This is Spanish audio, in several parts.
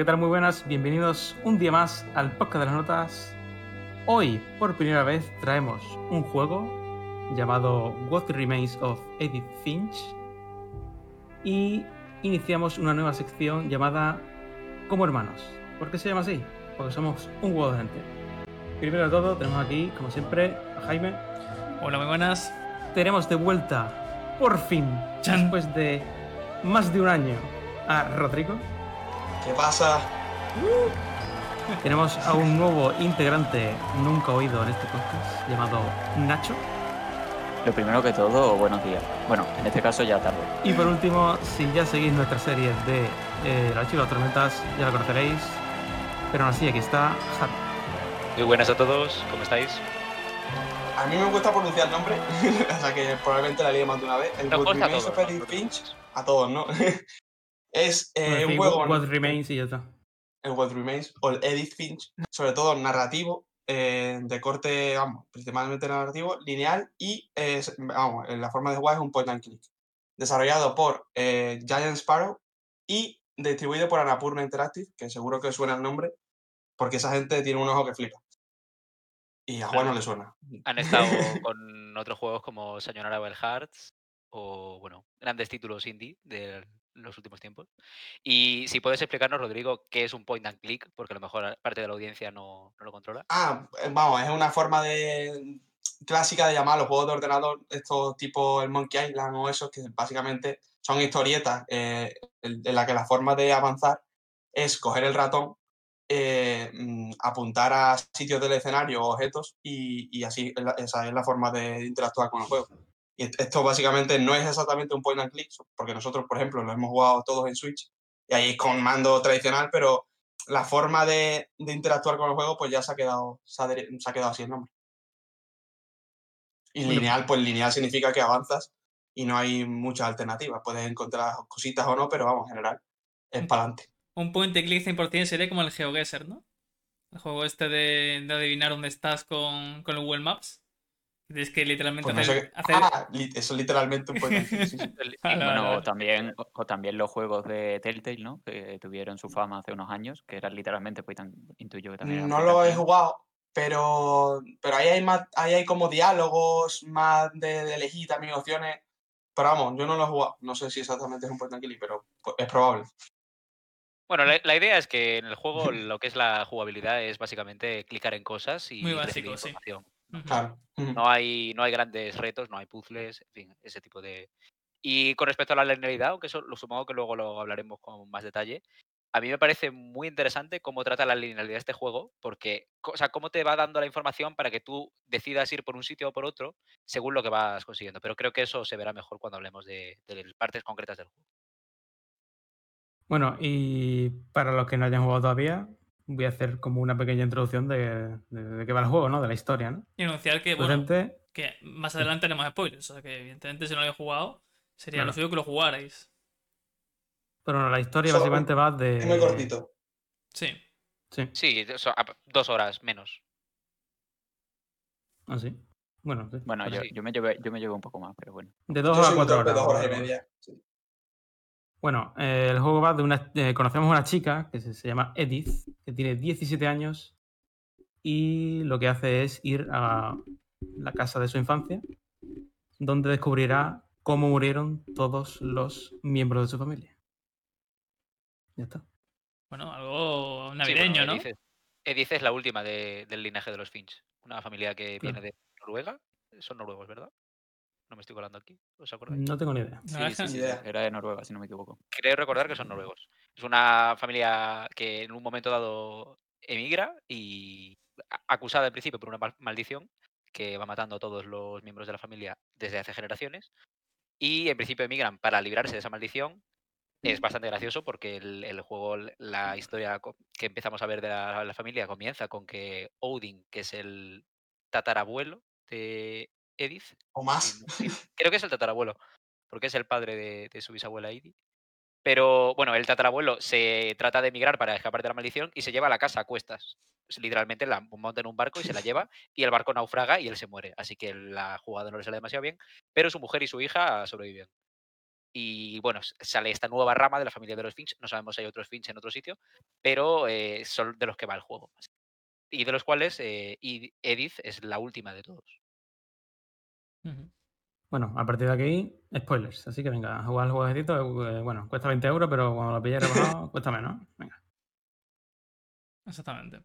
¿qué tal? Muy buenas, bienvenidos un día más al podcast de las notas. Hoy, por primera vez, traemos un juego llamado What Remains of Edith Finch y iniciamos una nueva sección llamada Como Hermanos. ¿Por qué se llama así? Porque somos un huevo de gente. Primero de todo, tenemos aquí, como siempre, a Jaime. Hola, muy buenas. Tenemos de vuelta, por fin, Chan. después de más de un año, a Rodrigo. ¿Qué pasa? Tenemos a un nuevo integrante nunca oído en este podcast llamado Nacho. Lo primero que todo, buenos días. Bueno, en este caso ya tarde. Y por último, si ya seguís nuestras series de eh, La las Tormentas, ya la conoceréis. Pero aún así, aquí está Javi. Muy buenas a todos, ¿cómo estáis? A mí me cuesta pronunciar el nombre, o sea que probablemente la lié más de una vez. El What consta a todos, ¿no? es eh, un juego, What Remains y ya está. el What Remains, o el Edith Finch, sobre todo narrativo, eh, de corte, vamos, principalmente narrativo, lineal y, eh, vamos, en la forma de jugar es un point and click. Desarrollado por eh, Giant Sparrow y distribuido por Annapurna Interactive, que seguro que suena el nombre, porque esa gente tiene un ojo que flipa. Y a Juan no le suena. Han estado con otros juegos como Sayonara Wild Hearts o, bueno, grandes títulos indie de los últimos tiempos. Y si puedes explicarnos, Rodrigo, qué es un point and click, porque a lo mejor parte de la audiencia no, no lo controla. Ah, eh, vamos, es una forma de clásica de llamar a los juegos de ordenador, estos tipo el Monkey Island o esos, que básicamente son historietas eh, en en la que la forma de avanzar es coger el ratón, eh, mm, apuntar a sitios del escenario o objetos y, y así esa es la forma de interactuar con el juego. Y est- esto básicamente no es exactamente un point and click, porque nosotros, por ejemplo, lo hemos jugado todos en Switch y ahí es con mando tradicional, pero la forma de, de interactuar con el juego, pues ya se ha quedado, se ha, deri- se ha quedado así el nombre. Y Bueno. lineal, pues lineal significa que avanzas y no hay muchas alternativas. Puedes encontrar cositas o no, pero vamos, en general, es para adelante. Un point and click 100% sería como el GeoGuessr, ¿no? El juego este de, de adivinar dónde estás con, con el Google Maps. Tienes que literalmente Pues no sé hacer, hacer- Ah, eso es literalmente un sí, sí. Vale, vale, bueno, vale. o también, o, también los juegos de Telltale, ¿no? Que tuvieron su fama hace unos años, que eran literalmente, pues tan, intuyo que también No lo he jugado, pero, pero ahí hay más, ahí hay como diálogos, más de, de elegir también opciones. Pero vamos, yo no lo he jugado. No sé si exactamente es un point and pero pues, es probable. Bueno, la, la idea es que en el juego lo que es la jugabilidad es básicamente clicar en cosas y Muy básico, sí. Claro. No hay, no hay grandes retos, no hay puzzles, en fin, ese tipo de... Y con respecto a la linealidad, aunque eso lo supongo que luego lo hablaremos con más detalle, a mí me parece muy interesante cómo trata la linealidad este juego, porque, o sea, cómo te va dando la información para que tú decidas ir por un sitio o por otro según lo que vas consiguiendo. Pero creo que eso se verá mejor cuando hablemos de, de partes concretas del juego. Bueno, y para los que no hayan jugado todavía, voy a hacer como una pequeña introducción de, de, de qué va el juego, ¿no? De la historia, ¿no? Y anunciar que, bueno, gente, que más adelante haremos spoilers. O sea que, evidentemente, si no lo habéis jugado, sería Claro. lo suyo que lo jugarais. pero bueno, la historia Solo- básicamente va de... Es muy cortito. Sí. Sí, Sí, dos horas menos. así. Bueno, sí. Bueno, yo, sí. yo me llevé, yo me llevé un poco más, pero bueno. De dos Yo a cuatro horas. dos horas y media. sí. Bueno, eh, el juego va de una. eh, conocemos a una chica que se, se llama Edith, que tiene 17 años y lo que hace es ir a la casa de su infancia, donde descubrirá cómo murieron todos los miembros de su familia. Ya está. Bueno, algo Sí, navideño, bueno, ¿no? Edith es- Edith es la última de- del linaje de los Finch. Una familia que Claro. viene de Noruega. Son noruegos, ¿verdad? No me estoy colando aquí. ¿Os acordáis? No tengo ni idea. Sí, sí, idea. era de Noruega, si no me equivoco. Creo recordar que son noruegos. Es una familia que en un momento dado emigra y a- acusada al principio por una mal- maldición que va matando a todos los miembros de la familia desde hace generaciones. Y en principio emigran para librarse de esa maldición es bastante gracioso porque el, el juego, la historia co- que empezamos a ver de la, la familia comienza con que Odin, que es el tatarabuelo de Edith, O más. creo que es el tatarabuelo, porque es el padre de, de su bisabuela Edith. Pero bueno, el tatarabuelo se trata de emigrar para escapar de la maldición y se lleva la casa a cuestas. Es literalmente la monta en un barco y se la lleva y el barco naufraga y él se muere. Así que la jugada no le sale demasiado bien, pero su mujer y su hija sobreviven. Y bueno, sale esta nueva rama de la familia de los Finch. No sabemos si hay otros Finch en otro sitio, pero eh, son de los que va el juego. Y de los cuales eh, Ed- Edith es la última de todos. Bueno, a partir de aquí, spoilers. Así que venga, a jugar el jueguecito. eh, Bueno, cuesta 20 euros, pero cuando lo pilléis rebajado, cuesta menos. Venga. Exactamente.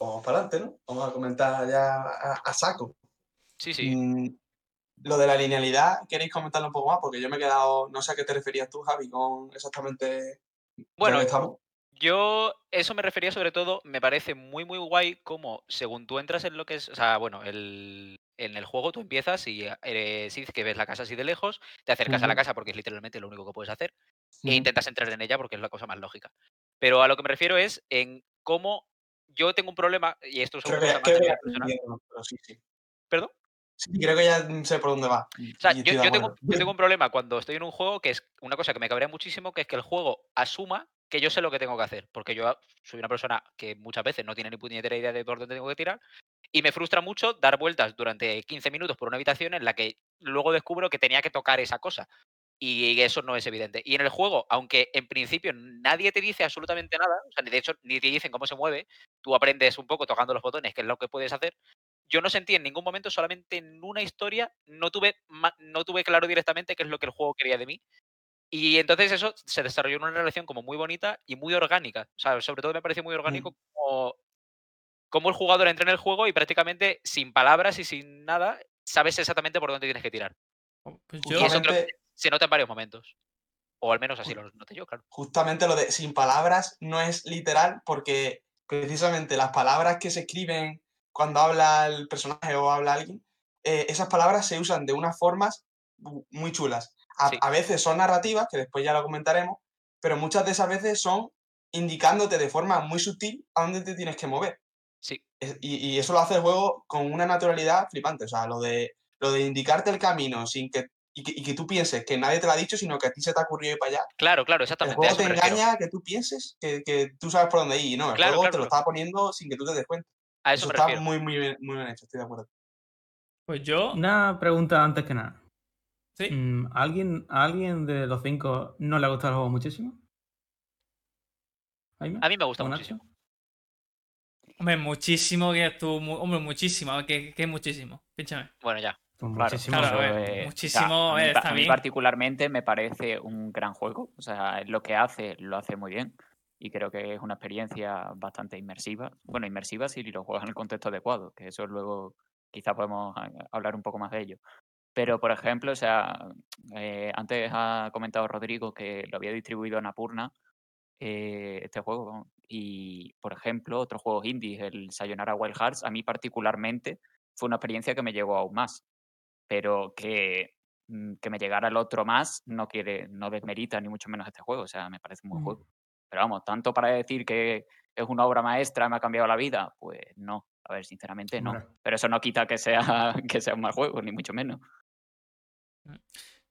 Vamos para adelante, ¿no? Vamos a comentar ya a, a saco. Sí, sí. Mm, lo de la linealidad, ¿queréis comentarlo un poco más? Porque yo me he quedado, no sé a qué te referías tú, Javi, con exactamente Bueno, estamos. Yo, eso me refería sobre todo, me parece muy, muy guay como según tú entras en lo que es, o sea, bueno, el, en el juego tú empiezas y eres Sith que ves la casa así de lejos, te acercas a la casa porque es literalmente lo único que puedes hacer e intentas entrar en ella porque es la cosa más lógica. Pero a lo que me refiero es en cómo yo tengo un problema, y esto personal. entiendo, pero sí, sí. ¿Perdón? Sí, creo que ya sé por dónde va. O sea, yo, tengo, yo tengo un problema cuando estoy en un juego que es una cosa que me cabrea muchísimo, que es que el juego asuma que yo sé lo que tengo que hacer. Porque yo soy una persona que muchas veces no tiene ni puñetera idea de por dónde tengo que tirar. Y me frustra mucho dar vueltas durante 15 minutos por una habitación en la que luego descubro que tenía que tocar esa cosa. Y eso no es evidente. Y en el juego, aunque en principio nadie te dice absolutamente nada, o sea, de hecho ni te dicen cómo se mueve, tú aprendes un poco tocando los botones, que es lo que puedes hacer. Yo no sentí en ningún momento, solamente en una historia, no tuve, no tuve claro directamente qué es lo que el juego quería de mí. Y entonces eso se desarrolló en una relación como muy bonita y muy orgánica. O sea, sobre todo me pareció muy orgánico como, como el jugador entra en el juego y prácticamente sin palabras y sin nada, sabes exactamente por dónde tienes que tirar. Pues Y eso creo Justamente, que se nota en varios momentos. O al menos así lo noté yo, claro. justamente lo de sin palabras no es literal porque precisamente las palabras que se escriben cuando habla el personaje o habla alguien, eh, esas palabras se usan de unas formas mu- muy chulas. A, Sí. a veces son narrativas, que después ya lo comentaremos, pero muchas de esas veces son indicándote de forma muy sutil a dónde te tienes que mover. Sí, Es- Y, y eso lo hace el juego con una naturalidad flipante. O sea, lo de, lo de indicarte el camino sin que y, que, y que tú pienses que nadie te lo ha dicho, sino que a ti se te ha ocurrido ir para allá. claro, claro, El exactamente. A juego te engaña que tú pienses que, que tú sabes por dónde ir. y No, el Claro, juego claro, te lo claro. está poniendo sin que tú te des cuenta. A eso Eso me está muy, muy bien, muy bien hecho, estoy de acuerdo. pues yo, Una pregunta antes que nada. Sí. Mm, ¿A alguien, ¿A alguien de los cinco no le ha gustado el juego muchísimo? ¿Jaime? A mí me gusta muchísimo. Hombre, muchísimo que tú, mu- hombre, muchísimo, que, que muchísimo. Pínchame. Bueno, ya. Pues Claro, muchísimo. Claro, eh, o sea, muchísimo, a mí, eh, pa- está a mí bien. particularmente me parece un gran juego. O sea, lo que hace, lo hace muy bien. Y creo que es una experiencia bastante inmersiva. Bueno, inmersiva si lo juegas en el contexto adecuado, que eso luego quizá podemos a- hablar un poco más de ello. Pero, por ejemplo, o sea, eh, antes ha comentado Rodrigo que lo había distribuido en Apurna, eh, este juego. Y, por ejemplo, otros juegos indies, el Sayonara Wild Hearts, a mí particularmente fue una experiencia que me llegó aún más. Pero que, mm, que me llegara el otro más no quiere, no desmerita ni mucho menos este juego. O sea, me parece un buen Ujú. juego. Pero vamos, tanto para decir que es una obra maestra, me ha cambiado la vida, pues no. A ver, sinceramente no. Pero eso no quita que sea, que sea un mal juego, ni mucho menos.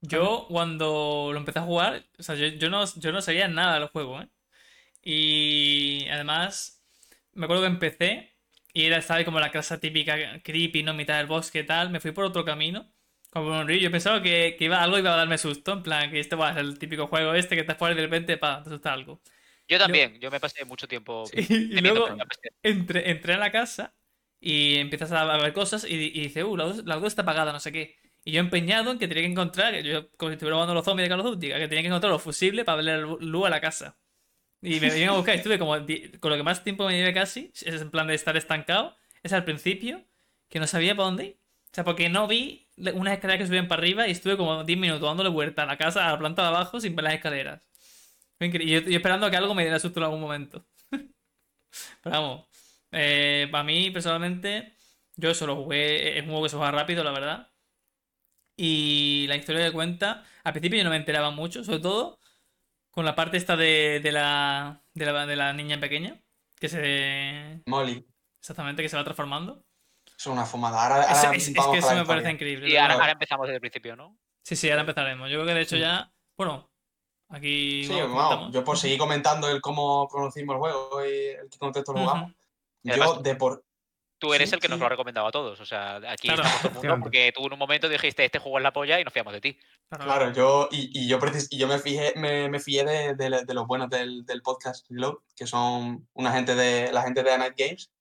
Yo cuando lo empecé a jugar, o sea, yo, yo no, yo no sabía nada del juego, ¿eh? Y además, me acuerdo que empecé y era, ahí como la casa típica creepy, ¿no? Mitad del bosque y tal. Me fui por otro camino, como por un río. Yo pensaba que, que iba, algo iba a darme susto, en plan, que este va a ser el típico juego este que por ahí y de repente, pa, te asusta algo. Yo también. Yo me pasé mucho tiempo y luego entré, entré a la casa y empiezas a ver cosas y, y dice, uh, la luz, la luz está apagada, no sé qué. Y yo empeñado en que tenía que encontrar, yo como si estuviera jugando los zombies de Call of que tenía que encontrar los fusibles para darle luz a la casa. Y me vine a buscar, y estuve como, con lo que más tiempo me llevé casi, es en plan de estar estancado, es al principio, que no sabía para dónde ir. O sea, porque no vi unas escaleras que subían para arriba y estuve como 10 minutos dándole vuelta a la casa, a la planta de abajo, sin ver las escaleras. Y yo, yo esperando a que algo me diera susto en algún momento. Pero vamos, eh, para mí personalmente, yo solo jugué, es un juego que se juega rápido, la verdad. Y la historia que cuenta, al principio yo no me enteraba mucho, sobre todo Con la parte esta de, de la, de la de la niña pequeña. Que se. Molly. Exactamente, que se va transformando. Es una fumada. Ahora, Es, ahora es- es vamos que eso me parece increíble. Y ahora, empezamos desde el principio, ¿no? Sí, sí, ahora empezaremos. Yo creo que de hecho Sí. ya. Bueno, aquí. Sí, comentamos. yo por seguir comentando el cómo conocimos el juego y el contexto lo jugamos. Y además Yo de por. Tú eres Sí, el que nos sí. lo ha recomendado a todos. O sea, aquí Claro. estamos todo el mundo porque tú en un momento dijiste, este juego es la polla y nos fiamos de ti. Claro, yo, y, y yo, precis- y yo me fijé, me, me fié de, de- de los buenos del, del podcast Reload, que son una gente de la gente de A Night Games,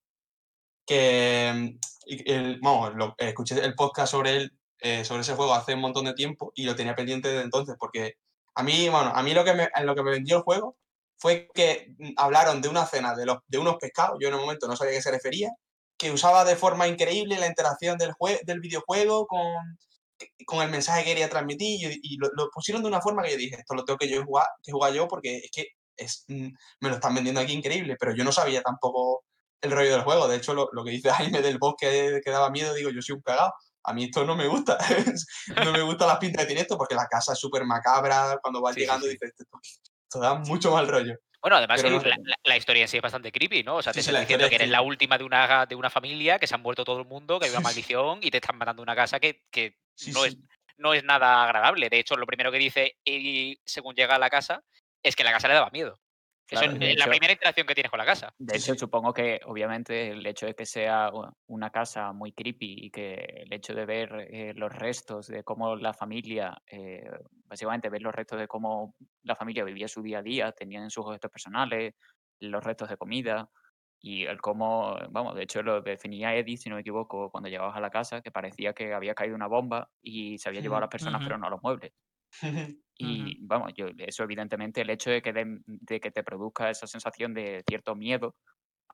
que el, vamos, lo- escuché el podcast sobre él, eh, sobre ese juego hace un montón de tiempo y lo tenía pendiente desde entonces, porque a mí, bueno, a mí lo que me, en lo que me vendió el juego fue que mm, hablaron de una cena de, los, de unos pescados, yo en un momento no sabía a qué se refería, que usaba de forma increíble la interacción del, jue- del videojuego con, con el mensaje que quería transmitir y, y lo, lo pusieron de una forma que yo dije, esto lo tengo que yo jugar, que jugar yo porque es que es, mm, me lo están vendiendo aquí increíble, pero yo no sabía tampoco el rollo del juego. De hecho, lo, lo que dice Jaime del bosque que daba miedo, digo, yo soy un cagado. A mí esto no me gusta. no me gustan las pintas que tiene esto porque la casa es súper macabra. Cuando vas sí, llegando sí. dices, esto, esto da mucho mal rollo. Bueno, además no sé. la, la- la historia en sí es bastante creepy, ¿no? O sea, te sí, están diciendo que es eres la última de una, de una familia, que se han muerto todo el mundo, que hay una maldición y te están matando una casa que, que no, Es, no es nada agradable. De hecho, lo primero que dice y según llega a la casa es que la casa le daba miedo. Eso Claro, es de la primera interacción que tienes con la casa. De hecho, supongo que obviamente el hecho de que sea una casa muy creepy y que el hecho de ver eh, los restos de cómo la familia, eh, básicamente ver los restos de cómo la familia vivía su día a día, tenían sus objetos personales, los restos de comida y el cómo, vamos, de hecho lo definía Eddie, si no me equivoco, cuando llegabas a la casa, que parecía que había caído una bomba y se había llevado a las personas, pero no a los muebles. Y vamos, yo, eso evidentemente, el hecho de que, de que te produzca esa sensación de cierto miedo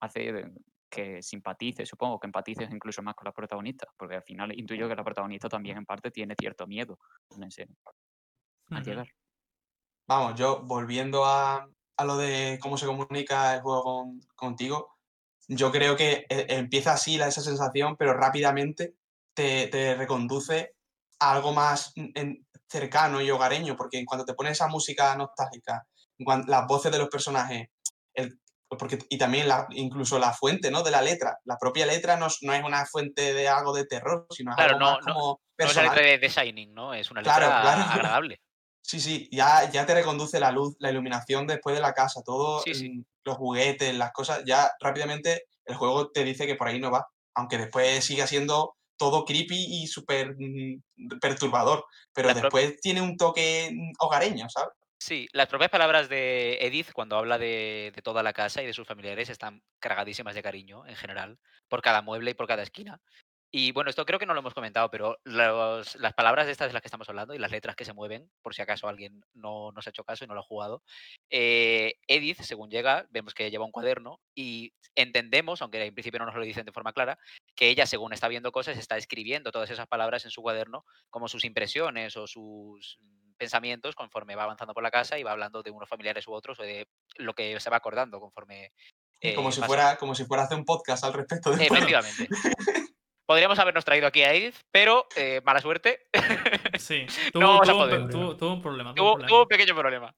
hace que simpatices, supongo que empatices incluso más con la protagonista, porque al final intuyo que la protagonista también en parte tiene cierto miedo en ese- al llegar. Vamos, yo volviendo a, a lo de cómo se comunica el juego con- contigo, yo creo que eh, empieza así la, esa sensación, pero rápidamente te, te reconduce a algo más en- cercano y hogareño, porque en cuanto te pones esa música nostálgica, las voces de los personajes, el- porque, y también la, incluso la fuente ¿no? de la letra, la propia letra no, es- no es una fuente de algo de terror, sino Claro, algo no- más como No es la letra de Shining, ¿no? Es una Claro, letra claro. agradable. Sí, sí, ya, ya te reconduce la luz, la iluminación después de la casa, todo, Sí, sí. mm, los juguetes, las cosas, ya rápidamente el juego te dice que por ahí no va, aunque después siga siendo todo creepy y súper mm, perturbador, pero La después tiene un toque mm, hogareño, ¿sabes? Sí, las propias palabras de Edith cuando habla de, de toda la casa y de sus familiares están cargadísimas de cariño en general, por cada mueble y por cada esquina. Y bueno, esto creo que no lo hemos comentado, pero los- las palabras de estas de las que estamos hablando y las letras que se mueven, por si acaso alguien no nos ha hecho caso y no lo ha jugado, eh, Edith, según llega, vemos que lleva un cuaderno y entendemos, aunque en principio no nos lo dicen de forma clara, que ella, según está viendo cosas, está escribiendo todas esas palabras en su cuaderno como sus impresiones o sus pensamientos conforme va avanzando por la casa y va hablando de unos familiares u otros o de lo que se va acordando conforme. Como eh, si pasa. fuera, como si fuera hacer un podcast al respecto de Efectivamente. Podríamos habernos traído aquí a Edith, pero eh, mala suerte. Sí, No tuvo, a tuvo un tuvo- tuvo un problema. tuvo tuvo, un tuvo problema. un pequeño problema.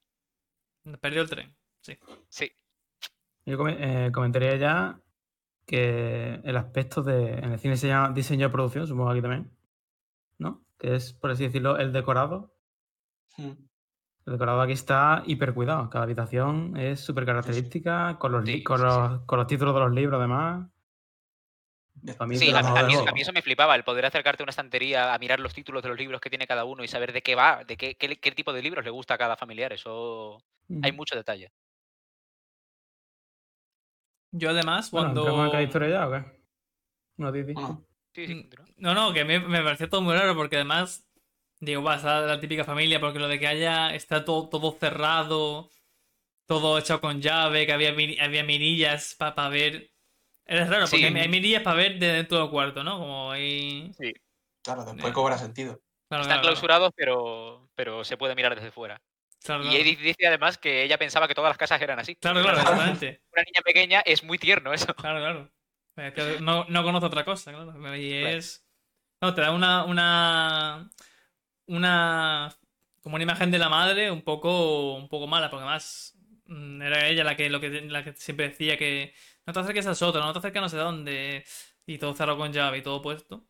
Perdió el tren. Sí. Yo come- eh, comentaría ya que el aspecto de. En el cine se llama diseño de producción, supongo aquí también. ¿No? Que es, por así decirlo, el decorado. Mm. El decorado aquí está hiper cuidado. Cada habitación es súper característica, con los, li- Sí, con, sí, los, con los títulos de los libros, además. Mí Sí, a, a mí, a eso me flipaba, el poder acercarte a una estantería, a mirar los títulos de los libros que tiene cada uno y saber de qué va, de qué, qué, qué tipo de libros le gusta a cada familiar. Eso hay mucho detalle. Yo además, Bueno, cuando... ¿entramos en cada historia ya o qué? No, Titi. Bueno, Sí, sí, Mm. No, no, que a mí me pareció todo muy raro porque además, digo, va, está la típica familia porque lo de que haya, está todo, todo cerrado, todo hecho con llave, que había, había mirillas para ver... Es raro, porque Sí. hay, mirillas para ver de dentro del cuarto, ¿no? Como ahí... claro, después Bien. cobra sentido. Claro, Están claro, claro. clausurados, pero, pero se puede mirar desde fuera. Claro, Y. Edith dice además que ella pensaba que todas las casas eran así. Claro, claro, exactamente. Una niña pequeña es muy tierno eso. Claro, claro. No, no conozco otra cosa, claro. Y es. No, te da una. una. una como una imagen de la madre un poco, un poco mala, porque además mm, era ella la que, lo que, la que siempre decía que no te acerques al sótano, no te acerques a no sé dónde, y todo cerrado con llave y todo puesto.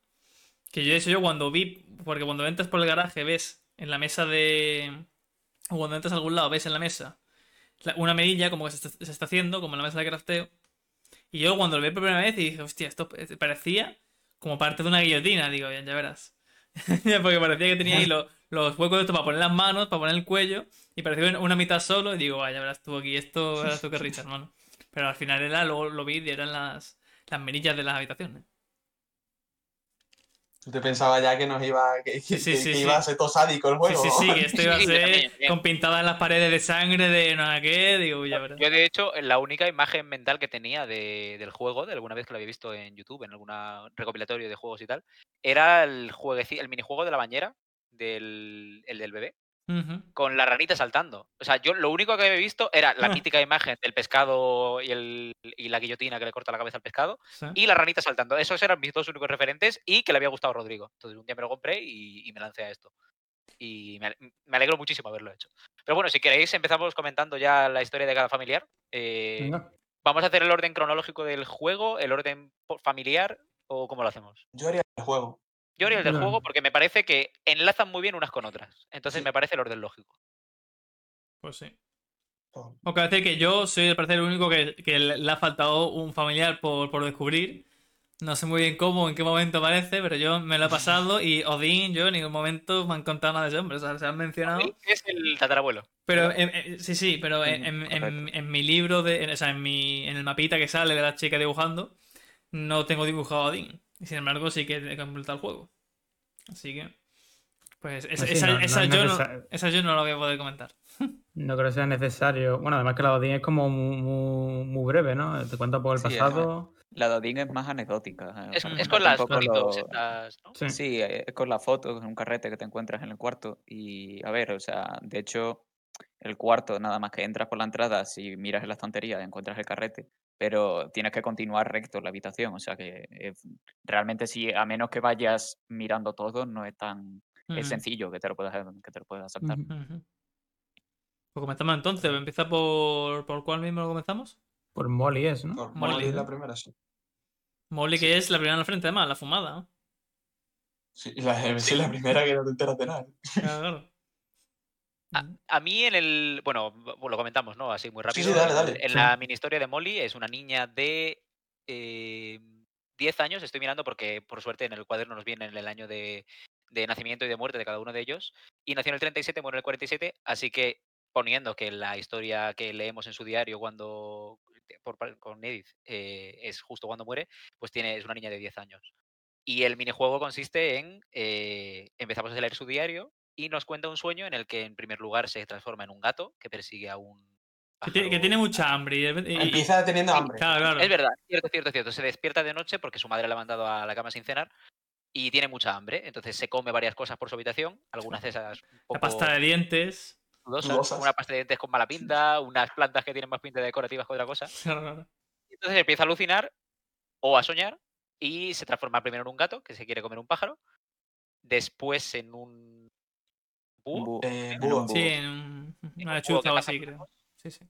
Que yo eso yo cuando vi, porque cuando entras por el garaje ves en la mesa de... O cuando entras a algún lado ves en la mesa una medilla como que se está, se está haciendo, como en la mesa de crafteo. Y yo cuando lo vi por primera vez y dije, hostia, esto pa- parecía como parte de una guillotina, digo, ya, ya verás. Porque parecía que tenía ahí lo- los huecos de esto para poner las manos, para poner el cuello, y parecía una- mitad solo, y digo, vaya, verás tú aquí, esto era tú que Richard, hermano. Pero al final era, luego lo vi y eran las, las mirillas de las habitaciones. Tú te pensabas ya que nos iba, que, Sí, que- sí, que sí, sí. iba a ser todo sádico el Sí, juego. sí, sí, que esto iba a ser con pintadas en las paredes de sangre de no sé qué, digo, ya verás. Yo, de hecho, la única imagen mental que tenía de- del juego, de alguna vez que lo había visto en YouTube, en algún recopilatorio de juegos y tal, era el, juegueci- el minijuego de la bañera, del, el del bebé, Con la ranita saltando. O sea, yo lo único que había visto era la Ah. mítica imagen del pescado y, el, y la guillotina que le corta la cabeza al pescado Sí. y la ranita saltando. Esos eran mis dos únicos referentes y que le había gustado a Rodrigo. Entonces un día me lo compré y, y me lancé a esto. Y me, me alegro muchísimo haberlo hecho. Pero bueno, si queréis, empezamos comentando ya la historia de cada familiar. Eh. ¿Vamos a hacer el orden cronológico del juego, el orden familiar o cómo lo hacemos? Yo haría el juego. Yo haría el del juego porque me parece que enlazan muy bien unas con otras. Entonces Sí. me parece el orden lógico. Pues sí. Aunque decir que yo soy al parecer el único que, que le ha faltado un familiar por, por descubrir. No sé muy bien cómo, en qué momento aparece, pero yo me lo he pasado y Odín, yo en ningún momento me han contado nada de ese hombre. O sea, se han mencionado. Él Es el tatarabuelo. Pero en- en- sí, sí, pero en, Ujú, en- en- mi libro, de, o sea, en, mi, en el mapita que sale de la chica dibujando, no tengo dibujado a Odín. Y sin embargo, sí que he completado el juego. Así que. Pues esa, Pues sí, esa- no- no esa es yo no, esa yo no la voy a poder comentar. No creo que sea necesario. Bueno, además que la Odín es como muy, muy, muy breve, ¿no? Te cuenta un poco el Sí, pasado. La de Odín es más anecdótica. Es, es con las fotitos lo- estas, ¿no? Sí. Sí, eh, es con la foto, en un carrete que te encuentras en el cuarto. Y a ver, o sea, de hecho, el cuarto, nada más que entras por la entrada, si miras en la estantería, encuentras el carrete, pero tienes que continuar recto la habitación. O sea que eh, realmente, si a menos que vayas mirando todo, no es tan es sencillo que te lo puedas, que te lo puedas saltar. Pues comenzamos entonces. ¿Empieza por, por cuál mismo lo comenzamos? Por Molly es, ¿no? Por Molly, Molly es la primera, sí. Molly, que es la primera en el frente, además, la fumada. ¿no? Sí, la, sí, la primera que no te enteras de nada. Claro, claro. A mí en el. Bueno, lo comentamos, ¿no? Así muy rápido. sí, dale, en- dale. En Sí. la mini historia de Molly es una niña de eh, 10 años. Estoy mirando porque, por suerte, en el cuaderno nos viene el año de, de nacimiento y de muerte de cada uno de ellos. Y nació en el 37, muere en el 47. Así que, poniendo que la historia que leemos en su diario cuando por par- con Edith eh, es justo cuando muere, pues tiene, es una niña de 10 años. Y el minijuego consiste en. eh, empezamos a leer su diario y nos cuenta un sueño en el que, en primer lugar, se transforma en un gato que persigue a un. Que tiene, que tiene mucha hambre. y y- Empieza teniendo hambre. Claro, claro. Es verdad, cierto, cierto, cierto. Se despierta de noche porque su madre le ha mandado a la cama sin cenar y tiene mucha hambre. Entonces se come varias cosas por su habitación, algunas de esas un La poco pasta de dientes. dudosas, una pasta de dientes con mala pinta, unas plantas que tienen más pinta de decorativas que otra cosa. Entonces empieza a alucinar o a soñar y se transforma primero en un gato que se quiere comer un pájaro, después en un búho. Eh, búho. Sí, en un- en una un o así, creo. Sí, sí.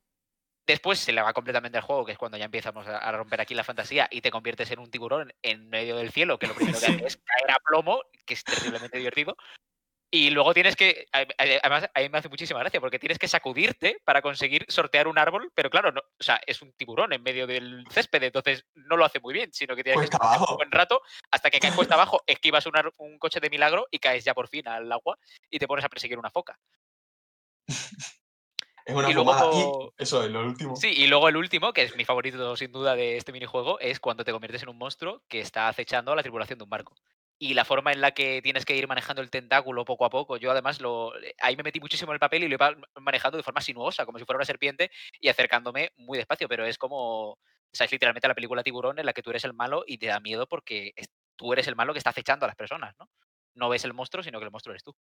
Después se le va completamente el juego, que es cuando ya empezamos a, a romper aquí la fantasía y te conviertes en un tiburón en medio del cielo, que lo primero que Sí. hace es caer a plomo, que es terriblemente divertido. Y luego tienes que, además, a mí me hace muchísima gracia, porque tienes que sacudirte para conseguir sortear un árbol, pero claro, no, o sea, es un tiburón en medio del césped, entonces no lo hace muy bien, sino que tienes Cuesta que estar un abajo. buen rato hasta que caes cuesta abajo, esquivas un, coche de milagro y caes ya por fin al agua y te pones a perseguir una foca. Es una y luego Y eso es lo último. Sí, y luego el último, que es mi favorito sin duda de este minijuego, es cuando te conviertes en un monstruo que está acechando a la tripulación de un barco. Y la forma en la que tienes que ir manejando el tentáculo poco a poco, yo además lo ahí me metí muchísimo en el papel y lo iba manejando de forma sinuosa, como si fuera una serpiente y acercándome muy despacio, pero es como, o sea, es literalmente la película Tiburón en la que tú eres el malo y te da miedo porque es- tú eres el malo que está acechando a las personas, ¿no? No ves el monstruo, sino que el monstruo eres tú.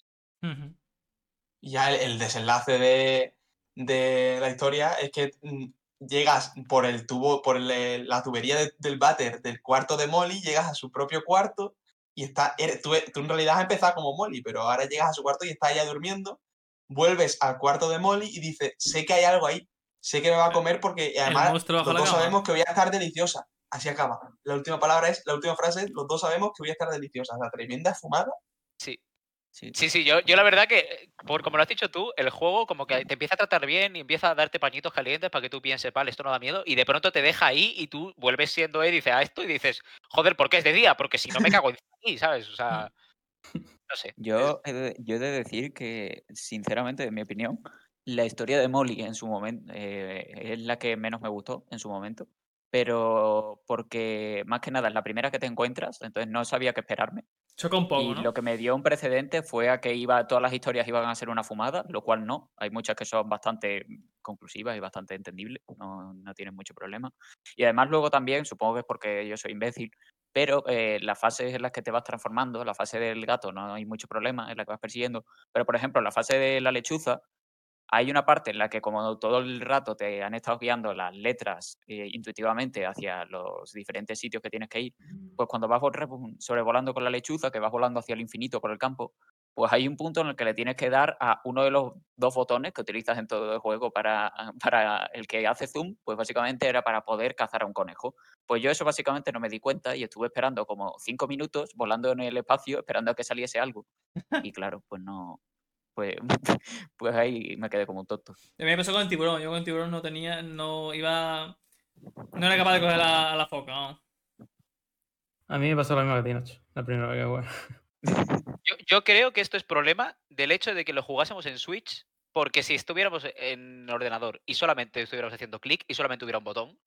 Ya el, el desenlace de, de la historia es que mm, llegas por el tubo, por el- la tubería de- del váter del cuarto de Molly, llegas a su propio cuarto y está, eres- tú, tú en realidad has empezado como Molly, pero ahora llegas a su cuarto y está ella durmiendo vuelves al cuarto de Molly y dices, sé que hay algo ahí, sé que me va a comer porque además los dos cama. sabemos que voy a estar deliciosa. Así acaba. La última palabra es, la última frase es, los dos sabemos que voy a estar deliciosa. La tremenda fumada. Sí. Sí. Sí, sí, yo, yo la verdad que, eh, por como lo has dicho tú, el juego como que te empieza a tratar bien y empieza a darte pañitos calientes para que tú pienses, vale, esto no da miedo, y de pronto te deja ahí y tú vuelves siendo él y dices a esto y dices, joder, ¿por qué es de día? Porque si no me cago encima aquí, ¿sabes? O sea, no sé. Yo yo he de decir que, sinceramente, en mi opinión, la historia de Molly en su momento es la que menos me gustó en su momento. Pero porque, más que nada, es la primera que te encuentras, entonces no sabía qué esperarme. Choca un poco, y ¿no? lo que me dio un precedente fue a que iba, todas las historias iban a ser una fumada, lo cual no. Hay muchas que son bastante conclusivas y bastante entendibles, no, no tienen mucho problema. Y además luego también, supongo que es porque yo soy imbécil, pero eh, las fases en las que te vas transformando, la fase del gato no hay mucho problema, en la que vas persiguiendo, pero por ejemplo la fase de la lechuza, hay una parte en la que como todo el rato te han estado guiando las letras eh, intuitivamente hacia los diferentes sitios que tienes que ir, pues cuando vas revo- sobrevolando con la lechuza, que vas volando hacia el infinito por el campo, pues hay un punto en el que le tienes que dar a uno de los dos botones que utilizas en todo el juego para, para el que hace zoom, pues básicamente era para poder cazar a un conejo. Pues yo eso básicamente no me di cuenta y estuve esperando como cinco minutos volando en el espacio esperando a que saliese algo. Y claro, pues no, pues, pues ahí me quedé como un tonto. A mí me pasó con el tiburón. Yo con el tiburón no tenía, no iba, no era capaz de coger a, a la foca. ¿no? A mí me pasó lo mismo que a ti, Nacho. La primera vez que jugué. Yo, yo creo que esto es problema del hecho de que lo jugásemos en Switch, porque si estuviéramos en ordenador y solamente estuviéramos haciendo clic y solamente hubiera un botón,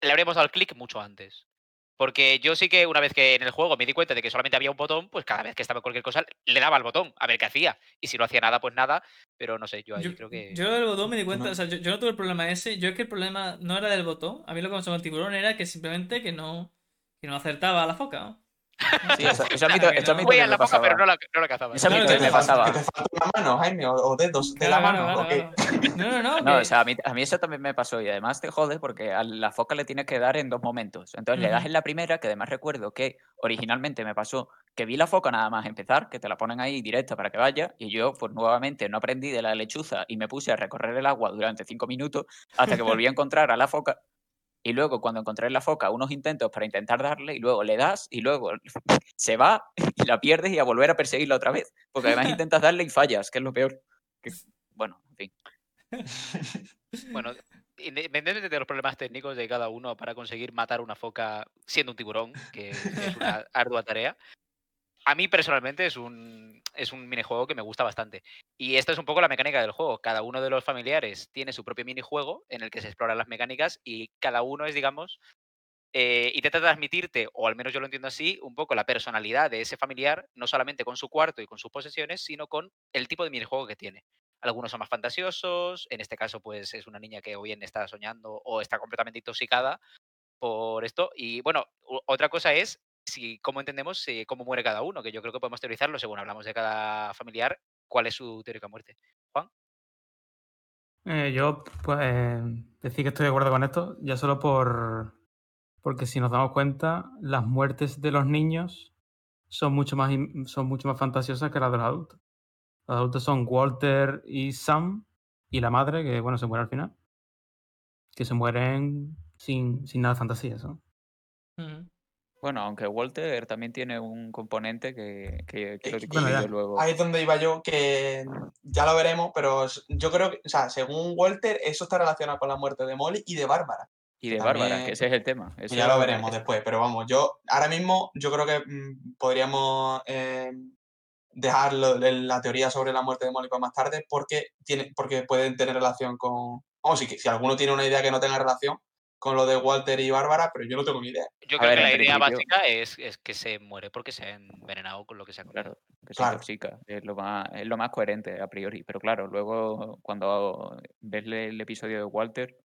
le habríamos dado el clic mucho antes. Porque yo sí que una vez que en el juego me di cuenta de que solamente había un botón, pues cada vez que estaba en cualquier cosa le daba al botón a ver qué hacía. Y si no hacía nada, pues nada. Pero no sé, yo ahí Yo, creo que. yo del botón me di cuenta, No. o sea, yo, yo no tuve el problema ese. Yo es que el problema no era del botón. A mí lo que me pasó con el tiburón era que simplemente que no, que no acertaba a la foca. ¿no? Sí, eso, eso a mí, eso a mí también a me pasaba. pero no la, no la cazaba. Eso a mí también te me pasaba. te falta una mano, Jaime, o, o dedos de la mano. No, no, no. O sea, a mí, a mí eso también me pasó y además te jode porque a la foca le tienes que dar en dos momentos. Entonces le das en la primera, que además recuerdo que originalmente me pasó que vi la foca nada más empezar, que te la ponen ahí directa para que vaya, y yo pues nuevamente no aprendí de la lechuza y me puse a recorrer el agua durante cinco minutos hasta que volví a encontrar a la foca. Y luego cuando encontré la foca, unos intentos para intentar darle, y luego le das, y luego se va y la pierdes y a volver a perseguirla otra vez. Porque además intentas darle y fallas, que es lo peor. Que- Bueno, en fin. Bueno, independientemente de los problemas técnicos de cada uno para conseguir matar una foca siendo un tiburón, que es una ardua tarea, a mí personalmente es un, es un minijuego que me gusta bastante. Y esta es un poco la mecánica del juego. Cada uno de los familiares tiene su propio minijuego en el que se exploran las mecánicas y cada uno es, digamos, eh, intenta transmitirte, o al menos yo lo entiendo así, un poco la personalidad de ese familiar, no solamente con su cuarto y con sus posesiones, sino con el tipo de minijuego que tiene. Algunos son más fantasiosos, en este caso pues es una niña que o bien está soñando o está completamente intoxicada por esto. Y bueno, otra cosa es si cómo entendemos eh, cómo muere cada uno, que yo creo que podemos teorizarlo según hablamos de cada familiar, cuál es su teórica muerte. Juan. Eh, yo, pues, eh, decir que estoy de acuerdo con esto, ya solo por. Porque si nos damos cuenta, las muertes de los niños son mucho más, son mucho más fantasiosas que las de los adultos. Los adultos son Walter y Sam y la madre, que bueno, se muere al final. Que se mueren sin, sin nada de fantasía, ¿no? Ujú. Bueno, aunque Walter también tiene un componente que, que quiero que- bueno, discutir luego. Ahí es donde iba yo, que ya lo veremos, pero yo creo que, o sea, según Walter, eso está relacionado con la muerte de Molly y de Bárbara. Y de también- Bárbara, que ese es el tema. Eso ya lo es- veremos después, pero vamos, yo ahora mismo yo creo que mm, podríamos eh, dejar lo- la teoría sobre la muerte de Molly para más tarde porque, tiene, porque pueden tener relación con... Vamos, si, si alguno tiene una idea que no tenga relación con lo de Walter y Bárbara, pero yo no tengo ni idea. Yo A creo ver, que la idea básica es, es que se muere porque se ha envenenado con lo que se ha comido. Claro, que se Claro. intoxica. Es lo, más, es lo más coherente a priori. Pero claro, luego cuando ves el episodio de Walter,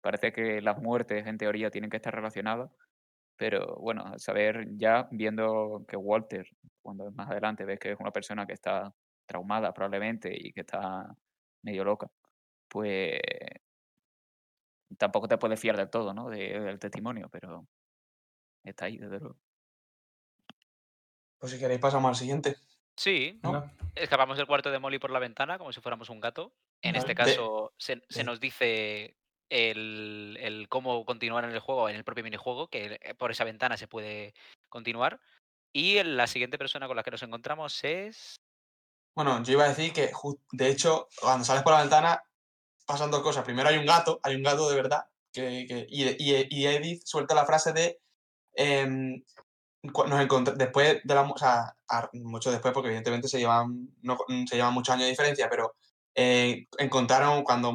parece que las muertes en teoría tienen que estar relacionadas. Pero bueno, saber ya viendo que Walter, cuando más adelante ves que es una persona que está traumada probablemente y que está medio loca, pues tampoco te puedes fiar del todo, ¿no? de- del testimonio, pero está ahí, desde luego. Pues si queréis pasamos al siguiente. Sí, escapamos del cuarto de Molly por la ventana como si fuéramos un gato. En este. De- caso, se, se de- nos dice el, el cómo continuar en el juego, en el propio minijuego, que eh, por esa ventana se puede continuar. Y la siguiente persona con la que nos encontramos es. Bueno, yo iba a decir que, de hecho, cuando sales por la ventana, pasan dos cosas. Primero hay un gato, hay un gato de verdad, que, que- y, y- y Edith suelta la frase de. em, nos después de la. O sea, mucho después, porque evidentemente se llevan, no, se llevan muchos años de diferencia, pero eh, encontraron, cuando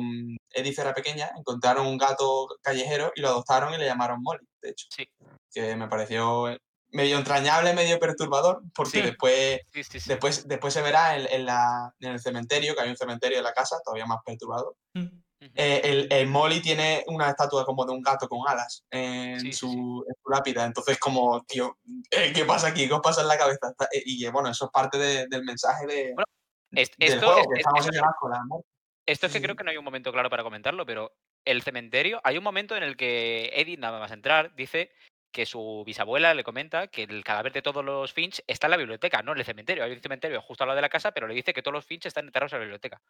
Edith era pequeña, encontraron un gato callejero y lo adoptaron y le llamaron Molly, de hecho. Sí. Que me pareció eh, medio entrañable, medio perturbador, porque Sí. después Sí, sí, sí. Después, después se verá en, en la, en el cementerio, que hay un cementerio en la casa, todavía más perturbado. Mm. Eh, el, el Molly tiene una estatua como de un gato con alas en, Sí, sí, su, en su lápida. Entonces, como, tío, eh, ¿qué pasa aquí? ¿Qué os pasa en la cabeza? Eh, Y, bueno, eso es parte de- del mensaje de, Bueno, Es- del esto, juego, es- que es- estamos esto en es- el asco, la muerte. esto es Sí, que creo sí. que no hay un momento claro para comentarlo, pero el cementerio, hay un momento en el que Eddie, nada más entrar, dice que su bisabuela le comenta que el cadáver de todos los Finch está en la biblioteca, no en el cementerio. Hay un cementerio justo al lado de la casa, pero le dice que todos los Finch están enterrados en la biblioteca.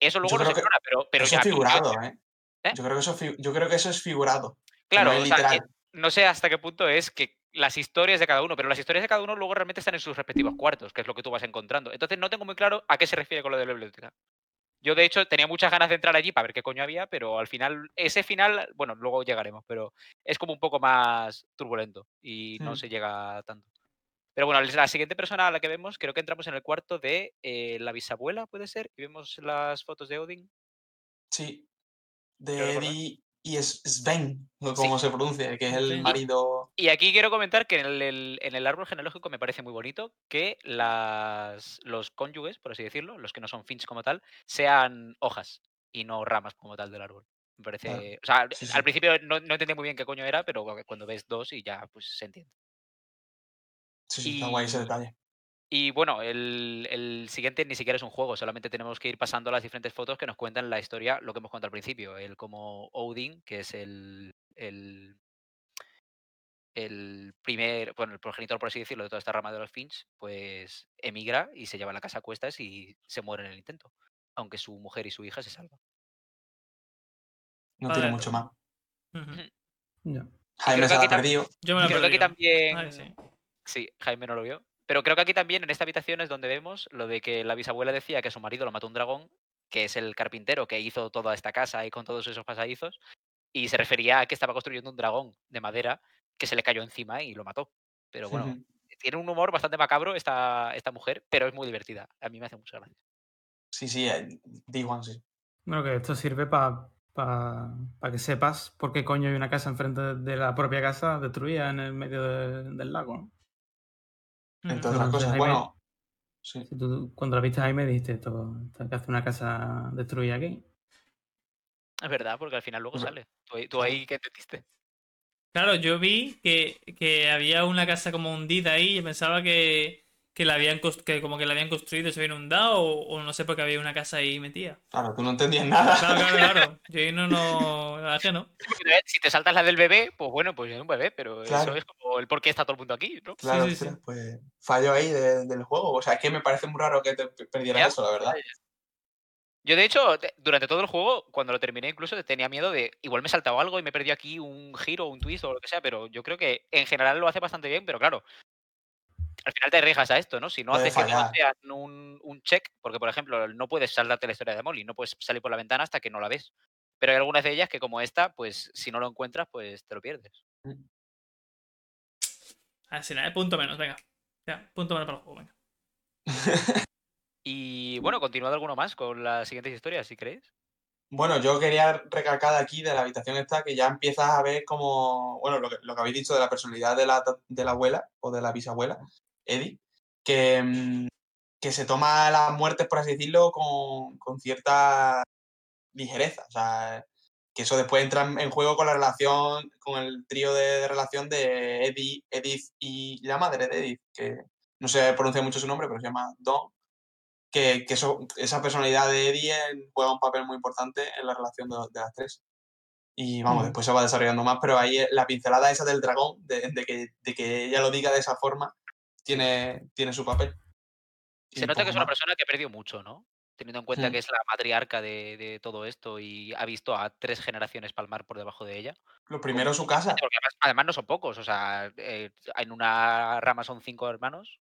Eso luego no se explora, pero, pero eso es figurado, ¿eh? ¿Eh? Yo, creo que eso, es yo creo que eso es figurado. Claro, no o sea, eh, no sé hasta qué punto es que las historias de cada uno, pero las historias de cada uno luego realmente están en sus respectivos cuartos, que es lo que tú vas encontrando. Entonces no tengo muy claro a qué se refiere con lo de la biblioteca. Yo, de hecho, tenía muchas ganas de entrar allí para ver qué coño había, pero al final, ese final, bueno, luego llegaremos, pero es como un poco más turbulento y no se llega tanto. Pero bueno, la siguiente persona a la que vemos, creo que entramos en el cuarto de eh, la bisabuela, puede ser, y vemos las fotos de Odin. Sí. De. Eddie y es- Sven, como se pronuncia, que es el marido. Y aquí quiero comentar que en el, en el árbol genealógico me parece muy bonito que las, los cónyuges, por así decirlo, los que no son finch como tal, sean hojas y no ramas como tal del árbol. Me parece. O sea, Sí, al principio no, no entendí muy bien qué coño era, pero cuando ves dos y ya pues se entiende. Sí, sí, está guay ese detalle. Y bueno, el, el siguiente ni siquiera es un juego, solamente tenemos que ir pasando las diferentes fotos que nos cuentan la historia, lo que hemos contado al principio. El como Odin, que es el, el, el primer, bueno, el progenitor, por así decirlo, de toda esta rama de los Finch, pues emigra y se lleva la casa a cuestas y se muere en el intento. Aunque su mujer y su hija se salvan. No tiene mucho más. Ujú. Ya. Jaime se la ha perdido. Yo me lo he Creo que aquí también. Ay, sí. Sí, Jaime no lo vio. Pero creo que aquí también, en esta habitación, es donde vemos lo de que la bisabuela decía que su marido lo mató un dragón, que es el carpintero que hizo toda esta casa y con todos esos pasadizos, y se refería a que estaba construyendo un dragón de madera que se le cayó encima y lo mató. Pero bueno, tiene un humor bastante macabro esta, esta mujer, pero es muy divertida. A mí me hace mucha gracia. Sí, sí, eh, D1, sí. Bueno, que esto sirve para que sepas por qué coño hay una casa enfrente de- de la propia casa destruida en el medio de- del lago. ¿no? Entre otras Entonces, cosas. Jaime- Bueno, sí. Si tú, cuando la viste a Jaime dijiste esto, que hace una casa destruida aquí. Es verdad, porque al final luego sale. Tú, ahí- tú ahí que entendiste. Claro, yo vi que, que había una casa como hundida ahí y pensaba que, que la habían que como que la habían construido y se había inundado o, o no sé por qué había una casa ahí metida. Claro, tú no entendías nada. Claro, claro, claro. Yo ahí no, no, la verdad que no. Porque Si te saltas la del bebé, pues bueno, pues es un bebé, pero Claro. eso es como el por qué está todo el mundo aquí, ¿no? Claro, sí, sí. ostras, pues fallo ahí de- del juego. O sea, es que me parece muy raro que te pe- perdieras Ya, eso, la verdad. Yo, de hecho, te- durante todo el juego, cuando lo terminé, incluso tenía miedo de igual me he saltado algo y me he perdido aquí un giro, un twist o lo que sea, pero yo creo que en general lo hace bastante bien, pero claro, al final te arriesgas a esto, ¿no? Si no haces que no sean un, un check, porque por ejemplo, no puedes saltarte la historia de Molly, no puedes salir por la ventana hasta que no la ves. Pero hay algunas de ellas que, como esta, pues si no lo encuentras, pues te lo pierdes. Así nada, punto menos, venga. Ya, punto menos para el juego, venga. Y bueno, continuado alguno más con las siguientes historias, si queréis. Bueno, yo quería recalcar aquí, de la habitación esta, que ya empiezas a ver como, bueno, lo que, lo que habéis dicho de la personalidad de la, de la abuela o de la bisabuela, Eddie, que, mm, que se toma las muertes, por así decirlo, con, con cierta ligereza. O sea, que eso después entra en juego con la relación, con el trío de, de relación de Eddie, Edith y la madre de Edith, que no se pronuncia mucho su nombre, pero se llama Dawn que, que eso, esa personalidad de Eddie juega un papel muy importante en la relación de, de las tres. Y vamos, después se va desarrollando más, pero ahí eh, la pincelada esa del dragón, de, de que, de que ella lo diga de esa forma, tiene, tiene su papel. Se nota que es una más. persona que ha perdido mucho, ¿no? Teniendo en cuenta Mm. que es la matriarca de, de todo esto y ha visto a tres generaciones palmar por debajo de ella. Lo primero su casa. Porque además, además no son pocos, o sea, eh, en una rama son cinco hermanos.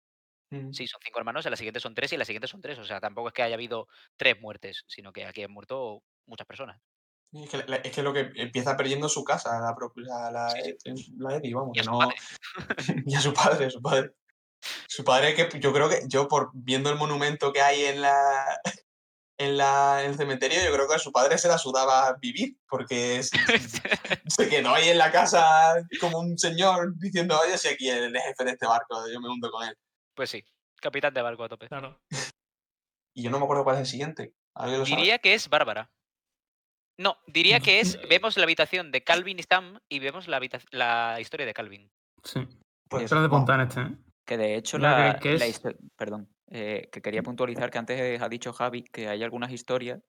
Mm. Sí, son cinco hermanos, en la siguiente son tres y en la siguiente son tres. O sea, tampoco es que haya habido tres muertes, sino que aquí han muerto muchas personas. Es que, es que lo que empieza perdiendo su casa, la, propia- la, la, la Eddie, vamos, Y a su no. padre. y a su padre, su padre. Su padre que yo creo que, yo por viendo el monumento que hay en la en, la, en el cementerio, yo creo que a su padre se la sudaba vivir, porque se, se quedó ahí en la casa como un señor diciendo, oye, si aquí el jefe de este barco, yo me hundo con él. pues sí, capitán de barco a tope. Claro. Y yo no me acuerdo cuál es el siguiente. Diría que es Bárbara. No, diría que es. Vemos la habitación de Calvin y Sam y vemos la, la historia de Calvin. Sí. Pues, Pero de en este, ¿eh? Que de hecho la, que es- Perdón, eh, que quería puntualizar que antes ha dicho Javi que hay algunas historias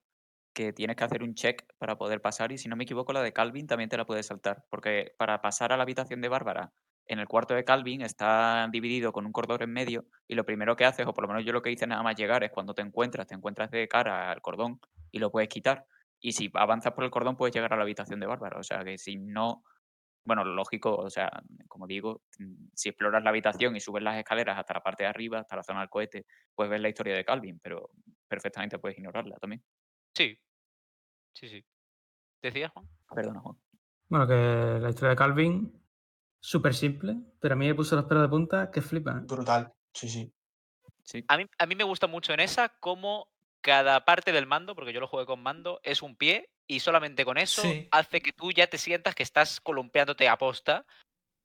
que tienes que hacer un check para poder pasar y si no me equivoco la de Calvin también te la puedes saltar porque para pasar a la habitación de Bárbara en el cuarto de Calvin está dividido con un cordón en medio y lo primero que haces o por lo menos yo lo que hice nada más llegar es cuando te encuentras, te encuentras de cara al cordón y lo puedes quitar y si avanzas por el cordón puedes llegar a la habitación de Bárbara, o sea que si no bueno, lo lógico, o sea, como digo, mm, si exploras la habitación y subes las escaleras hasta la parte de arriba, hasta la zona del cohete, puedes ver la historia de Calvin, pero perfectamente puedes ignorarla también. Sí. Sí, sí. ¿Decías, Juan? Perdona, Juan. Bueno, que la historia de Calvin, súper simple, pero a mí me puso los pelos de punta que flipan. ¿eh? Brutal, sí, sí. Sí, A mí, a mí me gusta mucho en esa cómo cada parte del mando, porque yo lo jugué con mando, es un pie y solamente con eso Sí. hace que tú ya te sientas que estás columpiándote a posta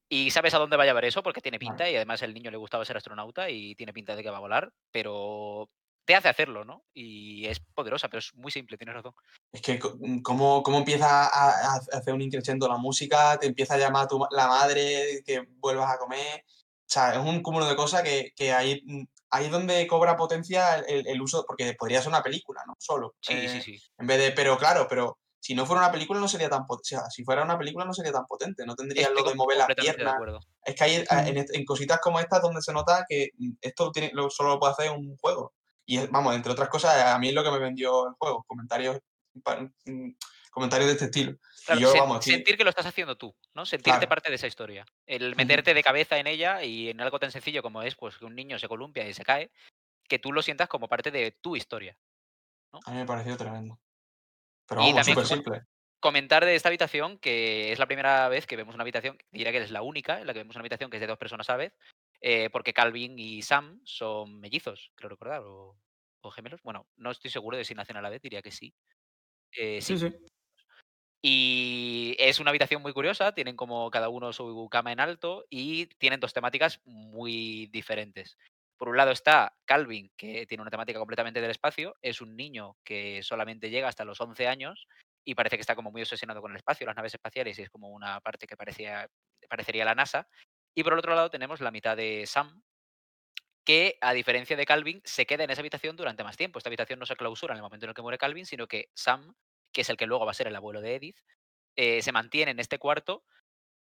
y sabes a dónde va a llevar eso porque tiene pinta y además el niño le gustaba ser astronauta y tiene pinta de que va a volar, pero te hace hacerlo, ¿no? Y es poderosa, pero es muy simple, tienes razón. Es que mm, cómo, cómo empieza a, a hacer un increciendo la música, te empieza a llamar tu, ma- la madre, que vuelvas a comer. O sea, es un cúmulo de cosas que, que ahí, mm, ahí es donde cobra potencia el, uso, porque podría ser una película, ¿no? Solo. Sí, sí, eh, sí. En vez de, pero claro, pero si no fuera una película no sería tan potente. O sea, si fuera una película no sería tan potente, no tendría Estoy lo de mover piernas. acuerdo. Es que hay a- en, en cositas como estas donde se nota que mm, esto tiene, lo, solo lo puede hacer un juego. Y es- vamos, entre otras cosas, a mí es lo que me vendió el juego, comentarios, mm, comentarios de este estilo. Claro, y yo, sen- vamos, estoy- sentir que lo estás haciendo tú, ¿no? Sentirte Claro. parte de esa historia. El meterte de cabeza en ella y en algo tan sencillo como es pues que un niño se columpia y se cae, que tú lo sientas como parte de tu historia. a mí me pareció tremendo. Pero Y vamos, también, súper simple. Comentar de esta habitación que es la primera vez que vemos una habitación, diría que es la única en la que vemos una habitación que es de dos personas a la vez, eh, porque Calvin y Sam son mellizos, creo recordar, o, o gemelos. Bueno, no estoy seguro de si nacen a la vez, diría que sí. Eh, Sí, sí. Y es una habitación muy curiosa, tienen como cada uno su cama en alto y tienen dos temáticas muy diferentes. Por un lado está Calvin, que tiene una temática completamente del espacio, es un niño que solamente llega hasta los 11 años y parece que está como muy obsesionado con el espacio, las naves espaciales, y es como una parte que parecía, parecería la NASA. Y por el otro lado tenemos la mitad de Sam, que a diferencia de Calvin, se queda en esa habitación durante más tiempo. Esta habitación no se clausura en el momento en el que muere Calvin, sino que Sam, que es el que luego va a ser el abuelo de Edith, eh, se mantiene en este cuarto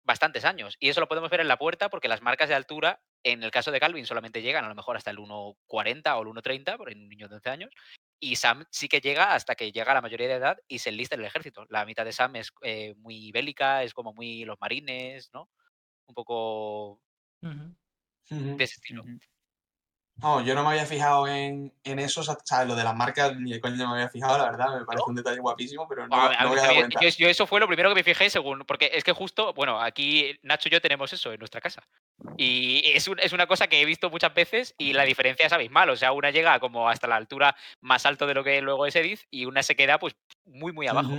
bastantes años. Y eso lo podemos ver en la puerta porque las marcas de altura, en el caso de Calvin, solamente llegan a lo mejor hasta el 1,40 o el 1,30, por un niño de 11 años. Y Sam sí que llega hasta que llega a la mayoría de edad y se enlista en el ejército. La mitad de Sam es eh, muy bélica, es como muy los marines, ¿no? Un poco de ese estilo. No, yo no me había fijado en, en eso, o sea, lo de las marcas ni de coño me había fijado, la verdad, me parece un detalle guapísimo, pero no, no a me había dado cuenta. yo, yo eso fue lo primero que me fijé según, porque es que justo, bueno, aquí Nacho y yo tenemos eso en nuestra casa. Y es, un- es una cosa que he visto muchas veces y la diferencia es abismal. O sea, una llega como hasta la altura más alto de lo que luego es Edith y una se queda pues muy, muy abajo.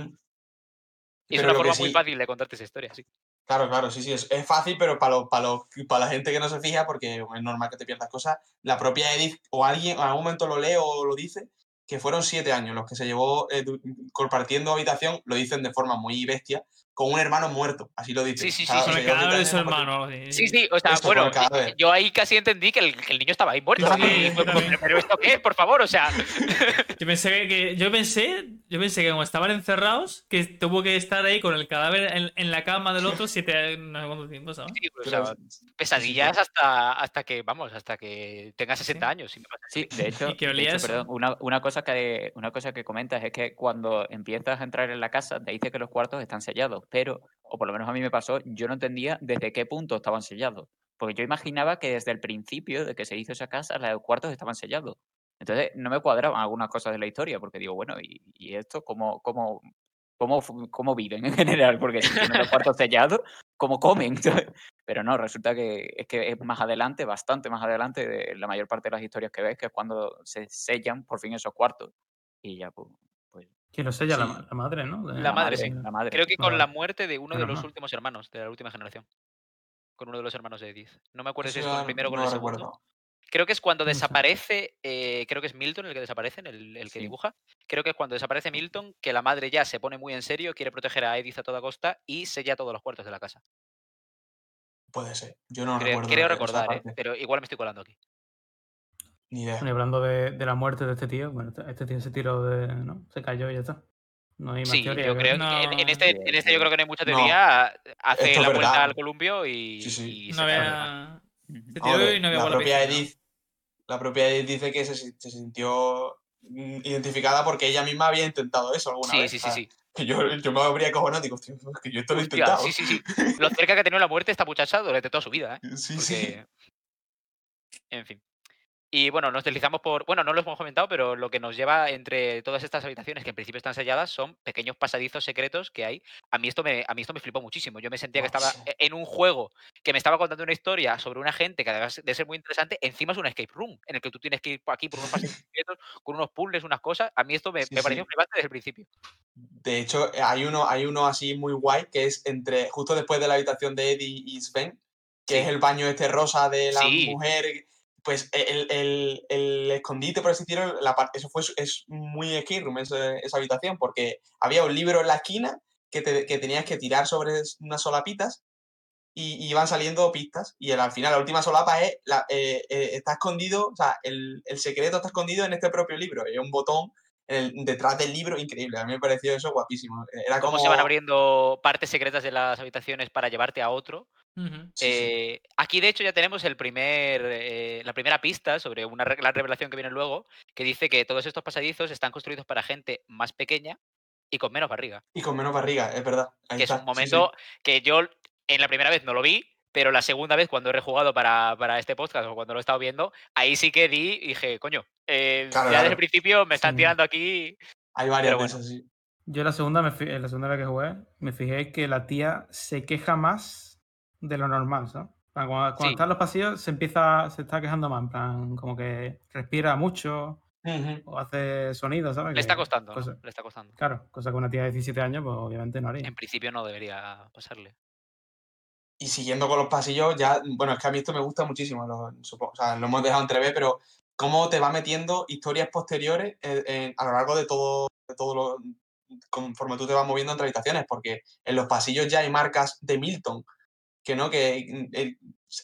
Y es Pero una forma muy fácil de contarte esa historia, sí. Claro, claro, sí, sí, es, fácil, pero para, lo- para, lo- para la gente que no se fija, porque es normal que te pierdas cosas, la propia Edith o alguien en algún momento lo lee o lo dice, que fueron siete años los que se llevó eh, compartiendo habitación, lo dicen de forma muy bestia, con un hermano muerto. Así lo dice. Sí, sí, sí, O sea, sí. Con el cadáver de su hermano. Sí, sí, o sea, Esto, bueno, yo ahí casi entendí que el, que el niño estaba ahí muerto. Sí, sí, como, también. pero ¿esto qué es? Por favor, o sea. Yo pensé que, que- yo pensé, yo pensé que como estaban encerrados, que tuvo que estar ahí con el cadáver en, en la cama del otro siete no sé cuánto tiempo, ¿sabes? sí, o Pero- sea, pesadillas hasta, hasta que, vamos, hasta que tenga 60 años. si me pasa. Sí, de hecho, Y de hecho, perdón, una, una cosa que, una cosa que comentas es que cuando empiezas a entrar en la casa te dice que los cuartos están sellados, pero, o por lo menos a mí me pasó, yo no entendía desde qué punto estaban sellados. Porque yo imaginaba que desde el principio de que se hizo esa casa, los cuartos estaban sellados. Entonces no me cuadraban algunas cosas de la historia, porque digo, bueno, ¿y, esto cómo, cómo, cómo, cómo viven en general? Porque si tienen los cuartos sellados, ¿cómo comen? Pero no, resulta que es que es más adelante, bastante más adelante de la mayor parte de las historias que ves, que es cuando se sellan por fin esos cuartos. Y ya, pues Que lo sella la, Sí. ma- la madre, ¿no? De- La madre, sí, sí. la madre. Creo que con la muerte de uno de los últimos hermanos de la última generación. Con uno de los hermanos de Edith. No me acuerdo si es con el primero o con no el segundo. Creo que es cuando desaparece, eh, creo que es Milton el que desaparece, el, el que Sí. dibuja. Creo que es cuando desaparece Milton que la madre ya se pone muy en serio, quiere proteger a Edith a toda costa y sella todos los cuartos de la casa. Puede ser. Yo no Creo, recuerdo. creo recordar, ¿eh? pero igual me estoy colando aquí. Ni idea. Bueno, y hablando de, de la muerte de este tío, bueno, este- este tío se tiró de. ¿no? Se cayó y ya está. No hay más Sí, teoría. yo que- creo No. que en, en este, Sí, en este yo creo que no hay mucha No. teoría. Hace Esto la vuelta verdad. al columpio y, Sí, sí. y No había. Se tiró y no había la propia. Edith, la propia Edith dice que se, se sintió mm, identificada porque ella misma había intentado eso alguna Sí, vez. sí, sí, sí. que yo, yo me habría cojonado, digo, "Hostia, es que yo esto lo he intentado. sí, sí, sí. Lo cerca que ha tenido la muerte esta muchacha durante toda su vida, ¿eh? Sí, sí. En fin. Y bueno, nos deslizamos por. Bueno, no lo hemos comentado, pero lo que nos lleva entre todas estas habitaciones, que en principio están selladas, son pequeños pasadizos secretos que hay. A mí esto me, a mí esto me flipó muchísimo. Yo me sentía que estaba e- en un juego que me estaba contando una historia sobre una gente que además de ser muy interesante, encima es un escape room, en el que tú tienes que ir por aquí por unos pasillos secretos, con unos puzzles, unas cosas. A mí esto me, Sí, me pareció sí. flipante desde el principio. De hecho, eh, hay uno, hay uno así muy guay que es entre justo después de la habitación de Eddie y Sven, que Sí. es el baño este rosa de la mujer. Pues el, el- el escondite, por así decirlo, la eso fue es muy escape room, ese- esa habitación, porque había un libro en la esquina que, te- que tenías que tirar sobre unas solapitas y, y iban saliendo pistas. Y al final, la última solapa es, la, eh, eh, está escondido, o sea, el, el secreto está escondido en este propio libro. Hay un botón el- detrás del libro increíble. A mí me pareció eso guapísimo. Era Cómo como... se van abriendo partes secretas de las habitaciones para llevarte a otro. Ujú. Sí, sí. Eh, aquí, de hecho, ya tenemos el primer, eh, la primera pista sobre una re- la revelación que viene luego, que dice que todos estos pasadizos están construidos para gente más pequeña y con menos barriga. Y con menos barriga, es verdad. Ahí que es un sí, sí. momento que yo en la primera vez no lo vi, pero la segunda vez cuando he rejugado para, para este podcast o cuando lo he estado viendo, ahí sí que di y dije, coño, eh, Claro, ya desde el principio me están Sí. tirando aquí. Hay varias bueno. esas, sí. Yo la segunda, me la segunda vez que jugué, me fijé que la tía se queja más de lo normal, ¿sabes? Cuando, cuando Sí. está en los pasillos se empieza, se está quejando más, en plan, como que respira mucho o hace sonidos, ¿sabes? Le está costando, ¿no? cosa- Le está costando. Claro, cosa que una tía de 17 años, pues obviamente no haría. En principio no debería pasarle. Y siguiendo con los pasillos, ya, bueno, es que a mí esto me gusta muchísimo, lo, supongo, o sea, lo hemos dejado entrever, pero cómo te va metiendo historias posteriores en- en- a lo largo de todo, de todo lo, conforme tú te vas moviendo entre habitaciones, porque en los pasillos ya hay marcas de Milton, que no, que mm,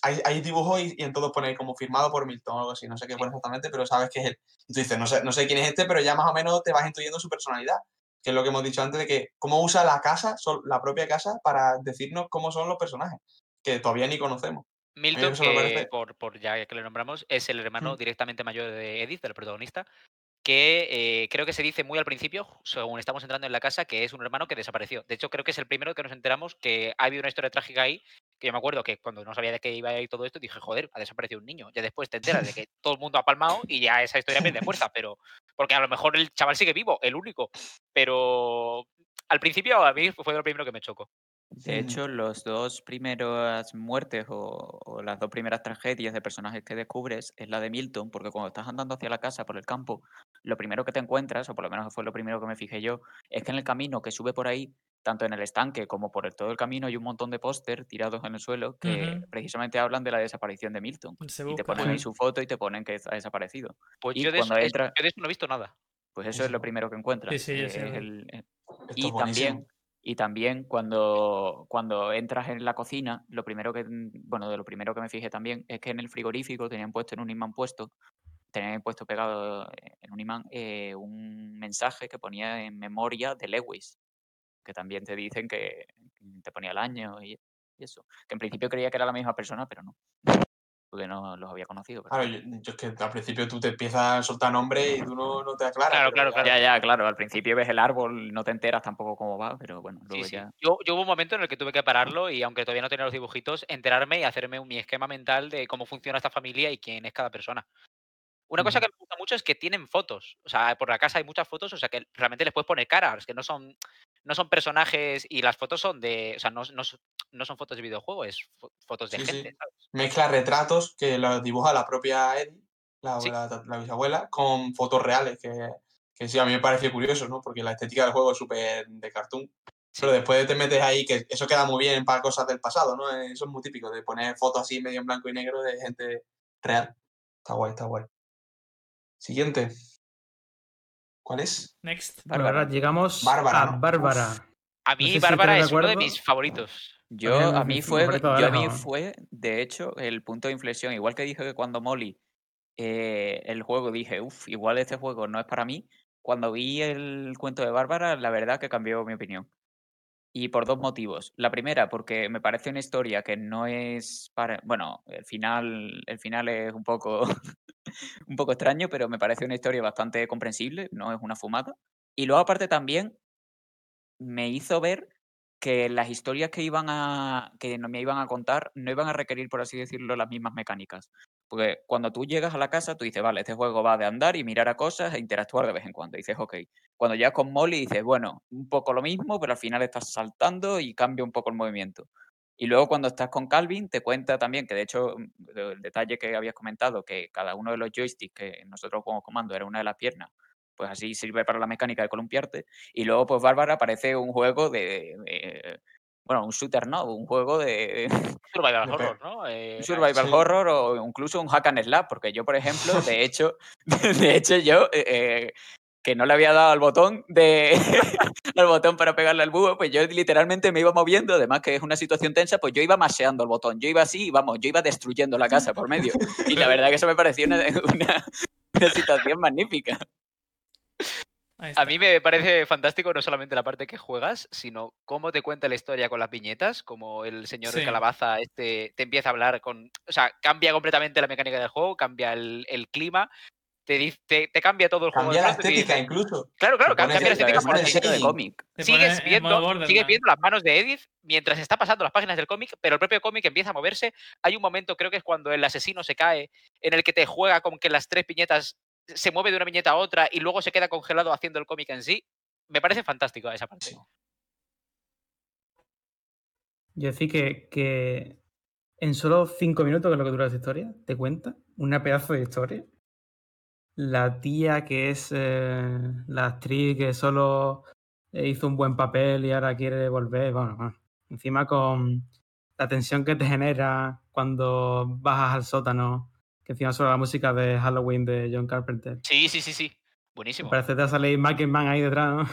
hay, hay dibujos y, y en todos pone como firmado por Milton o algo así, no sé qué pone exactamente, pero sabes que es él. Y tú dices, no sé, no sé quién es este, pero ya más o menos te vas intuyendo su personalidad, que es lo que hemos dicho antes de que cómo usa la casa, la propia casa, para decirnos cómo son los personajes, que todavía ni conocemos. Milton, que por, por ya que le nombramos, es el hermano Mm. directamente mayor de Edith, del protagonista, que eh, creo que se dice muy al principio, según estamos entrando en la casa, que es un hermano que desapareció. De hecho, creo que es el primero que nos enteramos que ha habido una historia trágica ahí, que yo me acuerdo que cuando no sabía de qué iba a ir todo esto, dije, joder, ha desaparecido un niño. Ya después te enteras de que todo el mundo ha palmado y ya esa historia pierde fuerza, pero porque a lo mejor el chaval sigue vivo, el único. Pero al principio a mí fue lo primero que me chocó. De hecho, los dos primeras muertes o, o las dos primeras tragedias de personajes que descubres es la de Milton, porque cuando estás andando hacia la casa por el campo, lo primero que te encuentras, o por lo menos fue lo primero que me fijé yo, es que en el camino que sube por ahí, tanto en el estanque como por el- todo el camino, hay un montón de póster tirados en el suelo que precisamente hablan de la desaparición de Milton. Se Y te ponen ahí Sí. su foto y te ponen que ha desaparecido. Pues Y yo de, eso, cuando es- entra- yo de eso no he visto nada. Pues eso es lo primero que encuentras. sí, que sí el- eh, y buenísimo. también Y también cuando, cuando entras en la cocina, lo primero que, bueno, de lo primero que me fijé también es que en el frigorífico tenían puesto en un imán puesto, tenían puesto pegado en un imán eh, un mensaje que ponía en memoria de Lewis, que también te dicen que te ponía el año y, y eso. Que en principio creía que era la misma persona, pero no porque no los había conocido. pero- Claro, yo, yo es que al principio tú te empiezas a soltar nombres y tú no, no te aclaras. Claro, pero claro, ya- Ya, claro, al principio ves el árbol, no te enteras tampoco cómo va, pero bueno, Sí, luego sí. ya... Yo, yo hubo un momento en el que tuve que pararlo y aunque todavía no tenía los dibujitos, enterarme y hacerme un- mi esquema mental de cómo funciona esta familia y quién es cada persona. Una cosa que me gusta mucho es que tienen fotos. O sea, por la casa hay muchas fotos, o sea que realmente les puedes poner caras, que no son, no son personajes y las fotos son de. O sea, no, no, son- no son fotos de videojuego, es fo- fotos de Sí, sí. gente. ¿sabes? Mezcla retratos que los dibuja la propia Eddie, la, Sí. la- la bisabuela, con fotos reales, que, que sí, a mí me pareció curioso, ¿no? Porque la estética del juego es súper de cartoon. Pero después te metes ahí, que eso queda muy bien para cosas del pasado, ¿no? Eso es muy típico, de poner fotos así medio en blanco y negro de gente real. Está guay, está guay. Siguiente. ¿Cuál es? Next. Bárbara. llegamos Bárbara, a ¿no? Bárbara. A mí, sé Bárbara es uno de mis favoritos. Yo, a mí mi fue, yo a mí fue, de hecho, el punto de inflexión. Igual que dije que cuando Molly eh, el juego dije, uff, igual este juego no es para mí. Cuando vi el cuento de Bárbara, la verdad que cambió mi opinión. Y por dos motivos. La primera, porque me parece una historia que no es para. Bueno, el final, el final es un poco, un poco extraño, pero me parece una historia bastante comprensible, no es una fumada. Y luego, aparte, también me hizo ver que las historias que iban a que me iban a contar no iban a requerir, por así decirlo, las mismas mecánicas. Porque cuando tú llegas a la casa, tú dices, vale, este juego va de andar y mirar a cosas e interactuar de vez en cuando. Dices, ok. Cuando llegas con Molly, dices, bueno, un poco lo mismo, pero al final estás saltando y cambia un poco el movimiento. Y luego cuando estás con Calvin, te cuenta también que, de hecho, el detalle que habías comentado, que cada uno de los joysticks que nosotros jugamos comando era una de las piernas, pues así sirve para la mecánica de columpiarte. Y luego, pues Bárbara parece un juego de, de- bueno, un shooter no, un juego de, Survival horror, ¿no? Eh, un survival sí. horror o incluso un hack and slash, porque yo, por ejemplo, de hecho, de hecho yo, eh, eh, que no le había dado al botón de al botón para pegarle al búho, pues yo literalmente me iba moviendo, además que es una situación tensa, pues yo iba maseando el botón, yo iba así, y vamos, yo iba destruyendo la casa por medio. Y la verdad que eso me pareció una, una- una situación magnífica. A mí me parece fantástico no solamente la parte que juegas, sino cómo te cuenta la historia con las viñetas, como el señor de Sí. calabaza este te empieza a hablar con... O sea, cambia completamente la mecánica del juego, cambia el, el clima, te, dice- te, te cambia todo el juego. Cambia la estética dice- incluso. Claro, claro, cambia la estética. porque estética de cómic. Sigues viendo, sigues viendo las manos de Edith mientras está pasando las páginas del cómic, pero el propio cómic empieza a moverse. Hay un momento, creo que es cuando el asesino se cae, en el que te juega con que las tres viñetas se mueve de una viñeta a otra y luego se queda congelado haciendo el cómic en sí. Me parece fantástico esa parte. Yo decir que, que en solo cinco minutos, que es lo que dura esta historia, te cuenta una pedazo de historia. La tía que es eh, la actriz que solo eh, hizo un buen papel y ahora quiere volver. Bueno, bueno, encima con la tensión que te genera cuando bajas al sótano, que encima suena la música de Halloween de John Carpenter. Sí, sí, sí, sí. Me Buenísimo. parece que te va a salir Michael Mann ahí detrás, ¿no?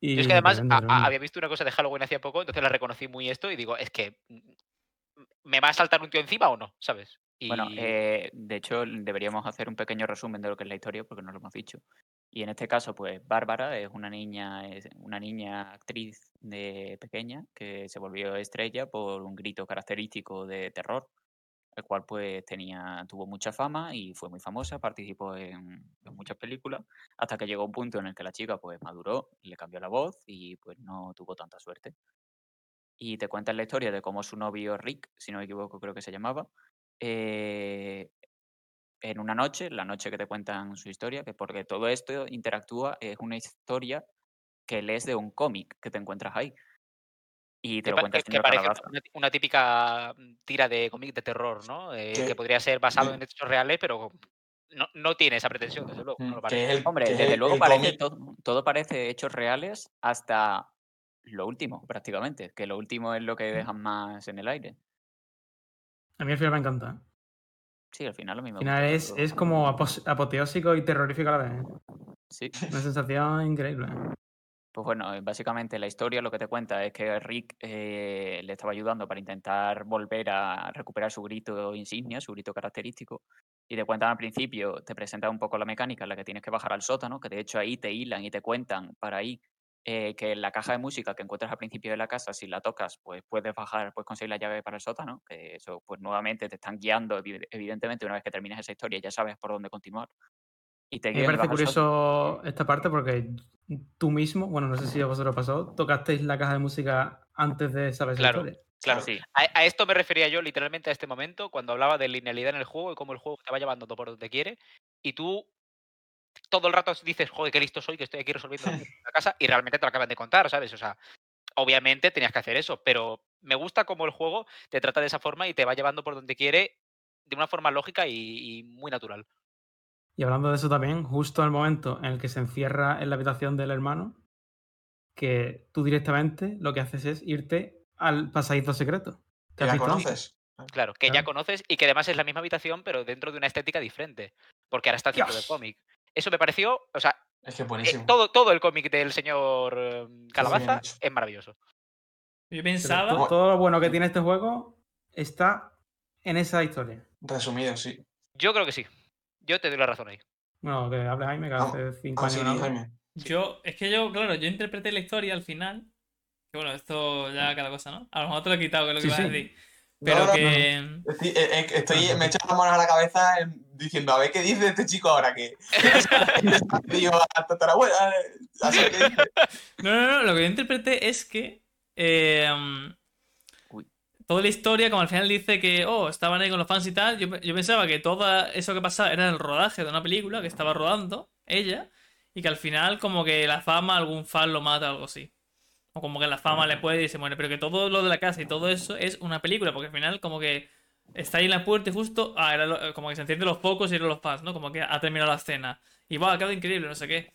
Y Yo es que además a- a- había visto una cosa de Halloween hacía poco, entonces la reconocí muy esto y digo, es que mm, ¿me va a saltar un tío encima o no? ¿Sabes? Y Bueno, eh, de hecho, deberíamos hacer un pequeño resumen de lo que es la historia, porque no lo hemos dicho. Y en este caso, pues Bárbara es una niña, es una niña actriz de pequeña que se volvió estrella por un grito característico de terror, el cual pues tenía, tuvo mucha fama y fue muy famosa, participó en, muchas películas, hasta que llegó un punto en el que la chica pues maduró, le cambió la voz y pues no tuvo tanta suerte. Y te cuentan la historia de cómo su novio Rick, si no me equivoco creo que se llamaba, eh, en una noche, la noche que te cuentan su historia, que porque todo esto interactúa, es una historia que lees de un cómic que te encuentras ahí. Y te que, lo pa- cuenta el que- parece una, una típica mm, tira de cómic de terror, ¿no? Eh, Que- podría ser basado en hechos reales, pero no, no tiene esa pretensión, desde luego. no lo que parece. es el, Hombre, desde el- luego el parece todo, todo parece hechos reales hasta lo último, prácticamente. Que lo último es lo que dejan más en el aire. A mí al final me encanta. Sí, al final mí me Al final gusta es, es como apoteósico y terrorífico a la vez. ¿eh? Sí. Una sensación increíble. Pues bueno, eh, básicamente la historia lo que te cuenta es que Rick eh, le estaba ayudando para intentar volver a recuperar su grito insignia, su grito característico. Y te cuentan al principio, te presentan un poco la mecánica en la que tienes que bajar al sótano, que de hecho ahí te hilan y te cuentan para ahí eh, que la caja de música que encuentras al principio de la casa, si la tocas, pues puedes bajar, puedes conseguir la llave para el sótano, que eso pues nuevamente te están guiando, evi- evidentemente una vez que terminas esa historia ya sabes por dónde continuar. Y te Me parece curioso esta parte porque tú mismo, bueno, no sé si a vosotros pasó, tocasteis la caja de música antes de saber Claro. historia. Claro, Sí. a, a esto me refería yo literalmente a este momento, cuando hablaba de linealidad en el juego y cómo el juego te va llevando todo por donde quiere, y tú todo el rato dices, joder, qué listo soy, que estoy aquí resolviendo la casa, y realmente te lo acaban de contar, ¿sabes? O sea, obviamente tenías que hacer eso, pero me gusta cómo el juego te trata de esa forma y te va llevando por donde quiere de una forma lógica y, y muy natural. Y hablando de eso también, justo en el momento en el que se encierra en la habitación del hermano, que tú directamente lo que haces es irte al pasadizo secreto. Que antes. conoces. Claro, que ya conoces y que además es la misma habitación, pero dentro de una estética diferente, porque ahora está dentro del Dios. cómic. Eso me pareció, o sea, Es que eh, buenísimo. todo, todo el cómic del señor eh, Calabaza es maravilloso. Yo pensaba. to- todo lo bueno que tiene este juego está en esa historia. Resumido, sí. Yo creo que sí. Yo te doy la razón ahí. Bueno, que hable Jaime, que hace cinco Ah, años sí, no. Jaime. Yo, es que yo, claro, yo interpreté la historia al final. Que bueno, esto ya cada cosa, ¿no? A lo mejor te lo he quitado, que es lo que Sí, iba a decir. No, Pero no, no, que. Estoy, eh, eh, estoy- me he echado las manos a la cabeza diciendo, a ver qué dice este chico ahora que. Digo, a tatarabuela, eh. No, no, no, lo que yo interpreté es que. eh. Toda la historia, como al final dice que, oh, estaban ahí con los fans y tal, yo, yo pensaba que todo eso que pasaba era el rodaje de una película que estaba rodando ella, y que al final, como que la fama, algún fan lo mata o algo así. O como que la fama le puede y se muere, pero que todo lo de la casa y todo eso es una película, porque al final, como que está ahí en la puerta y justo, ah, era lo- como que se encienden los focos y eran los fans, ¿no? Como que ha terminado la escena. Y va, ha quedado increíble, no sé qué.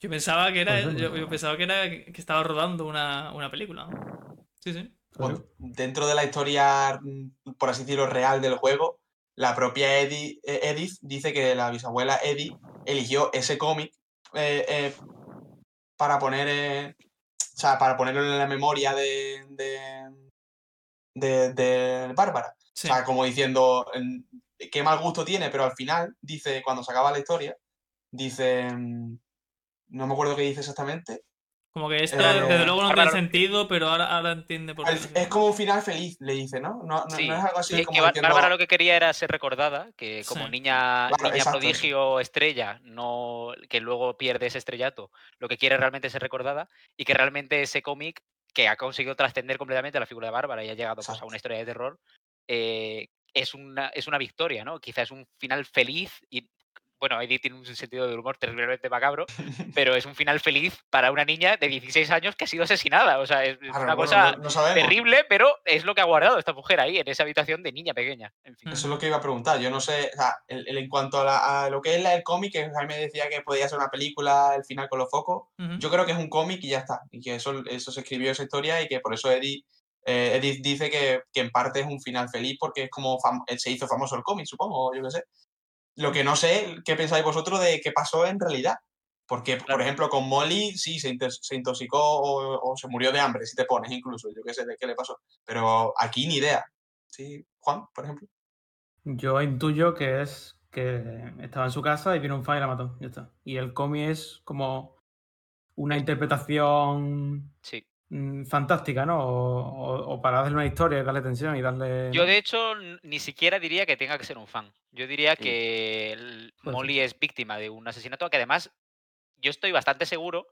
Yo pensaba que era, yo, yo pensaba que era que estaba rodando una, una película. Sí, sí. Bueno, dentro de la historia, mm, por así decirlo, real del juego, la propia Edith, eh, Edith dice que la bisabuela Edith eligió ese cómic eh, eh, para poner, eh, o sea, para ponerlo en la memoria de, de, de- de Bárbara. Sí. O sea, como diciendo, qué mal gusto tiene, pero al final, dice, cuando se acaba la historia, dice, mm, no me acuerdo qué dice exactamente, Como que esto, Eh, desde luego no Bárbara- tiene sentido, pero ahora, ahora entiende por qué. es, es como un final feliz, le dice, ¿no? No, no, Sí, no es algo así que, como que diciendo, Bárbara lo que quería era ser recordada, que como Sí. niña, Claro, niña prodigio estrella, no, que luego pierde ese estrellato, lo que quiere realmente es ser recordada y que realmente ese cómic que ha conseguido trascender completamente la figura de Bárbara y ha llegado pues, a una historia de terror, eh, es, una, es una victoria, ¿no? Quizás es un final feliz y, bueno, Edith tiene un sentido del humor terriblemente macabro, pero es un final feliz para una niña de 16 años que ha sido asesinada. O sea, es, es Claro, una bueno, cosa no- no sabemos. terrible, pero es lo que ha guardado esta mujer ahí, en esa habitación de niña pequeña. En fin. Eso es lo que iba a preguntar. Yo no sé, o sea, el- el- en cuanto a, la- a lo que es la- el cómic, que Jaime decía que podía ser una película, el final con los focos, Ujú. yo creo que es un cómic y ya está. Y que eso, eso se escribió esa historia y que por eso Edith, eh, Edith dice que, que en parte es un final feliz porque es como se hizo famoso el cómic, supongo, o yo qué sé. Lo que no sé, ¿qué pensáis vosotros de qué pasó en realidad? Porque, por ejemplo, con Molly sí se, inter- se intoxicó o, o se murió de hambre, si te pones incluso, yo qué sé de qué le pasó. Pero aquí ni idea. ¿Sí, Juan, por ejemplo? Yo intuyo que es que estaba en su casa y vino un fan y la mató. Ya está. Y el cómic es como una interpretación Sí. Mm, fantástica, ¿no? O, o- o para darle una historia y darle tensión y darle. Yo, de hecho, ni siquiera diría que tenga que ser un fan. Yo diría Sí. que el-. Molly es víctima de un asesinato, que además yo estoy bastante seguro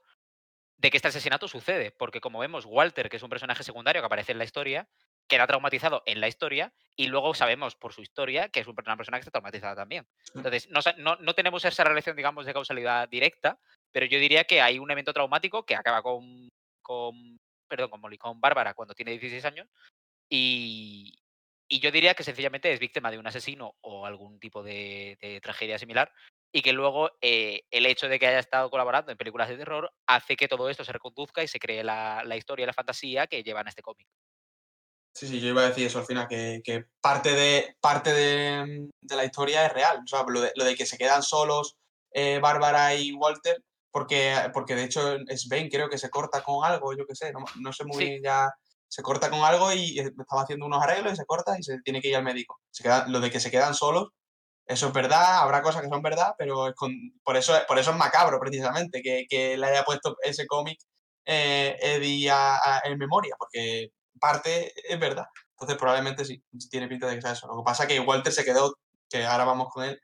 de que este asesinato sucede, porque como vemos, Walter, que es un personaje secundario que aparece en la historia, queda traumatizado en la historia y luego sabemos por su historia que es un- una persona que está traumatizada también. Entonces, no, no- no tenemos esa relación, digamos, de causalidad directa, pero yo diría que hay un evento traumático que acaba con, con perdón, con Molly, con Bárbara cuando tiene 16 años y, y yo diría que sencillamente es víctima de un asesino o algún tipo de, tragedia similar y que luego eh, el hecho de que haya estado colaborando en películas de terror hace que todo esto se reconduzca y se cree la, la historia y la fantasía que llevan a este cómic. Sí, sí, yo iba a decir eso al final, que, parte, de, parte de, de la historia es real. O sea, lo de, lo de que se quedan solos eh, Bárbara y Walter, porque, porque de hecho Sven creo que se corta con algo, yo qué sé, no, no sé muy Sí. bien ya. Se corta con algo y eh, estaba haciendo unos arreglos y se corta y se tiene que ir al médico. Se queda, lo de que se quedan solos, eso es verdad, habrá cosas que son verdad, pero es con, por, eso, por eso es macabro precisamente que, que le haya puesto ese cómic eh, Eddie a- a- en memoria, porque parte es verdad. Entonces probablemente sí, tiene pinta de que sea eso. Lo que pasa es que Walter se quedó, que ahora vamos con él,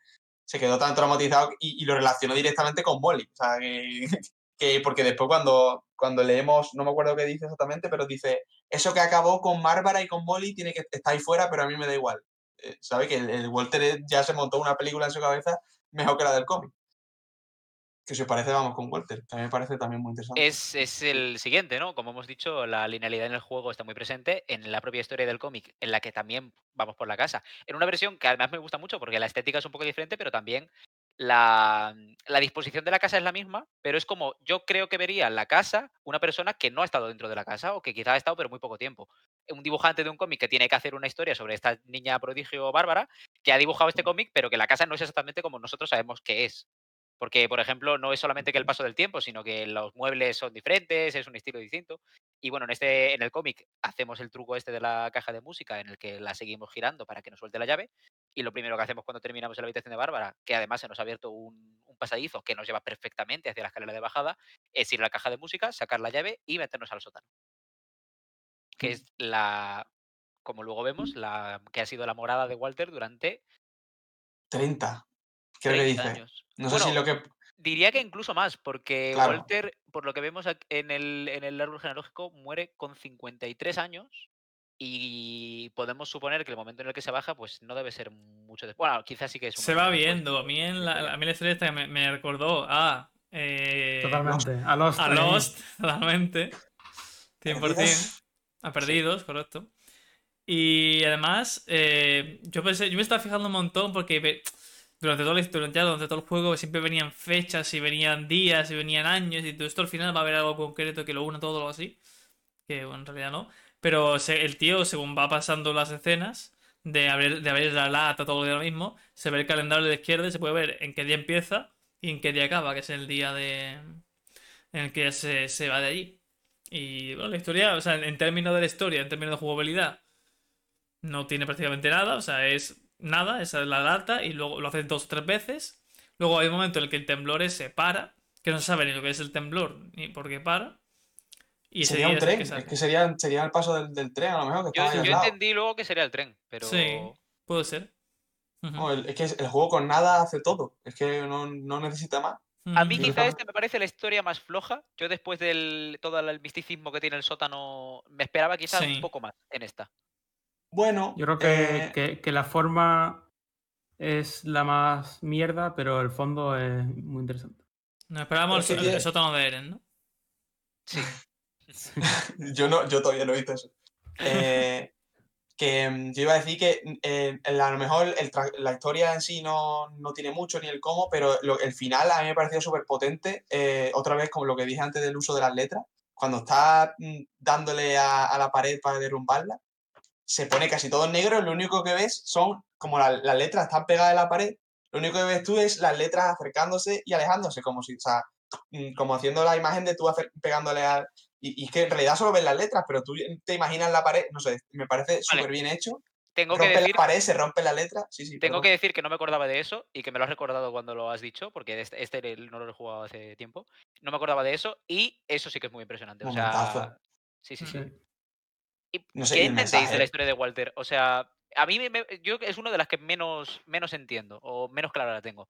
se quedó tan traumatizado y, lo relacionó directamente con Molly. O sea, que, que- porque después cuando, cuando leemos, no me acuerdo qué dice exactamente, pero dice, eso que acabó con Bárbara y con Molly tiene que estar ahí fuera, pero a mí me da igual. Eh, ¿Sabe? Que el, el Walter ya se montó una película en su cabeza mejor que la del cómic. Que si os parece, vamos con Walter. que A mí me parece también muy interesante. Es, es el siguiente, ¿no? Como hemos dicho, la linealidad en el juego está muy presente en la propia historia del cómic, en la que también vamos por la casa. En una versión que además me gusta mucho porque la estética es un poco diferente, pero también la, la disposición de la casa es la misma, pero es como yo creo que vería la casa una persona que no ha estado dentro de la casa o que quizá ha estado pero muy poco tiempo. Un dibujante de un cómic que tiene que hacer una historia sobre esta niña prodigio Bárbara, que ha dibujado este cómic, pero que la casa no es exactamente como nosotros sabemos que es. Porque, por ejemplo, no es solamente que el paso del tiempo, sino que los muebles son diferentes, es un estilo distinto. Y bueno, en este, en el cómic hacemos el truco este de la caja de música, en el que la seguimos girando para que nos suelte la llave. Y lo primero que hacemos cuando terminamos en la habitación de Bárbara, que además se nos ha abierto un, un pasadizo que nos lleva perfectamente hacia la escalera de bajada, es ir a la caja de música, sacar la llave y meternos al sótano. Que es la, como luego vemos, la que ha sido la morada de Walter durante 30, creo que 30 dice. años. No sé si Bueno, lo que... Diría que incluso más, porque Claro. Walter, por lo que vemos en el, en el árbol genealógico, muere con 53 años y podemos suponer que el momento en el que se baja, pues no debe ser mucho después. Bueno, quizás sí que es un Se va viendo. A mí, en la, a mí la historia esta me, me recordó a. eh, Totalmente. A Lost. A ahí. Lost, totalmente. 100%. Perdidos. A perdidos, correcto. Y además, eh, yo pensé, yo me estaba fijando un montón porque durante todo, el, durante, durante todo el juego siempre venían fechas y venían días y venían años y todo esto al final va a haber algo concreto que lo una todo o algo así. Que bueno, en realidad no. Pero el tío, según va pasando las escenas de abrir, de abrir la lata, todo lo mismo, se ve el calendario de la izquierda y se puede ver en qué día empieza y en qué día acaba, que es el día de en el que se, se va de allí. Y bueno, la historia, o sea, en términos de la historia, en términos de jugabilidad, no tiene prácticamente nada, o sea, es nada, esa es la lata y luego lo haces dos o tres veces. Luego hay un momento en el que el temblor se para, que no se sabe ni lo que es el temblor ni por qué para. Y Sería un tren, que es que sería, sería el paso del, del tren a lo mejor, que Yo, yo entendí luego que sería el tren, pero Sí. Puede ser. Ujú. No, el- es que el juego con nada hace todo. Es que no, no necesita más. a mí quizá este me parece la historia más floja. Yo después del todo el misticismo que tiene el sótano, me esperaba quizá Sí. un poco más en esta. Bueno, Yo creo que, eh, que- que la forma es la más mierda, pero el fondo es muy interesante. Nos esperábamos el, sótano de Eren, ¿no? Sí. yo, no, yo todavía no he visto eso. Eh, que mm, yo iba a decir que mm, eh, a lo mejor el la historia en sí no, no tiene mucho ni el cómo, pero lo- el final a mí me pareció súper potente. eh, otra vez, como lo que dije antes del uso de las letras, cuando está mm, dándole a, a la pared para derrumbarla, se pone casi todo en negro. Lo único que ves son como la- las letras están pegadas a la pared. Lo único que ves tú es las letras acercándose y alejándose, como si, o sea, mm, como haciendo la imagen de tú pegándole al. Y, y es que en realidad solo ves las letras, pero tú te imaginas la pared, no sé, me parece súper bien hecho. Tengo que Rompe decir, la pared, se rompe la letra. Sí, sí. tengo perdón. que decir que no me acordaba de eso y que me lo has recordado cuando lo has dicho, porque este, este no lo he jugado hace tiempo. No me acordaba de eso y eso sí que es muy impresionante. O sea, sí, sí, sí. Sí. ¿Y No sé, ¿Qué el entendéis de la historia de Walter? O sea, a mí me, yo es una de las que menos, menos entiendo o menos clara la tengo.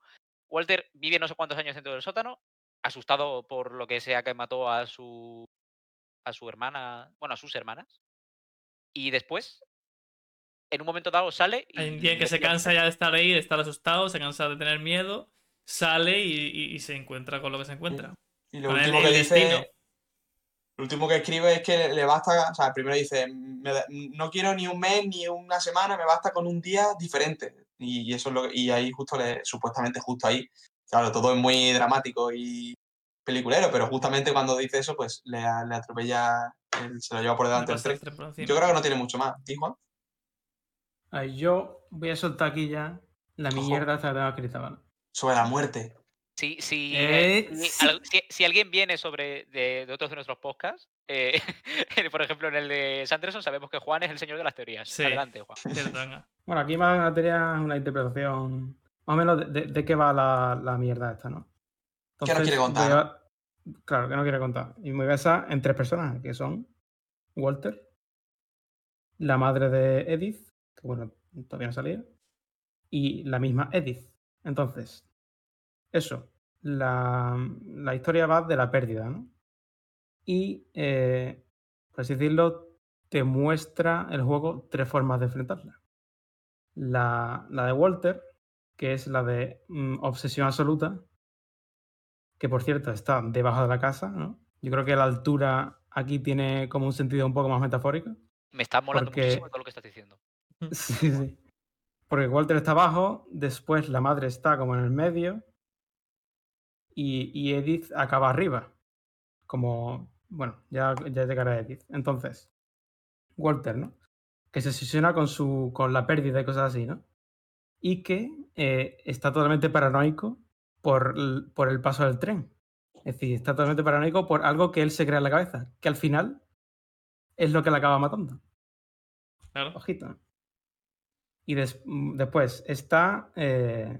Walter vive no sé cuántos años dentro del sótano, asustado por lo que sea que mató a su a su hermana, bueno, a sus hermanas. Y después, en un momento dado, sale y Hay un día que se cansa ya de estar ahí, de estar asustado, se cansa de tener miedo, sale y, y- y se encuentra con lo que se encuentra. Y lo Con el- último el que dice. Lo último que escribe es que le basta. O sea, primero dice: "Me da- No quiero ni un mes ni una semana, me basta con un día diferente. Y eso es lo que- Y ahí, justo, le, supuestamente, justo ahí. Claro, todo es muy dramático y peliculero, pero justamente cuando dice eso, pues le, atropella. el- se lo lleva por delante el pasa el tren. Yo creo que no tiene mucho más. ¿Sí, Juan? Yo voy a soltar aquí ya la Ojo. mierda que tengo escrita, ¿vale? Sobre la muerte. Si, si, Eh, si sí. al- si- si alguien viene sobre de, de otros de nuestros podcasts, eh, por ejemplo en el de Sanderson sabemos que Juan es el señor de las teorías. Sí. Adelante, Juan. Bueno, aquí más una teoría, una interpretación más o menos de, de- de qué va la, la mierda esta, ¿no? ¿Qué nos quiere contar, a- Claro, que no quiere contar. Y me voy a basar en tres personajes, que son Walter, la madre de Edith, que bueno, todavía no salía, y la misma Edith. Entonces, eso, la, la historia va de la pérdida, ¿no? Y, eh, por así decirlo, te muestra el juego tres formas de enfrentarla. La, la de Walter, que es la de mm, obsesión absoluta, que por cierto está debajo de la casa, ¿no? Yo creo que la altura aquí tiene como un sentido un poco más metafórico. Me está molando Porque- muchísimo todo lo que estás diciendo. Sí, sí. Porque Walter está abajo, después la madre está como en el medio y, y Edith acaba arriba. Como, bueno, ya, ya llegará Edith. Entonces, Walter, ¿no? Que se obsesiona con, su, con la pérdida y cosas así, ¿no? Y que eh, está totalmente paranoico por, por el paso del tren. Es decir, está totalmente paranoico por algo que él se crea en la cabeza, que al final es lo que le acaba matando. Claro. Ojito. Y des- mm, después está. eh,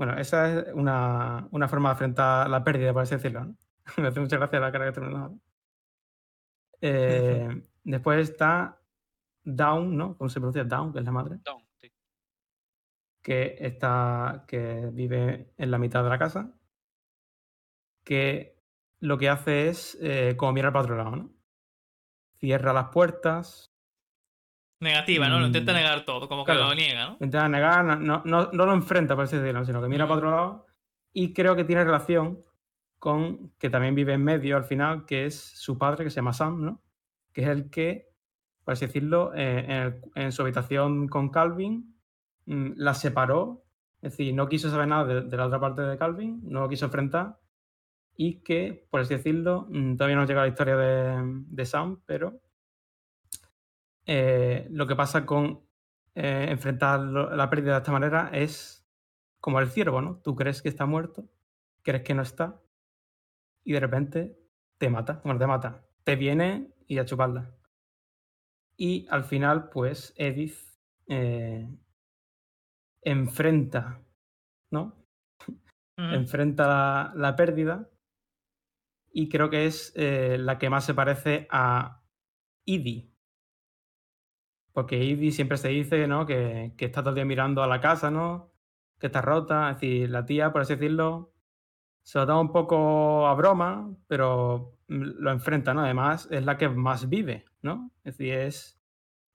bueno, esa es una, una forma de enfrentar la pérdida, por así decirlo. ¿no? Me hace mucha gracia la cara que ahora. Eh, después está Down, ¿no? ¿Cómo se pronuncia? Down, que es la madre. Don, sí. Que está. que vive en la mitad de la casa. Que lo que hace es eh, como mirar para otro lado, ¿no? Cierra las puertas, Negativa, ¿no? Lo intenta Mm, negar todo, como que claro. lo niega, ¿no? Intenta negar, no, no, no, no lo enfrenta, por así decirlo, sino que mira para Ujú. otro lado. Y creo que tiene relación con que también vive en medio al final, que es su padre, que se llama Sam, ¿no? Que es el que, por así decirlo, eh, en, el- en su habitación con Calvin, mm, la separó. Es decir, no quiso saber nada de, de la otra parte de Calvin, no lo quiso enfrentar. Y que, por así decirlo, mm, todavía no llega la historia de, de Sam, pero eh, lo que pasa con eh, enfrentar la pérdida de esta manera es como el ciervo, ¿no? Tú crees que está muerto, crees que no está, y de repente te mata. Bueno, te mata. Te viene y a chuparla. Y al final, pues, Edith eh, enfrenta, ¿no? Ujú. enfrenta la, la pérdida y creo que es eh, la que más se parece a Edie. Porque Edie siempre se dice ¿no? que, está todo el día mirando a la casa, ¿no? que está rota. Es decir, la tía, por así decirlo, se lo toma un poco a broma, pero mm, lo enfrenta, ¿no? Además, es la que más vive, ¿no? Es decir, es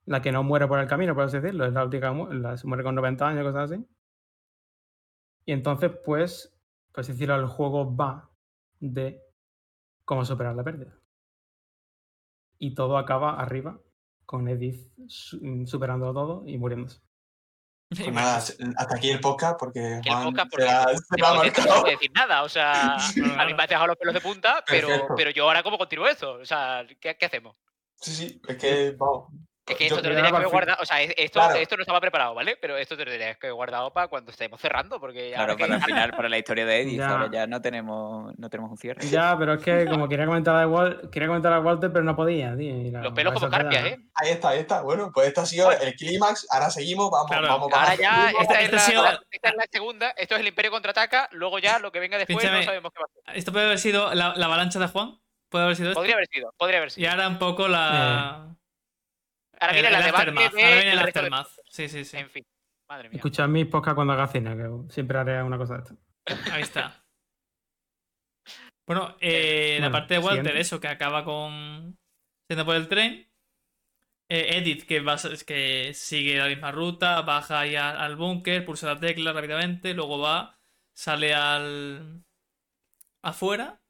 la que no muere por el camino, por así decirlo. Es la última que mu- la, se muere con 90 años, cosas así. Y entonces, pues, por así decirlo, el juego va de cómo superar la pérdida. Y todo acaba arriba, con Edith mm, superándolo todo y muriéndose. Pues nada, hasta aquí el podcast porque Que el podcast, se porque se ha momento no marcado. puedo decir nada. O sea, a mí me has dejado los pelos de punta, pero, Perfecto. pero yo ahora cómo continúo esto. O sea, ¿qué, qué hacemos? Sí, sí, es que, vamos. Es que esto te lo tenías que haber guardado. O sea, es- esto, Claro. esto no estaba preparado, ¿vale? Pero esto te lo tenías que haber guardado para cuando estemos cerrando. Porque Claro, que- para el final, para la historia de Edith, Ya. ahora ya no tenemos, no tenemos un cierre. Ya, pero es que como quería comentar a Wal- quería comentar a Walter, pero no podía, tío. y la- los pelos como carpias. ¿eh? Ahí está, ahí está. Bueno, pues este ha sido el clímax. Ahora seguimos, vamos, Claro, vamos, vamos. Ahora ya, esta es, Este la, sido- esta es la segunda. Esto es el Imperio contraataca. Luego ya lo que venga después Pínchame. no sabemos qué va a ser. Esto puede haber sido la, la avalancha de Juan. Puede haber sido esto. Podría haber sido, podría haber Y sido. ahora un poco la. Ahora el, viene la el aftermath. de- Ahora viene el aftermath. Sí, sí, sí. En fin, madre mía. Escuchad mis podcasts cuando haga cine, que siempre haré una cosa de esto. Ahí está. Bueno, eh, la Bueno, parte de Walter, siguiente. eso, que acaba con. siendo por el tren. Eh, Edith, que, va, que sigue la misma ruta, baja ahí al, al búnker, pulsa la tecla rápidamente, luego va, sale al. afuera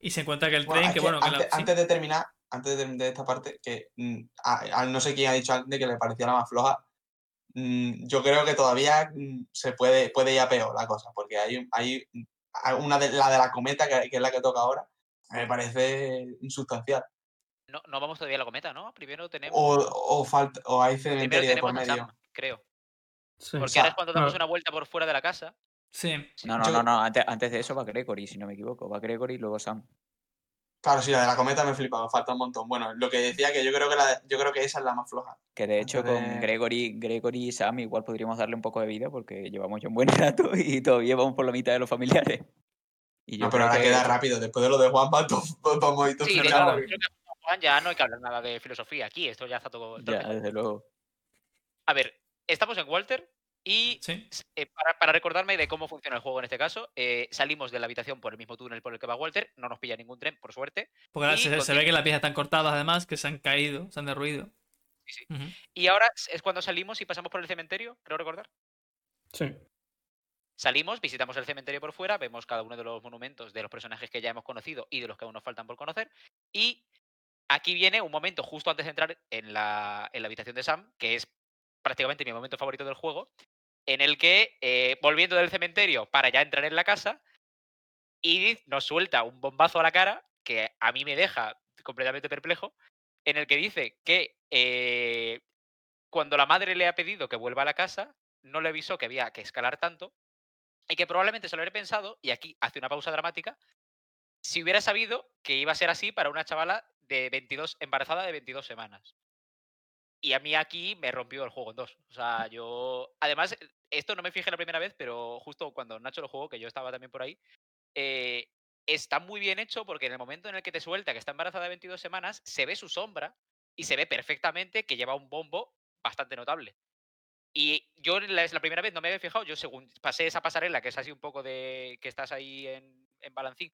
y se encuentra que el Bueno, tren, que que bueno, que la- antes, sí. antes de terminar, antes de terminar esta parte, que mm, a- a no sé quién ha dicho antes que le parecía la más floja, mm, yo creo que todavía mm, se puede, puede ir a peor la cosa, porque hay, hay una de la de la cometa, que, que es la que toca ahora, me parece insustancial. No, no vamos todavía a la cometa, ¿no? Primero tenemos. O, o, falta, o hay cementerio de por medio. Sam, creo. Sí. Porque sea, ahora es cuando damos bueno. una vuelta por fuera de la casa. Sí. No, no, Yo- no, no. Antes, antes de eso va Gregory, si no me equivoco. Va Gregory y luego Sam. Claro, sí, la de la cometa me flipa, me falta un montón. Bueno, lo que decía que yo creo que la, yo creo que esa es la más floja. Que de hecho con Gregory, Gregory y Sam igual podríamos darle un poco de vida porque llevamos ya un buen rato y todavía vamos por la mitad de los familiares. Y yo No, pero ahora que- queda rápido. Después de lo de Juan, vamos a ir todo Sí, creo que Juan ya no hay que hablar nada de filosofía aquí. Esto ya está todo. todo Ya, desde luego. A ver, estamos en Walter y Sí. eh, para, para recordarme de cómo funciona el juego en este caso, eh, salimos de la habitación por el mismo túnel por el que va Walter, no nos pilla ningún tren, por suerte. Porque se, se ve que las piezas están cortadas, además, que se han caído, se han derruido. Sí, sí. Ujú. Y ahora es cuando salimos y pasamos por el cementerio, creo recordar. Sí. Salimos, visitamos el cementerio por fuera, vemos cada uno de los monumentos de los personajes que ya hemos conocido y de los que aún nos faltan por conocer. Y aquí viene un momento justo antes de entrar en la, en la habitación de Sam, que es prácticamente mi momento favorito del juego, en el que, eh, volviendo del cementerio para ya entrar en la casa, Edith nos suelta un bombazo a la cara que a mí me deja completamente perplejo, en el que dice que eh, cuando la madre le ha pedido que vuelva a la casa, no le avisó que había que escalar tanto y que probablemente se lo hubiera pensado, y aquí hace una pausa dramática, si hubiera sabido que iba a ser así para una chavala de 22, embarazada de 22 semanas. Y a mí aquí me rompió el juego en dos. O sea, yo. Además, esto no me fijé la primera vez, pero justo cuando Nacho lo jugó, que yo estaba también por ahí, eh, está muy bien hecho porque en el momento en el que te suelta que está embarazada de 22 semanas, se ve su sombra y se ve perfectamente que lleva un bombo bastante notable. Y yo la primera vez no me había fijado, yo según pasé esa pasarela, que es así un poco de que estás ahí en, en balancín,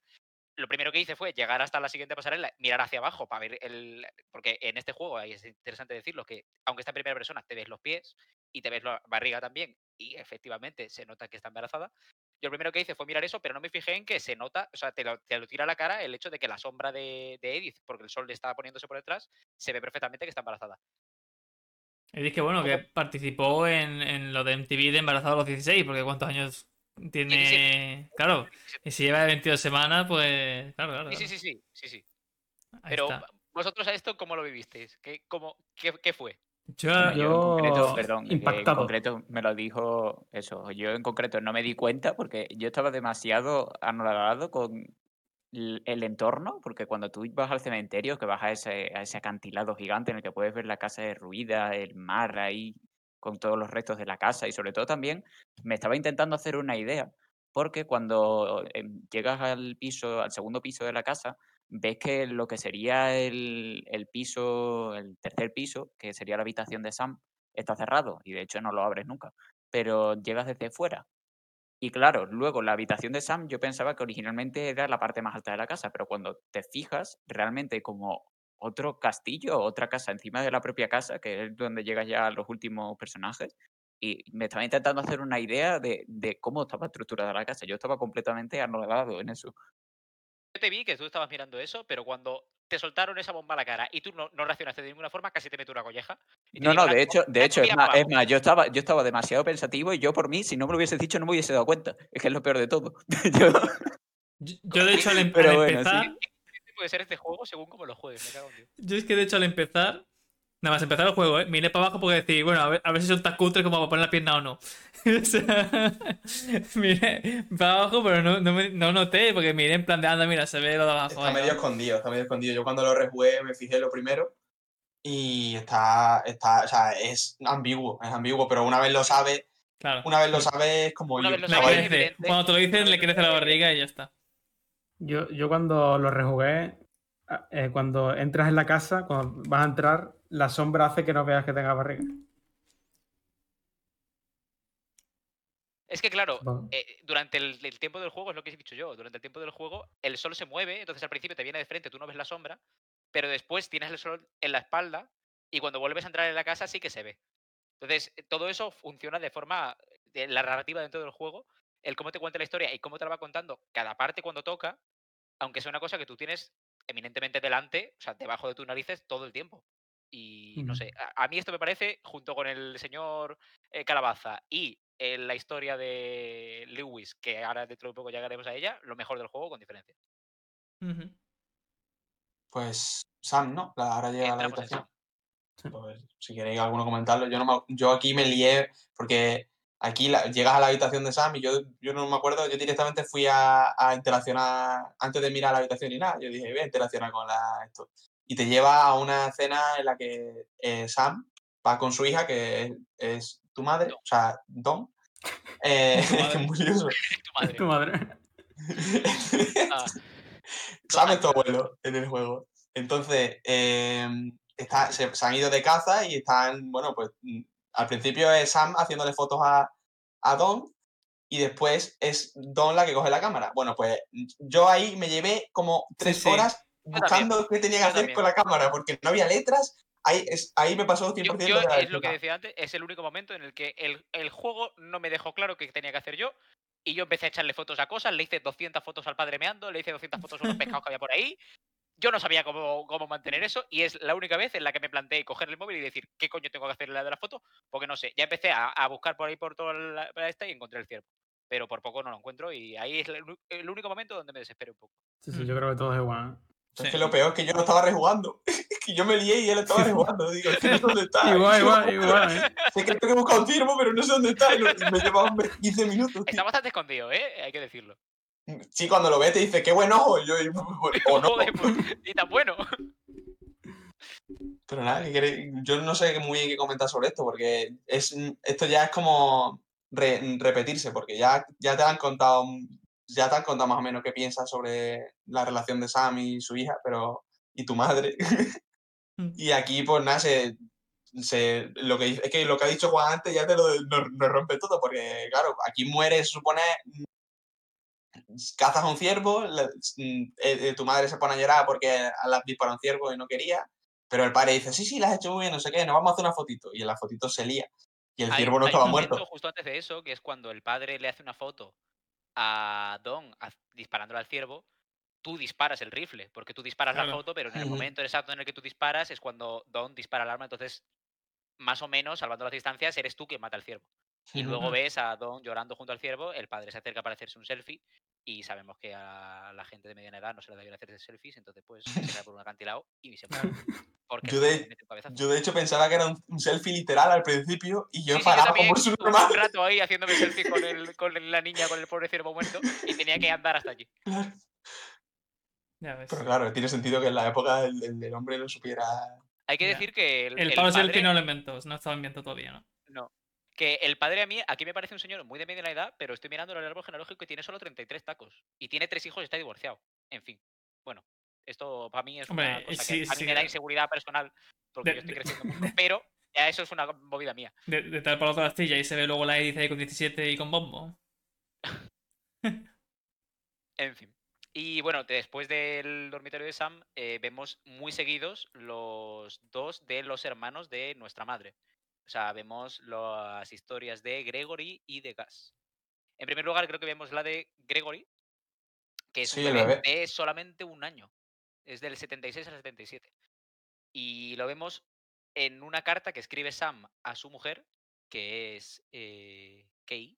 lo primero que hice fue llegar hasta la siguiente pasarela, mirar hacia abajo para ver el... Porque en este juego, ahí es interesante decirlo, que aunque está en primera persona, te ves los pies y te ves la barriga también, y efectivamente se nota que está embarazada. Yo lo primero que hice fue mirar eso, pero no me fijé en que se nota, o sea, te lo, te lo tira a la cara el hecho de que la sombra de, de Edith, porque el sol le está poniéndose por detrás, se ve perfectamente que está embarazada. Y dije, bueno, que participó en, en lo de MTV de embarazado a los 16, porque ¿cuántos años tiene? 17. Claro, y si lleva 22 semanas, pues. Claro, claro. Sí, sí, sí, sí, sí, Pero está. vosotros a esto, ¿cómo lo vivisteis? ¿Qué, cómo, qué, qué fue? Yo, Bueno, yo, en concreto, perdón, que en impactado. concreto me lo dijo eso. Yo en concreto no me di cuenta porque yo estaba demasiado anonadado con el entorno, porque cuando tú vas al cementerio, que vas a ese, a ese acantilado gigante en el que puedes ver la casa derruida, el mar ahí con todos los restos de la casa y sobre todo también me estaba intentando hacer una idea, porque cuando em, llegas al piso, al segundo piso de la casa, ves que lo que sería el, el piso, el tercer piso, que sería la habitación de Sam, está cerrado y de hecho no lo abres nunca, pero llegas desde fuera. Y claro, luego la habitación de Sam yo pensaba que originalmente era la parte más alta de la casa, pero cuando te fijas, realmente como otro castillo, otra casa encima de la propia casa, que es donde llegas ya a los últimos personajes. Y me estaba intentando hacer una idea de, de cómo estaba estructurada la casa. Yo estaba completamente anodado en eso. Yo te vi que tú estabas mirando eso, pero cuando te soltaron esa bomba a la cara y tú no, no reaccionaste de ninguna forma, casi te meto una colleja. No, no, de hecho, de hecho, es más, es más, yo estaba, yo estaba demasiado pensativo y yo por mí, si no me lo hubiese dicho, no me hubiese dado cuenta. Es que es lo peor de todo. Yo- de hecho, al, em- Pero al bueno, sí. empezar. Puede ser este juego según como lo juegues, me cago en Dios. Yo es que de hecho al empezar, nada más empezar el juego, ¿eh? miré para abajo porque decir, bueno, a ver, a ver si son tan cutres como para poner la pierna o no. o sea, miré para abajo, pero no, no, me- no noté, porque miré en plan de anda, mira, se ve lo de abajo. Está ahí, medio ¿no? escondido, está medio escondido. Yo cuando lo rejugué me fijé lo primero y está, está, o sea, es ambiguo, es ambiguo, pero una vez lo sabes, Claro. una vez lo sabes es como Una yo. vez lo sabes. Cuando te lo dicen, le crece la barriga y ya está. Yo, yo cuando lo rejugué, ah, eh, cuando entras en la casa, cuando vas a entrar, la sombra hace que no veas que tenga barriga. Es que claro, eh, durante el, el tiempo del juego, es lo que he dicho yo, durante el tiempo del juego el sol se mueve, entonces al principio te viene de frente, tú no ves la sombra, pero después tienes el sol en la espalda y cuando vuelves a entrar en la casa sí que se ve. Entonces, todo eso funciona de forma, de la narrativa dentro del juego, el cómo te cuenta la historia y cómo te la va contando cada parte cuando toca, aunque sea una cosa que tú tienes eminentemente delante, o sea, debajo de tus narices todo el tiempo. Y no sé, a, a mí esto me parece, junto con el señor eh, Calabaza y eh, la historia de Lewis, que ahora dentro de poco llegaremos a ella, lo mejor del juego con diferencia. Pues Sam, ¿no? La- Ahora llega a la habitación. Pues, si queréis alguno comentarlo, yo, no me- yo aquí me lié porque Aquí la- llegas a la habitación de Sam y yo, yo no me acuerdo, yo directamente fui a, a interaccionar antes de mirar la habitación y nada. Yo dije, voy a interaccionar con la, esto. Y te lleva a una escena en la que eh, Sam va con su hija, que es, es tu madre, o sea, Don. Eh, es muy curioso. Tu madre. Tu madre. Ah, Sam es tu abuelo en el juego. Entonces, em, está, se, se han ido de caza y están, bueno, pues al principio es Sam haciéndole fotos a, a Don y después es Don la que coge la cámara. Bueno, pues yo ahí me llevé como tres sí. horas buscando qué tenía que hacer también. con la cámara porque no había letras. Ahí, es, ahí me pasó 100% Yo, de la es lo que decía antes, es el único momento en el que el, el juego no me dejó claro qué tenía que hacer yo. Y yo empecé a echarle fotos a cosas, le hice 200 fotos al padre meando, le hice 200 fotos a unos pescados que había por ahí. Yo no sabía cómo, cómo mantener eso y es la única vez en la que me planteé coger el móvil y decir, ¿qué coño tengo que hacer en la de la foto? Porque no sé, ya empecé a, a buscar por ahí por toda la, esta y encontré el ciervo. Pero por poco no lo encuentro y ahí es el, único momento donde me desespero un poco. Sí, sí, yo creo que todo es igual. ¿eh? Es que lo peor es que yo no estaba rejugando. que yo me lié y él estaba rejugando. Digo, es que no sé dónde está. Igual, Yo- igual, igual. ¿eh? Sé que tengo que buscar un ciervo, pero no sé dónde está. Y lo- y me llevaba 15 minutos. tío. Está bastante escondido, ¿eh? Hay que decirlo. Sí, cuando lo ves te dice, qué buen ojo. Y yo, y- o no. Joder, pues, y tan bueno. Pero nada, yo no sé muy bien qué comentar sobre esto, porque es, esto ya es como re- repetirse, porque ya, ya te han contado, ya te han contado más o menos qué piensas sobre la relación de Sam y su hija, pero y tu madre. Mm. y aquí, pues nada, se, se- lo que es que lo que ha dicho Juan antes ya te lo nos, rompe todo, porque claro, aquí muere, se supone, cazas a un ciervo, mm, eh, eh, tu madre se pone a llorar porque has disparado un ciervo y no quería, pero el padre dice, sí, sí, la has hecho muy bien, no sé qué, nos vamos a hacer una fotito. Y en la fotito se lía. Y el Hay- ciervo no hay estaba un muerto. justo antes de eso, que es cuando el padre le hace una foto a Don disparándole al ciervo, tú disparas el rifle, porque tú disparas la foto, pero en el momento exacto en el que tú disparas es cuando Don dispara el arma, entonces, más o menos, salvando las distancias, eres tú quien mata al ciervo. Y luego ves a Don llorando junto al ciervo, el padre se acerca para hacerse un selfie, y sabemos que a la gente de mediana edad no se le da bien hacerse selfies, entonces pues se cae por un acantilado y se muere. Porque Yo de-. Yo de hecho pensaba que era un, un selfie literal al principio y yo Sí, sí, paraba como su normal. un rato ahí haciéndome selfie con, el, con la niña, con el pobre ciervo muerto, y tenía que andar hasta allí. Ya ves. Pero claro, tiene sentido que en la época el, el- el hombre no supiera. Hay que Ya. decir que el, El es el que no lo inventó, no estaba inventado todavía, ¿no? no, que el padre a mí, aquí me parece un señor muy de mediana edad, pero estoy mirando el árbol genealógico y tiene solo 33 tacos. Y tiene tres hijos y está divorciado. En fin, bueno, esto para mí es una cosa sí, que a mí sí, me da inseguridad personal, porque de- yo estoy de- creciendo mucho, pero ya eso es una movida mía. De, de tal para otra astilla y se ve luego la Edith ahí con 17 y con bombo. En fin. Y bueno, después del dormitorio de Sam, eh, vemos muy seguidos los dos de los hermanos de nuestra madre. O sea, vemos las historias de Gregory y de Gus. En primer lugar, creo que vemos la de Gregory, que es Sí, un bebé. de solamente un año. Es del 76 al 77. Y lo vemos en una carta que escribe Sam a su mujer, que es eh, Kay,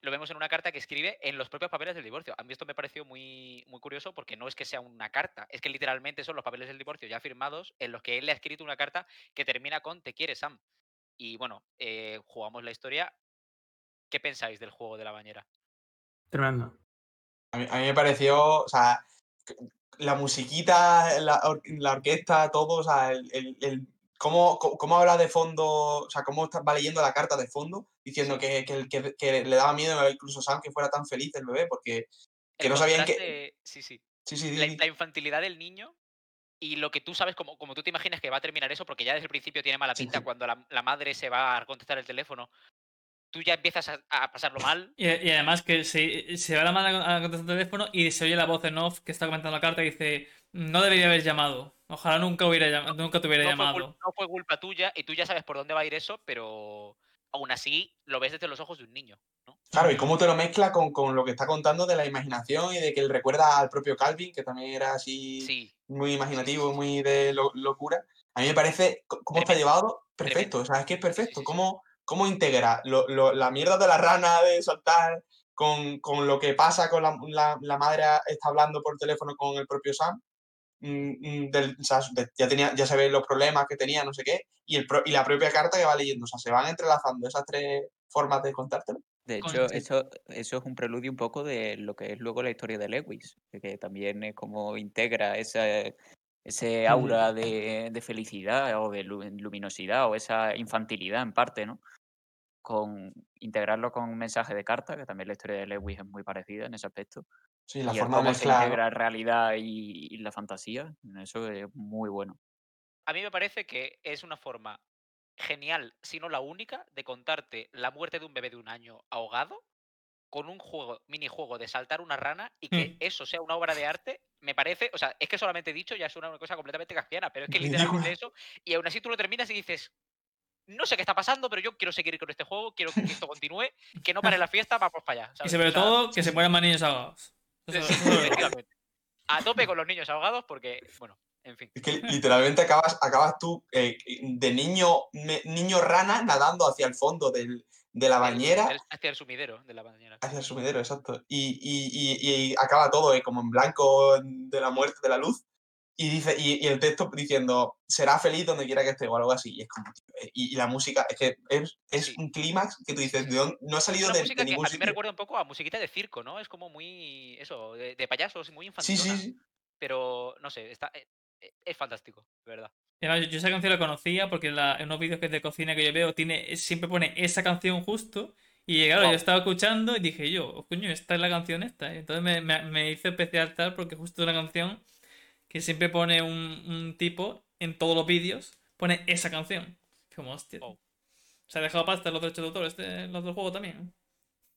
lo vemos en una carta que escribe en los propios papeles del divorcio. A mí esto me pareció muy, muy curioso porque no es que sea una carta, es que literalmente son los papeles del divorcio ya firmados en los que él le ha escrito una carta que termina con Te quiere Sam. Y bueno, eh, jugamos la historia. ¿Qué pensáis del juego de la bañera? Tremendo. A mí, a mí me pareció, o sea, la musiquita, la, or- la orquesta, todo, o sea, el, el- el- cómo, cómo habla de fondo, o sea, cómo va leyendo la carta de fondo, diciendo que, que, el- que- que le daba miedo incluso a Sam que fuera tan feliz el bebé, porque que El no sabían que... Sí, sí. Sí, sí, la infantilidad del niño y lo que tú sabes, como, como tú te imaginas que va a terminar eso, porque ya desde el principio tiene mala pinta sí. cuando la, la madre se va a contestar el teléfono. Tú ya empiezas a, a pasarlo mal. Y, y además que se, se va la mano a contestar el teléfono y se oye la voz en off que está comentando la carta y dice no debería haber llamado. Ojalá nunca hubiera llamado, nunca te hubiera no fue, cul- llamado. no fue culpa tuya y tú ya sabes por dónde va a ir eso, pero aún así lo ves desde los ojos de un niño. ¿no? Claro, y cómo te lo mezcla con, con lo que está contando de la imaginación y de que él recuerda al propio Calvin, que también era así Sí, muy imaginativo, muy de lo- locura. A mí me parece cómo está Tremendo, llevado perfecto, o sea, es que es perfecto. sí. Cómo, cómo integra lo- lo- la mierda de la rana de saltar con, con lo que pasa con la, la- la madre está hablando por teléfono con el propio Sam. Mm, mm, del- o sea, de- ya, tenía, ya se ven los problemas que tenía, no sé qué, y, el pro- y la propia carta que va leyendo. O sea, se van entrelazando esas tres, formas de contártelo. De hecho, eso, eso es un preludio un poco de lo que es luego la historia de Lewis, que- también es como integra esa, ese aura de, de felicidad o de lu- luminosidad o esa infantilidad en parte, ¿no? Con integrarlo con un mensaje de carta, que también la historia de Lewis es muy parecida en ese aspecto. Sí, la y forma de cómo se mezclar. integra realidad y, y la fantasía, eso es muy bueno. A mí me parece que es una forma genial, si no la única, de contarte la muerte de un bebé de un año ahogado con un juego, minijuego de saltar una rana y que Mm. eso sea una obra de arte, me parece, o sea, es que solamente dicho ya es una cosa completamente caspiana, pero es que literalmente eso, y aún así tú lo terminas y dices, no sé qué está pasando, pero yo quiero seguir con este juego, quiero que esto continúe, que no pare la fiesta, vamos para allá. Y sobre O sea, todo que se mueran más niños ahogados. A tope con los niños ahogados porque, bueno, en fin. Es que literalmente acabas, acabas tú eh, de niño, me- niño rana nadando hacia el fondo del- de la el- bañera. el- hacia el sumidero de la bañera. Hacia el sumidero, exacto. Y, y- y- y acaba todo eh, como en blanco de la muerte, de la luz. Y dice y, y el texto diciendo, será feliz donde quiera que esté o algo así. Y, es como, y, y la música, es que es, es Sí. un clímax que tú dices, ¿de dónde- no ha Es salido una de, música de que a ningún mí me recuerda un poco a musiquita de circo, ¿no? Es como muy, eso, de, de payasos, muy infantil. sí, sí. Pero, no sé, está, eh, eh, es fantástico, de verdad. Además, yo- esa canción la conocía porque en, la- en unos vídeos que de cocina que yo veo tiene, siempre pone esa canción justo. Y claro, Guau. yo estaba escuchando y dije yo, "Oh, coño, esta es la canción esta. Y entonces me, me, me hizo especial tal porque justo una canción que siempre pone un, un tipo en todos los vídeos, pone esa canción. Como hostia. Wow. Se ha dejado pasta los derechos de autor, este, los del juego también.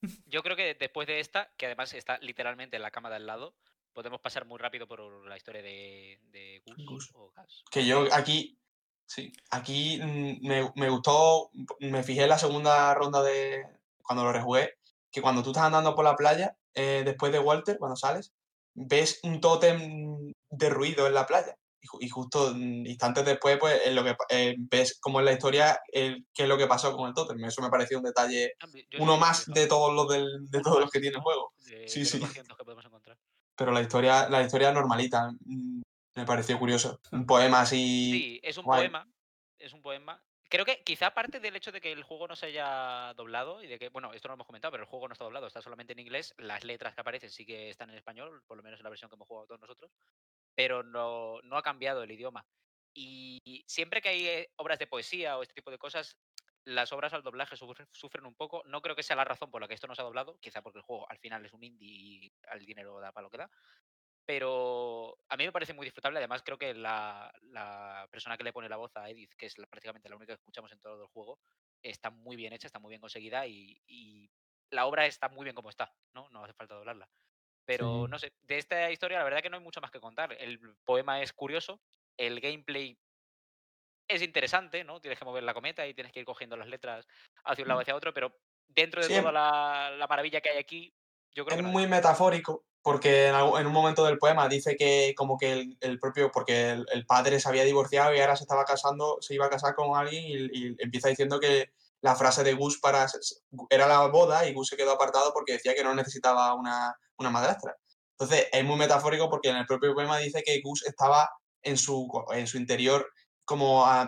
Yo creo que después de esta, que además está literalmente en la cama de al lado, podemos pasar muy rápido por la historia de, de Gus, Gus. o Gas. Que yo aquí, sí, aquí mm, me, me gustó, me fijé en la segunda ronda de cuando lo rejugué, que cuando tú estás andando por la playa, eh, después de Walter, cuando sales, ves un tótem de ruido en la playa. Y, ju- y justo mm, instantes después, pues, en lo que, eh, ves como en la historia el, qué es lo que pasó con el tótem. Eso me pareció un detalle, Ah, yo uno más de todos los del, de todos los que tiene el juego. De, Sí, de sí. los 200 que podemos encontrar. Pero la historia, la historia normalita, mm, me pareció curioso. Un poema así. Sí, es un guay. poema. Es un poema. Creo que quizá aparte del hecho de que el juego no se haya doblado y de que, bueno, esto no lo hemos comentado, pero el juego no está doblado, está solamente en inglés. Las letras que aparecen sí que están en español, por lo menos en la versión que hemos jugado todos nosotros, pero no, ha cambiado el idioma. Y siempre que hay eh, obras de poesía o este tipo de cosas, las obras al doblaje sufren, un poco. No creo que sea la razón por la que esto no se ha doblado, quizá porque el juego al final es un indie y el dinero da para lo que da. Pero a mí me parece muy disfrutable. Además, creo que la, persona que le pone la voz a Edith, que es prácticamente la única que escuchamos en todo el juego, está muy bien hecha, está muy bien conseguida y, y la obra está muy bien como está, ¿no? No hace falta doblarla. Pero Sí. no sé, de esta historia la verdad que no hay mucho más que contar. El poema es curioso, el gameplay es interesante, ¿no? Tienes que mover la cometa y tienes que ir cogiendo las letras hacia un lado Mm. hacia otro, pero dentro de Sí, toda la, la maravilla que hay aquí, yo creo es que no muy metafórico, porque en, un momento del poema dice que como que el, el propio, porque el, el padre se había divorciado y ahora se estaba casando, se iba a casar con alguien y, y empieza diciendo que la frase de Gus para era la boda y Gus se quedó apartado porque decía que no necesitaba una, una madrastra. Entonces es muy metafórico porque en el propio poema dice que Gus estaba en su, en su interior como a-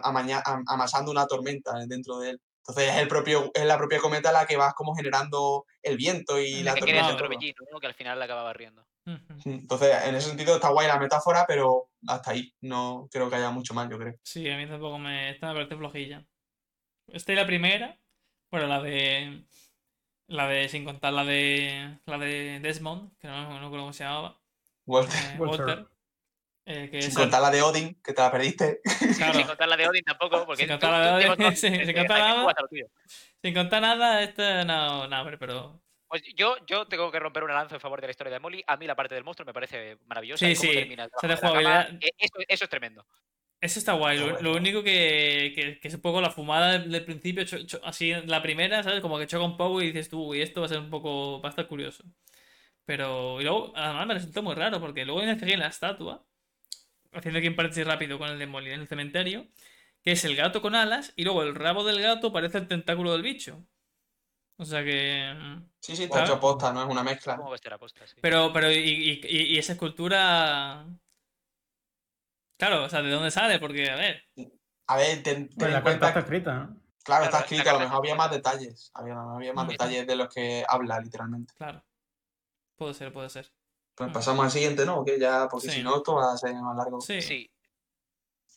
amasando una tormenta dentro de él. Entonces es, el propio, es la propia cometa la que va como generando el viento y Mm, la es que tormenta. torbellino, ¿no? Que al final la acababa riendo. Ujú. Entonces, en ese sentido está guay la metáfora, pero hasta ahí. No creo que haya mucho más, yo creo. Sí, a mí tampoco me. Esta me parece flojilla. Esta y la primera. Bueno, la de. La de. Sin contar la de. La de Desmond, que no, no recuerdo cómo se llamaba. Walter. eh, Walter. Walter. eh, que Sin contar la de Odin, que te la perdiste. claro, Sin contar la de Odin tampoco, porque Sin tú- contar la de Odin, sí, sin contar nada. sin contar nada, esta no, no, pero. Pues yo, yo tengo que romper una lanza en favor de la historia de Molly. A mí la parte del monstruo me parece maravillosa. Sí, sí, termina de la eh, Eso, eso es tremendo. Eso está guay. Está Lo, único que, que, que es un poco la fumada del, del principio, cho- cho- así la primera, ¿sabes? Como que choca un poco y dices tú, y esto va a ser un poco, va a estar curioso. Pero, y luego, además me resultó muy raro, porque luego fijé en la estatua, haciendo aquí un paréntesis rápido con el de Molly en el cementerio, que es el gato con alas, y luego el rabo del gato parece el tentáculo del bicho. O sea que... mm, Sí, sí, está hecho posta, no es una mezcla. Sí. Pero, pero, y, y- y- y esa escultura... Claro, o sea, ¿de dónde sale? Porque, a ver, A ver, ten, ten Pues en la cuenta está escrita, ¿no? Claro, está la escrito, a lo mejor había más detalles. Había, había más detalles de los que habla, literalmente. Claro. Puede ser, puede ser. Pues Mm. pasamos al siguiente, ¿no? Que ya, porque Sí. si no, esto va a ser más largo. Sí. Sí,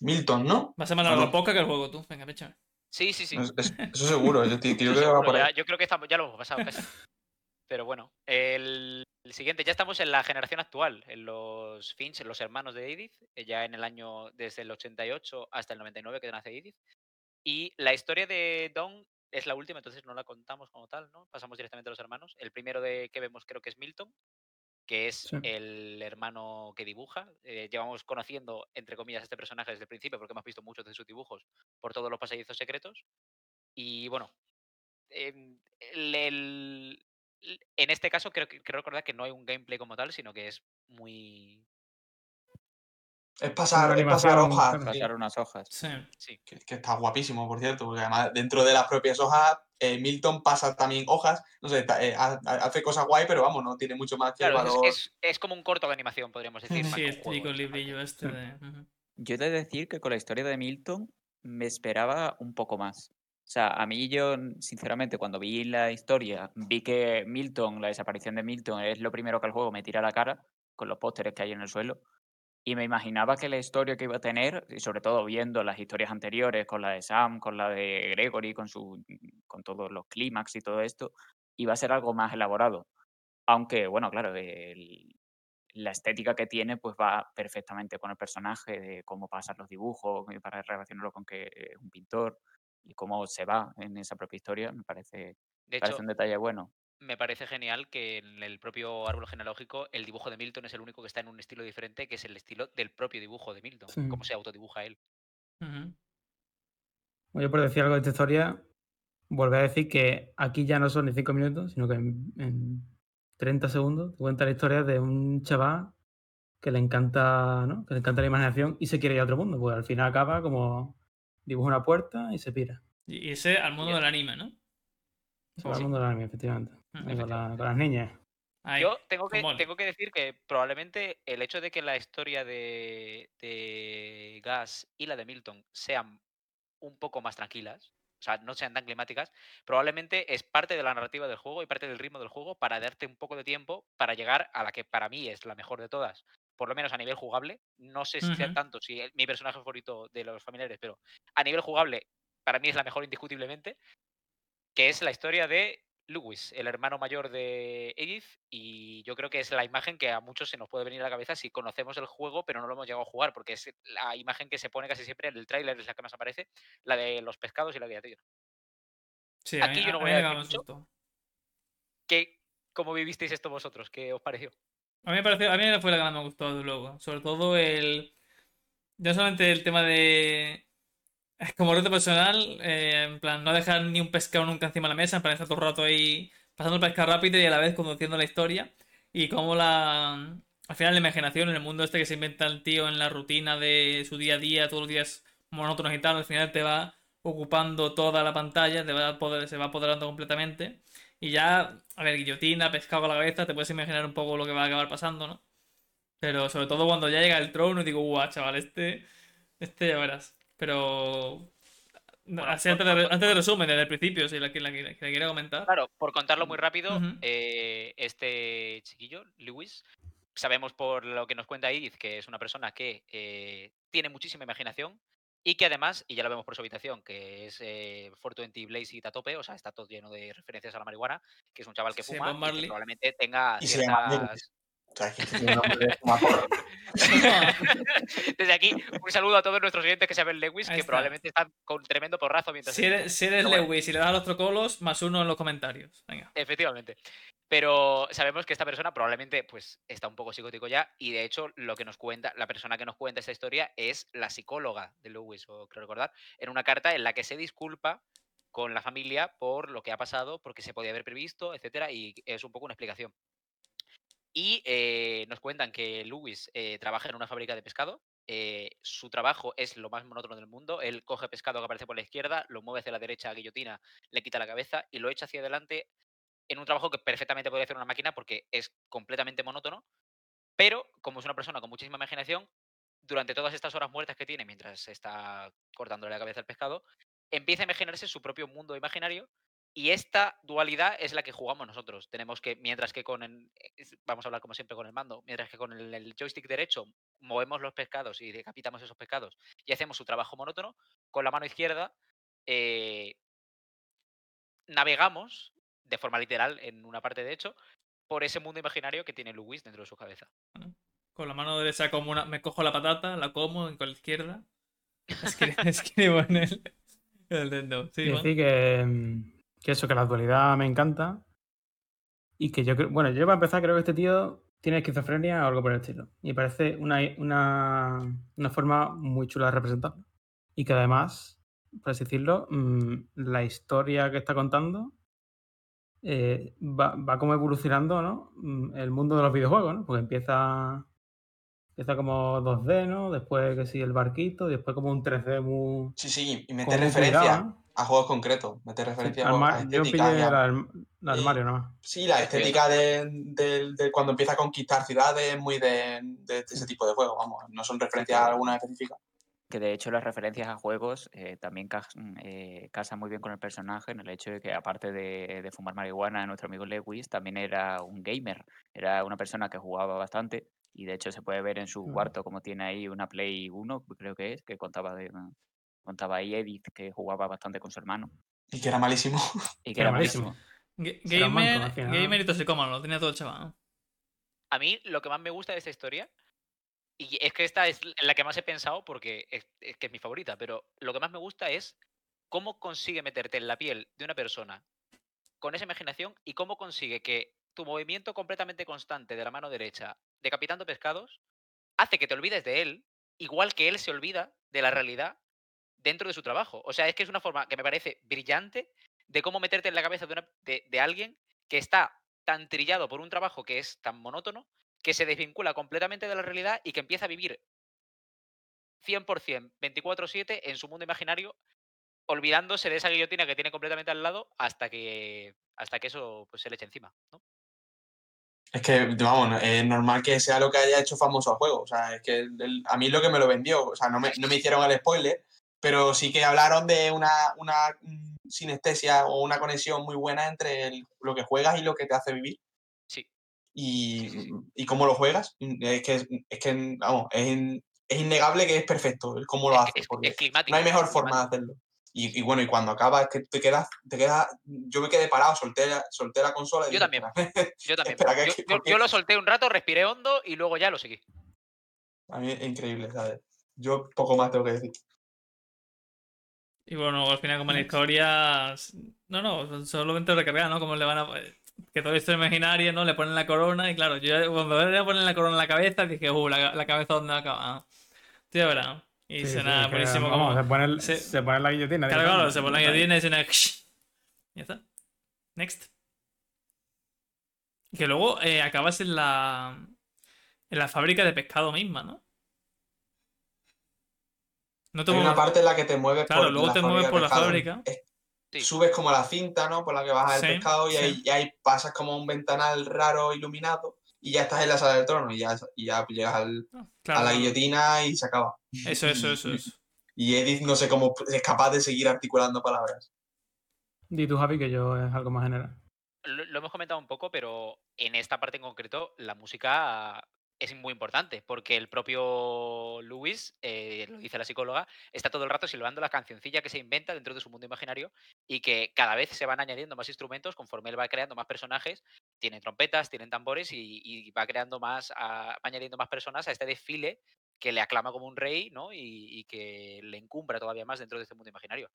Milton, ¿no? Va a ser más largo podcast que el juego, tú. Venga, échame. sí, sí. sí. Es- es- eso seguro. Yo, creo que va por ya, yo creo que estamos, ya lo hemos pasado casi. Pero bueno, el, el siguiente, ya estamos en la generación actual, en los Finch, en los hermanos de Edith, eh, ya en el año desde el 88 hasta el 99 que nace Edith. Y la historia de Dawn es la última, entonces no la contamos como tal, ¿no? Pasamos directamente a los hermanos. El primero de que vemos creo que es Milton, que es Sí. el hermano que dibuja. Eh, llevamos conociendo, entre comillas, a este personaje desde el principio porque hemos visto muchos de sus dibujos por todos los pasadizos secretos. Y bueno, em, el- en este caso creo, que- creo recordar que no hay un gameplay como tal, sino que es muy... Es pasar, es pasar animación, hojas. sí, Pasar unas hojas. Sí. Sí, que, que está guapísimo, por cierto, porque además dentro de las propias hojas, eh, Milton pasa también hojas. No sé, está- eh, ha- ha- hace cosas guay, pero vamos, no tiene mucho más que el claro, es- valor. es, es como un corto de animación, podríamos decir. Sí, el un juego parte. librillo este ujú. Yo he de decir que con la historia de Milton me esperaba un poco más. O sea, a mí yo, sinceramente, cuando vi la historia, vi que Milton, la desaparición de Milton, es lo primero que el juego me tira a la cara, con los pósteres que hay en el suelo. Y me imaginaba que la historia que iba a tener, y sobre todo viendo las historias anteriores, con la de Sam, con la de Gregory, con, su, con todos los clímax y todo esto, iba a ser algo más elaborado. Aunque, bueno, claro, la estética que tiene pues va perfectamente con el personaje, de cómo pasan los dibujos, para relacionarlo con que es un pintor y cómo se va en esa propia historia, me parece, De parece hecho, un detalle bueno. me parece genial que en el propio árbol genealógico el dibujo de Milton es el único que está en un estilo diferente, que es el estilo del propio dibujo de Milton, Sí. cómo se autodibuja él. Ujú. Yo por decir algo de esta historia, volver a decir que aquí ya no son ni 5 minutos, sino que en, en 30 segundos te cuenta la historia de un chaval que le encanta, ¿no? Que le encanta la imaginación y se quiere ir a otro mundo, pues al final acaba como dibuja una puerta y se pira. Y ese al mundo del anime, ¿no? Se va al mundo del anime, efectivamente. Mm, con, la- efectivamente. con las niñas. Yo tengo que, mola. tengo que decir que probablemente el hecho de que la historia de, de Gas y la de Milton sean un poco más tranquilas, o sea, no sean tan climáticas, probablemente es parte de la narrativa del juego y parte del ritmo del juego para darte un poco de tiempo para llegar a la que para mí es la mejor de todas, por lo menos a nivel jugable. No sé si sea tanto si el- mi personaje favorito de los familiares, pero a nivel jugable, para mí es la mejor indiscutiblemente, que es la historia de Lewis, el hermano mayor de Edith, y yo creo que es la imagen que a muchos se nos puede venir a la cabeza si conocemos el juego, pero no lo hemos llegado a jugar, porque es la imagen que se pone casi siempre en el tráiler, es la que más aparece, la de los pescados y la guillotina. Sí, a aquí mí, yo no voy a decir mucho. asustó. ¿Qué, ¿Cómo vivisteis esto vosotros? ¿Qué os pareció? A mí me pareció, a mí fue la que más me gustó, luego. Sobre todo el. No solamente el tema de. Como reto personal, eh, en plan, no dejar ni un pescado nunca encima de la mesa, en plan, estar todo el rato ahí pasando el pescado rápido y a la vez conduciendo la historia. Y cómo la. Al final, la imaginación, en el mundo este que se inventa el tío en la rutina de su día a día, todos los días monótonos y tal, al final te va ocupando toda la pantalla, te va poder, se va apoderando completamente. Y ya, a ver, guillotina, pescado a la cabeza, te puedes imaginar un poco lo que va a acabar pasando, ¿no? Pero sobre todo cuando ya llega el trono y digo, guau, chaval, este, este ya verás. Pero Bueno, así por- antes de, por- antes de resumen, desde el principio, si la, la, que la quiera comentar. Claro, por contarlo muy rápido, eh, este chiquillo, Lewis, sabemos por lo que nos cuenta Edith que es una persona que eh, tiene muchísima imaginación y que además, y ya lo vemos por su habitación, que es eh, 420 Blaze y Tatope, o sea, está todo lleno de referencias a la marihuana, que es un chaval que Sí, fuma y que probablemente tenga Y se ciertas... Desde aquí, un saludo a todos nuestros oyentes que saben Lewis, que probablemente están con tremendo porrazo mientras... Si eres, si eres. Lewis y le das a los trocolos, más uno en los comentarios. Venga. Efectivamente. Pero sabemos que esta persona probablemente pues está un poco psicótico ya y de hecho lo que nos cuenta, la persona que nos cuenta esta historia es la psicóloga de Lewis, o creo recordar, en una carta en la que se disculpa con la familia por lo que ha pasado, porque se podía haber previsto, etcétera, y es un poco una explicación. Y eh, nos cuentan que Lewis eh, trabaja en una fábrica de pescado. eh, su trabajo es lo más monótono del mundo. Él coge pescado que aparece por la izquierda, lo mueve hacia la derecha a guillotina, le quita la cabeza y lo echa hacia adelante en un trabajo que perfectamente podría hacer una máquina porque es completamente monótono. Pero como es una persona con muchísima imaginación, durante todas estas horas muertas que tiene mientras está cortándole la cabeza al pescado, empieza a imaginarse su propio mundo imaginario y esta dualidad es la que jugamos nosotros. Tenemos que, mientras que con el, vamos a hablar como siempre con el mando, mientras que con el, el joystick derecho movemos los pescados y decapitamos esos pescados y hacemos su trabajo monótono, con la mano izquierda eh, navegamos de forma literal, en una parte de hecho, por ese mundo imaginario que tiene Lewis dentro de su cabeza. Con la mano derecha como una... me cojo la patata, la como, y con la izquierda escri- escribo en el, en el dedo. Sí, Y bueno. decir que, mm, que eso, que la actualidad me encanta. Y que yo creo, bueno, yo para empezar creo que este tío tiene esquizofrenia o algo por el estilo. Y me parece una, una, una forma muy chula de representarlo. Y que además, por así decirlo, mm, la historia que está contando eh, va, va como evolucionando, ¿no? Mm, El mundo de los videojuegos, ¿no? Porque empieza, empieza como 2D, ¿no? Después que sí, el barquito, y después como un 3D muy... Sí, sí, y mete referencia a juegos concretos, mete Sí, referencia a juegos- a yo y a- el, el Sí. armario nomás. Sí, la estética de, de- de cuando empieza a conquistar ciudades es muy de, de ese tipo de juegos, vamos, no son referencias a alguna específica. Que de hecho las referencias a juegos eh, también cas- mm, eh, casan muy bien con el personaje en el hecho de que aparte de, de fumar marihuana, nuestro amigo Lewis también era un gamer, era una persona que jugaba bastante y de hecho se puede ver en su Mm. cuarto como tiene ahí una Play 1, creo que es, que contaba de mm, contaba ahí Edith que jugaba bastante con su hermano Y que era malísimo. y que Era era malísimo. malísimo. Ga- Será manco, Gamer, gamer y toxicómano, lo tenía todo el chaval. A mí lo que más me gusta de esta historia, y es que esta es la que más he pensado porque es, es que es mi favorita, pero lo que más me gusta es cómo consigue meterte en la piel de una persona con esa imaginación y cómo consigue que tu movimiento completamente constante de la mano derecha, decapitando pescados, hace que te olvides de él, igual que él se olvida de la realidad dentro de su trabajo. O sea, es que es una forma que me parece brillante de cómo meterte en la cabeza de, una- de- de alguien que está tan trillado por un trabajo que es tan monótono, que se desvincula completamente de la realidad y que empieza a vivir 100%, 24/7 en su mundo imaginario, olvidándose de esa guillotina que tiene completamente al lado hasta que, hasta que eso pues, se le eche encima. ¿no? Es que, vamos, es normal que sea lo que haya hecho famoso al juego. O sea, es que a mí lo que me lo vendió, o sea, no me, no me hicieron el spoiler, pero sí que hablaron de una, una mm, sinestesia o una conexión muy buena entre lo que juegas y lo que te hace vivir. Y, y cómo lo juegas. Es que, es, que vamos, es, in- es innegable que es perfecto el cómo lo hace. es- porque es climático. no hay mejor forma de hacerlo. Y, y bueno, y cuando acaba es que te quedas, te quedas, yo me quedé parado, solté, la- solté la consola y Yo dije, también. Yo también. Espera, que- yo, que- yo- porque- yo lo solté un rato, respiré hondo y luego ya lo seguí. A mí es increíble, ¿sabes? Yo poco más tengo que decir. Y bueno, al final como la historia... No, no, solamente recargar, ¿no? Como le van a... Que toda la historia imaginaria, ¿no? Le ponen la corona y claro, yo cuando le ponen la corona en la cabeza dije, uh, la, la cabeza dónde acaba. Tío, ya verás. Y Sí, sí, suena es que, buenísimo vamos, se pone, el- se- se pone la guillotina. Claro, claro, se pone la guillotina y suena... Ya está. Next. Que luego eh, acabas en la... En la fábrica de pescado misma, ¿no? No te Hay una mueves- parte en la que te mueves Claro, por luego la te mueves por la fábrica. Es- Sí. Subes como la cinta, ¿no? Por la que bajas Sí, el pescado y, sí. ahí, y ahí pasas como un ventanal raro iluminado y ya estás en la sala del trono y ya, y ya llegas al- Claro, a la guillotina y se acaba. Eso, eso, eso, eso. Y Edith no sé cómo es capaz de seguir articulando palabras. Di tú, Javi, que yo es algo más general. Lo, lo hemos comentado un poco, pero en esta parte en concreto la música es muy importante, porque el propio Lewis, eh, lo dice la psicóloga, está todo el rato silbando la cancioncilla que se inventa dentro de su mundo imaginario y que cada vez se van añadiendo más instrumentos conforme él va creando más personajes. Tiene trompetas, tienen tambores y, va creando más, a- va añadiendo más personas a este desfile que le aclama como un rey ¿no? y, y que le encumbra todavía más dentro de este mundo imaginario.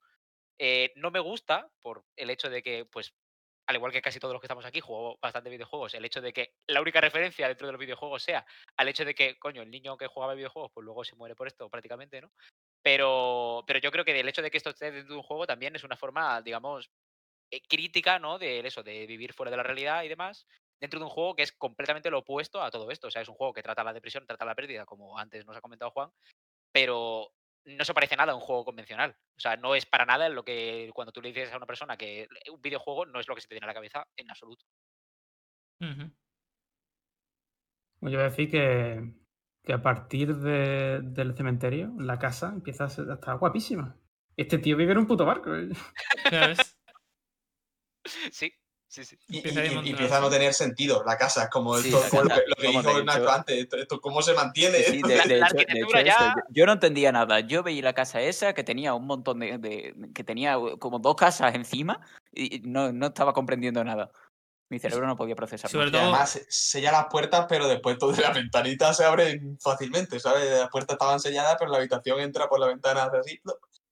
Eh, no me gusta por el hecho de que, pues, al igual que casi todos los que estamos aquí, juego bastante videojuegos, el hecho de que la única referencia dentro de los videojuegos sea al hecho de que, coño, el niño que jugaba videojuegos, pues luego se muere por esto prácticamente, ¿no? Pero, pero yo creo que el hecho de que esto esté dentro de un juego también es una forma, digamos, eh, crítica, ¿no? De eso, de vivir fuera de la realidad y demás, dentro de un juego que es completamente lo opuesto a todo esto. O sea, es un juego que trata la depresión, trata la pérdida, como antes nos ha comentado Juan, pero no se parece nada a un juego convencional. O sea, no es para nada lo que cuando tú le dices a una persona que un videojuego no es lo que se te viene a la cabeza en absoluto. Pues yo voy a decir que, que a partir de- del cementerio, la casa empieza a ser- a estar guapísima. Este tío vive en un puto barco. ¿eh? Sí, sí, sí. Y, Empieza a y- y desmontarse. empieza a no tener sentido la casa, como, Sí, esto- como lo, que, lo que como dijo Nacho antes, esto, esto cómo se mantiene. Sí, sí, de, de la hecho, de arquitectura hecho, esto, ya- yo, yo no entendía nada. Yo veía la casa esa que tenía un montón de, de- que tenía como dos casas encima y y no, no estaba comprendiendo nada. Mi cerebro no podía procesar. Sobre Y todo- además se- sella las puertas, pero después todas las ventanitas se abren fácilmente, ¿sabes? Las puertas estaban selladas, pero la habitación entra por la ventana hace así.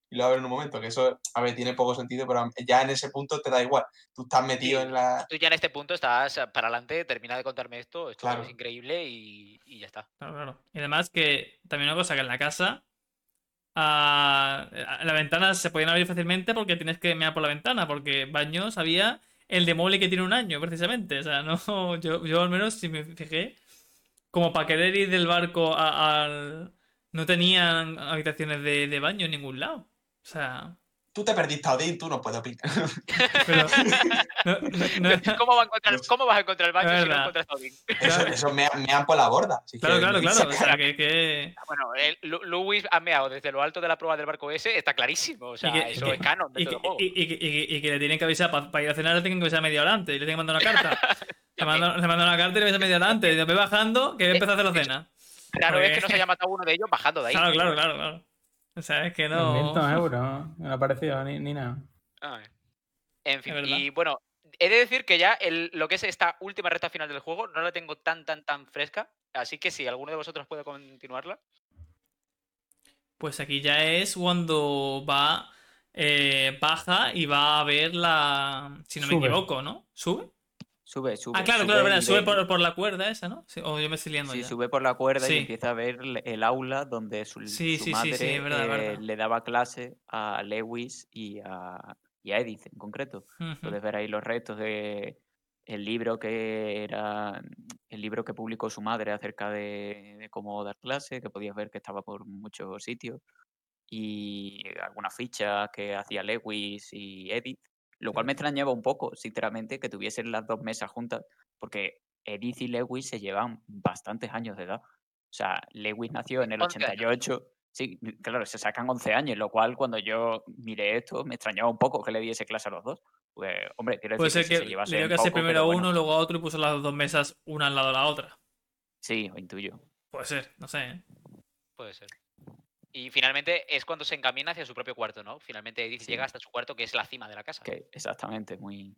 Y lo abre en un momento. Que eso, a ver, tiene poco sentido, pero ya en ese punto te da igual. Tú estás metido Sí. en la. Tú ya en este punto estás eh, para adelante, termina de contarme esto, esto Claro. es increíble y, y ya está. Claro, claro. Y además que también una cosa que en la casa ah, las ventanas se podían abrir fácilmente porque tienes que mirar por la ventana, porque baños había el de mueble que tiene un año, precisamente. O sea, no, yo, yo al menos si me fijé, como para querer ir del barco a- al... No tenían habitaciones de, de baño en ningún lado. O sea, Tú te perdiste a Odín, tú no puedes opinar. pero... no- no- no- ¿Cómo, va a encontrar- cómo vas a encontrar el baño si no encuentras a Odín? Eso, eso me, mean por la borda. así Claro, que claro, claro. O saca- sea, que... que... Bueno, el, Lu- Lewis ha meado desde lo alto de la prueba del barco ese, está clarísimo. O sea, que- eso es canon Y juego. y- y que- y que- y que le tienen que avisar para ir a cenar, le tienen que avisar media hora antes. Y le tienen que mandar una carta. le, mandan, le mandan una carta y le avisan media hora antes. Y después bajando, que empezó a hacer la cena. Claro, es que no se haya matado uno de ellos bajando de ahí. Claro, claro, claro, claro. O sea, es que No. no. 500 euros, ¿no? ha aparecido ni, ni nada. Ah, En fin, y bueno, he de decir que ya el- lo que es esta última recta final del juego no la tengo tan, tan, tan fresca. Así que si alguno de vosotros puede continuarla. Pues aquí ya es cuando va. eh, baja y va a ver la. Si no me Sube. equivoco, ¿no? ¿Sube? Sube, sube. Ah, claro, sube claro, verdad. Sube por, por la cuerda esa, ¿no? Sí, o yo me estoy liando Sí, ya. sube por la cuerda Sí. y empieza a ver el- aula donde su, Sí, su madre verdad, eh, verdad. le daba clase a Lewis y a, y a Edith en concreto. Puedes ver ahí los restos de el libro que era el libro que publicó su madre acerca de, de cómo dar clase, que podías ver que estaba por muchos sitios y algunas fichas que hacía Lewis y Edith, lo cual me extrañaba un poco, sinceramente, que tuviesen las dos mesas juntas, porque Edith y Lewis se llevan bastantes años de edad. O sea, Lewis nació en el 11 años. 88. Sí, claro, se sacan 11 años, lo cual cuando yo miré esto me extrañaba un poco que le diese clase a los dos. Pues, hombre, quiero Puede decir ser que, que se le llevasen dio clase poco, primero a bueno, uno, luego a otro y puso las dos mesas una al lado de la otra. Sí, lo intuyo. Puede ser, no sé. ¿eh? Puede ser. Y finalmente es cuando se encamina hacia su propio cuarto, ¿no? Finalmente Edith Sí. llega hasta su cuarto, que es la cima de la casa. Que exactamente, muy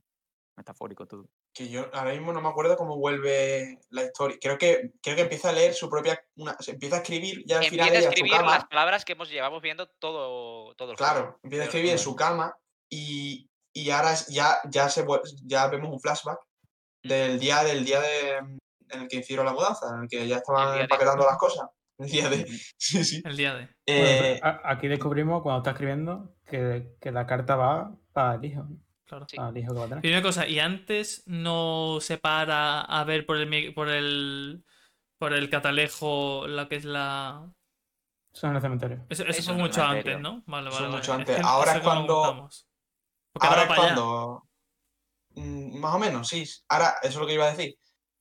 metafórico todo. Que yo ahora mismo no me acuerdo cómo vuelve la historia. Creo que, creo que empieza a leer su propia. Una, se empieza a escribir ya al final Empieza a su escribir cama. las palabras que hemos llevamos viendo todo, todo el juego. Claro, empieza a Pero escribir en su cama y, y ahora es- ya, ya, se, vuel- ya vemos un flashback del día del día de, en el que hicieron la mudanza, en el que ya estaban empaquetando las cosas. El día de. Sí, sí. El día de. Eh, aquí descubrimos cuando está escribiendo que, que la carta va para el hijo. Claro. Sí. Para el hijo que va a tener. Primera cosa, ¿y antes no se para a ver por el por el por el catalejo lo que es la Eso en el cementerio. Eso, eso Eso fue mucho antes. ¿no? Vale, Eso vale, es vale. mucho antes. que Ahora eso es cuando- ahora va es cuando. Mm, Más o menos, sí. Ahora, eso es lo que iba a decir.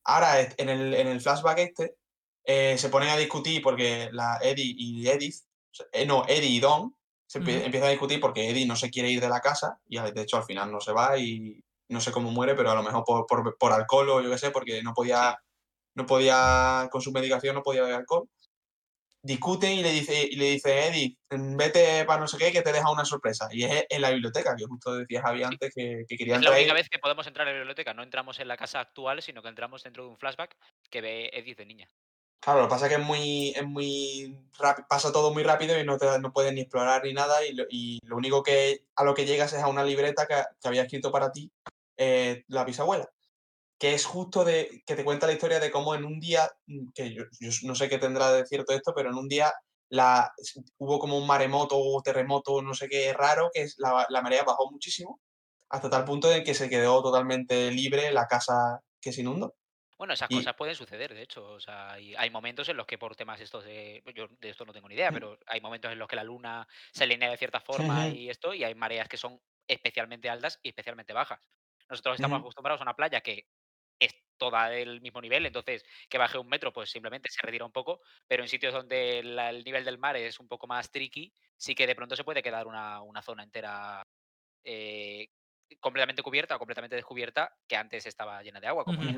Ahora, es- en el, en el flashback este, eh, se ponen a discutir porque la Eddie y Edith, eh, no, Eddie y Don, se empiezan a discutir porque Eddie no se quiere ir de la casa y de hecho al final no se va y no sé cómo muere, pero a lo mejor por, por, por alcohol o yo qué sé, porque no podía, no podía, con su medicación no podía beber alcohol. Discuten y le dice, y le dice Eddie, "Mm, vete para no sé qué, que te deja una sorpresa. Y es en la biblioteca, que justo decía Javi antes que, que quería Es la única vez que podemos entrar en la biblioteca. No entramos en la casa actual, sino que entramos dentro de un flashback que ve Edith de niña. Claro, lo que pasa es que es muy, es muy pasa todo muy rápido y no, te, no puedes ni explorar ni nada y lo, y lo único que a lo que llegas es a una libreta que, que había escrito para ti eh, la bisabuela, que es justo de que te cuenta la historia de cómo en un día, mm, que yo, yo no sé qué tendrá de cierto esto, pero en un día la, hubo como un maremoto o terremoto, no sé qué raro, que la, la marea bajó muchísimo, hasta tal punto de que se quedó totalmente libre la casa que se inundó. Bueno, esas Y- cosas pueden suceder, de hecho. O sea, hay, hay momentos en los que por temas estos de. Yo de esto no tengo ni idea, pero hay momentos en los que la luna se alinea de cierta forma y esto, y hay mareas que son especialmente altas y especialmente bajas. Nosotros estamos acostumbrados a una playa que es toda el mismo nivel, entonces que baje un metro, pues simplemente se retira un poco, pero en sitios donde la- el nivel del mar es un poco más tricky, sí que de pronto se puede quedar una, una zona entera eh, completamente cubierta o completamente descubierta que antes estaba llena de agua, como el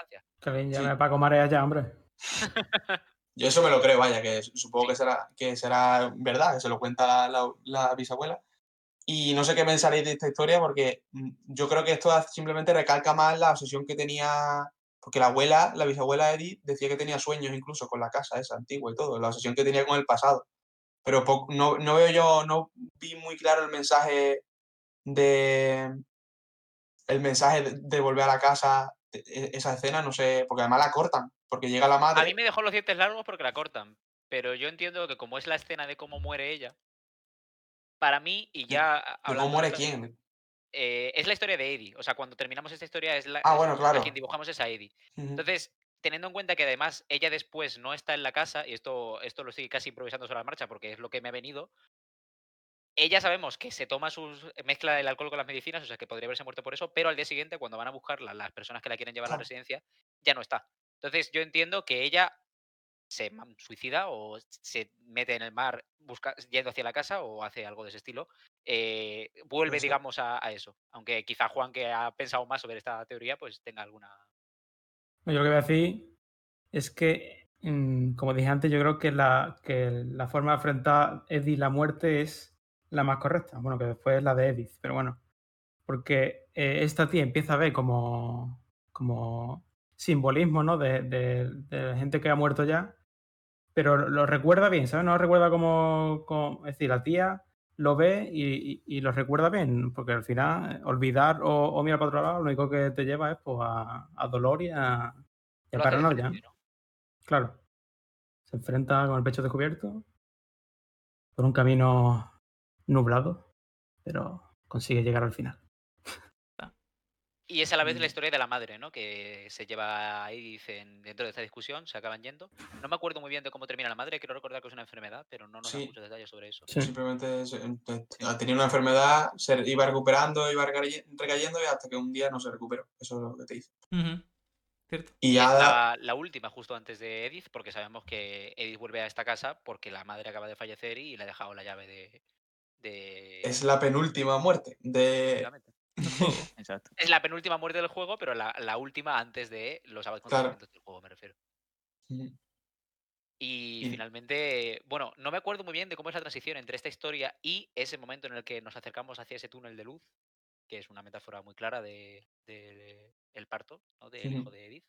Francia. Que bien, ya Sí. me Paco Marea ya, hombre. Yo eso me lo creo, vaya, que supongo que será, que será verdad, que se lo cuenta la, la- la bisabuela. Y no sé qué pensaréis de esta historia, porque mm, yo creo que esto simplemente recalca más la obsesión que tenía. Porque la abuela, la bisabuela Edith, decía que tenía sueños incluso con la casa esa antigua y todo, la obsesión que tenía con el pasado. Pero no, no veo yo, no vi muy claro el mensaje de. El mensaje de, volver a la casa, esa escena, no sé, porque además la cortan, porque llega la madre. A mí me dejó los dientes largos porque la cortan, pero yo entiendo que como es la escena de cómo muere ella, para mí, y ya a- ¿De hablando ¿Cómo muere quién? eh, es la historia de Eddie. O sea, cuando terminamos esta historia es la Ah, es- bueno, a claro. quien dibujamos es a Eddie. Entonces, teniendo en cuenta que además ella después no está en la casa, y esto, esto lo estoy casi improvisando sobre la marcha porque es lo que me ha venido. Ella sabemos que se toma sus. mezcla el alcohol con las medicinas, o sea que podría haberse muerto por eso, pero al día siguiente, cuando van a buscarla, las personas que la quieren llevar a la residencia, ya no está. Entonces, yo entiendo que ella se suicida o se mete en el mar busca, yendo hacia la casa o hace algo de ese estilo, eh, vuelve, digamos, a, a eso. Aunque quizá Juan, que ha pensado más sobre esta teoría, pues tenga alguna... Yo lo que voy a decir es que, mm, como dije antes, yo creo que la, que la forma de afrontar Eddie la muerte es la más correcta. Bueno, que después es la de Edith, pero bueno. Porque eh, esta tía empieza a ver como, como simbolismo, ¿no? De, de- de gente que ha muerto ya, pero lo, recuerda bien, ¿sabes? No lo recuerda como, como- Es decir, la tía lo ve y, y- y lo recuerda bien, porque al final eh, olvidar o, o mirar para otro lado, lo único que te lleva es pues, a, a dolor y a, y a paranoia. frente, ¿no? Claro. Se enfrenta con el pecho descubierto por un camino nublado, pero consigue llegar al final. Y es a la vez la Mm. historia de la madre, ¿no? Que se lleva a Edith en- dentro de esta discusión, se acaban yendo. No me acuerdo muy bien de cómo termina la madre, quiero recordar que es una enfermedad, pero no nos dan Sí. muchos detalles sobre eso. Sí. Simplemente tenía una enfermedad, se iba recuperando, iba recaye- recayendo y hasta que un día no se recuperó. Eso es lo que te dice. Cierto. Y Y ya la, la última justo antes de Edith, porque sabemos que Edith vuelve a esta casa porque la madre acaba de fallecer y le ha dejado la llave de... de... es la penúltima muerte de... Exacto. Es la penúltima muerte del juego, pero la, la última antes de los acontecimientos del juego, me refiero. Y Y- finalmente, bueno, no me acuerdo muy bien de cómo es la transición entre esta historia y ese momento en el que nos acercamos hacia ese túnel de luz, que es una metáfora muy clara de, de- de el parto, ¿no? Del hijo de Edith.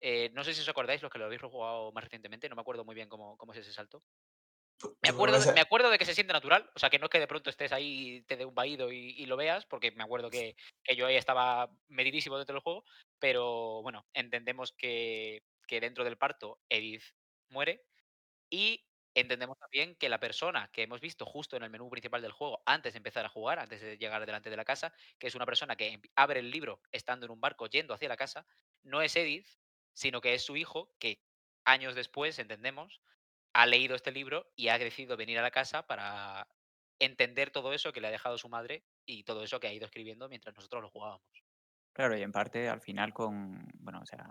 Eh, no sé si os acordáis, los que lo habéis jugado más recientemente, no me acuerdo muy bien cómo, cómo es ese salto. Me Supongo que acuerdo, me acuerdo de que se siente natural, o sea, que no es que de pronto estés ahí y te dé un vaído y, y lo veas, porque me acuerdo que, que yo ahí estaba metidísimo dentro del juego, pero bueno, entendemos que, que dentro del parto Edith muere y entendemos también que la persona que hemos visto justo en el menú principal del juego, antes de empezar a jugar, antes de llegar delante de la casa, que es una persona que em- abre el libro estando en un barco yendo hacia la casa, no es Edith, sino que es su hijo, que años después, entendemos, ha leído este libro y ha decidido venir a la casa para entender todo eso que le ha dejado su madre y todo eso que ha ido escribiendo mientras nosotros lo jugábamos. Claro, y en parte al final con, bueno, o sea,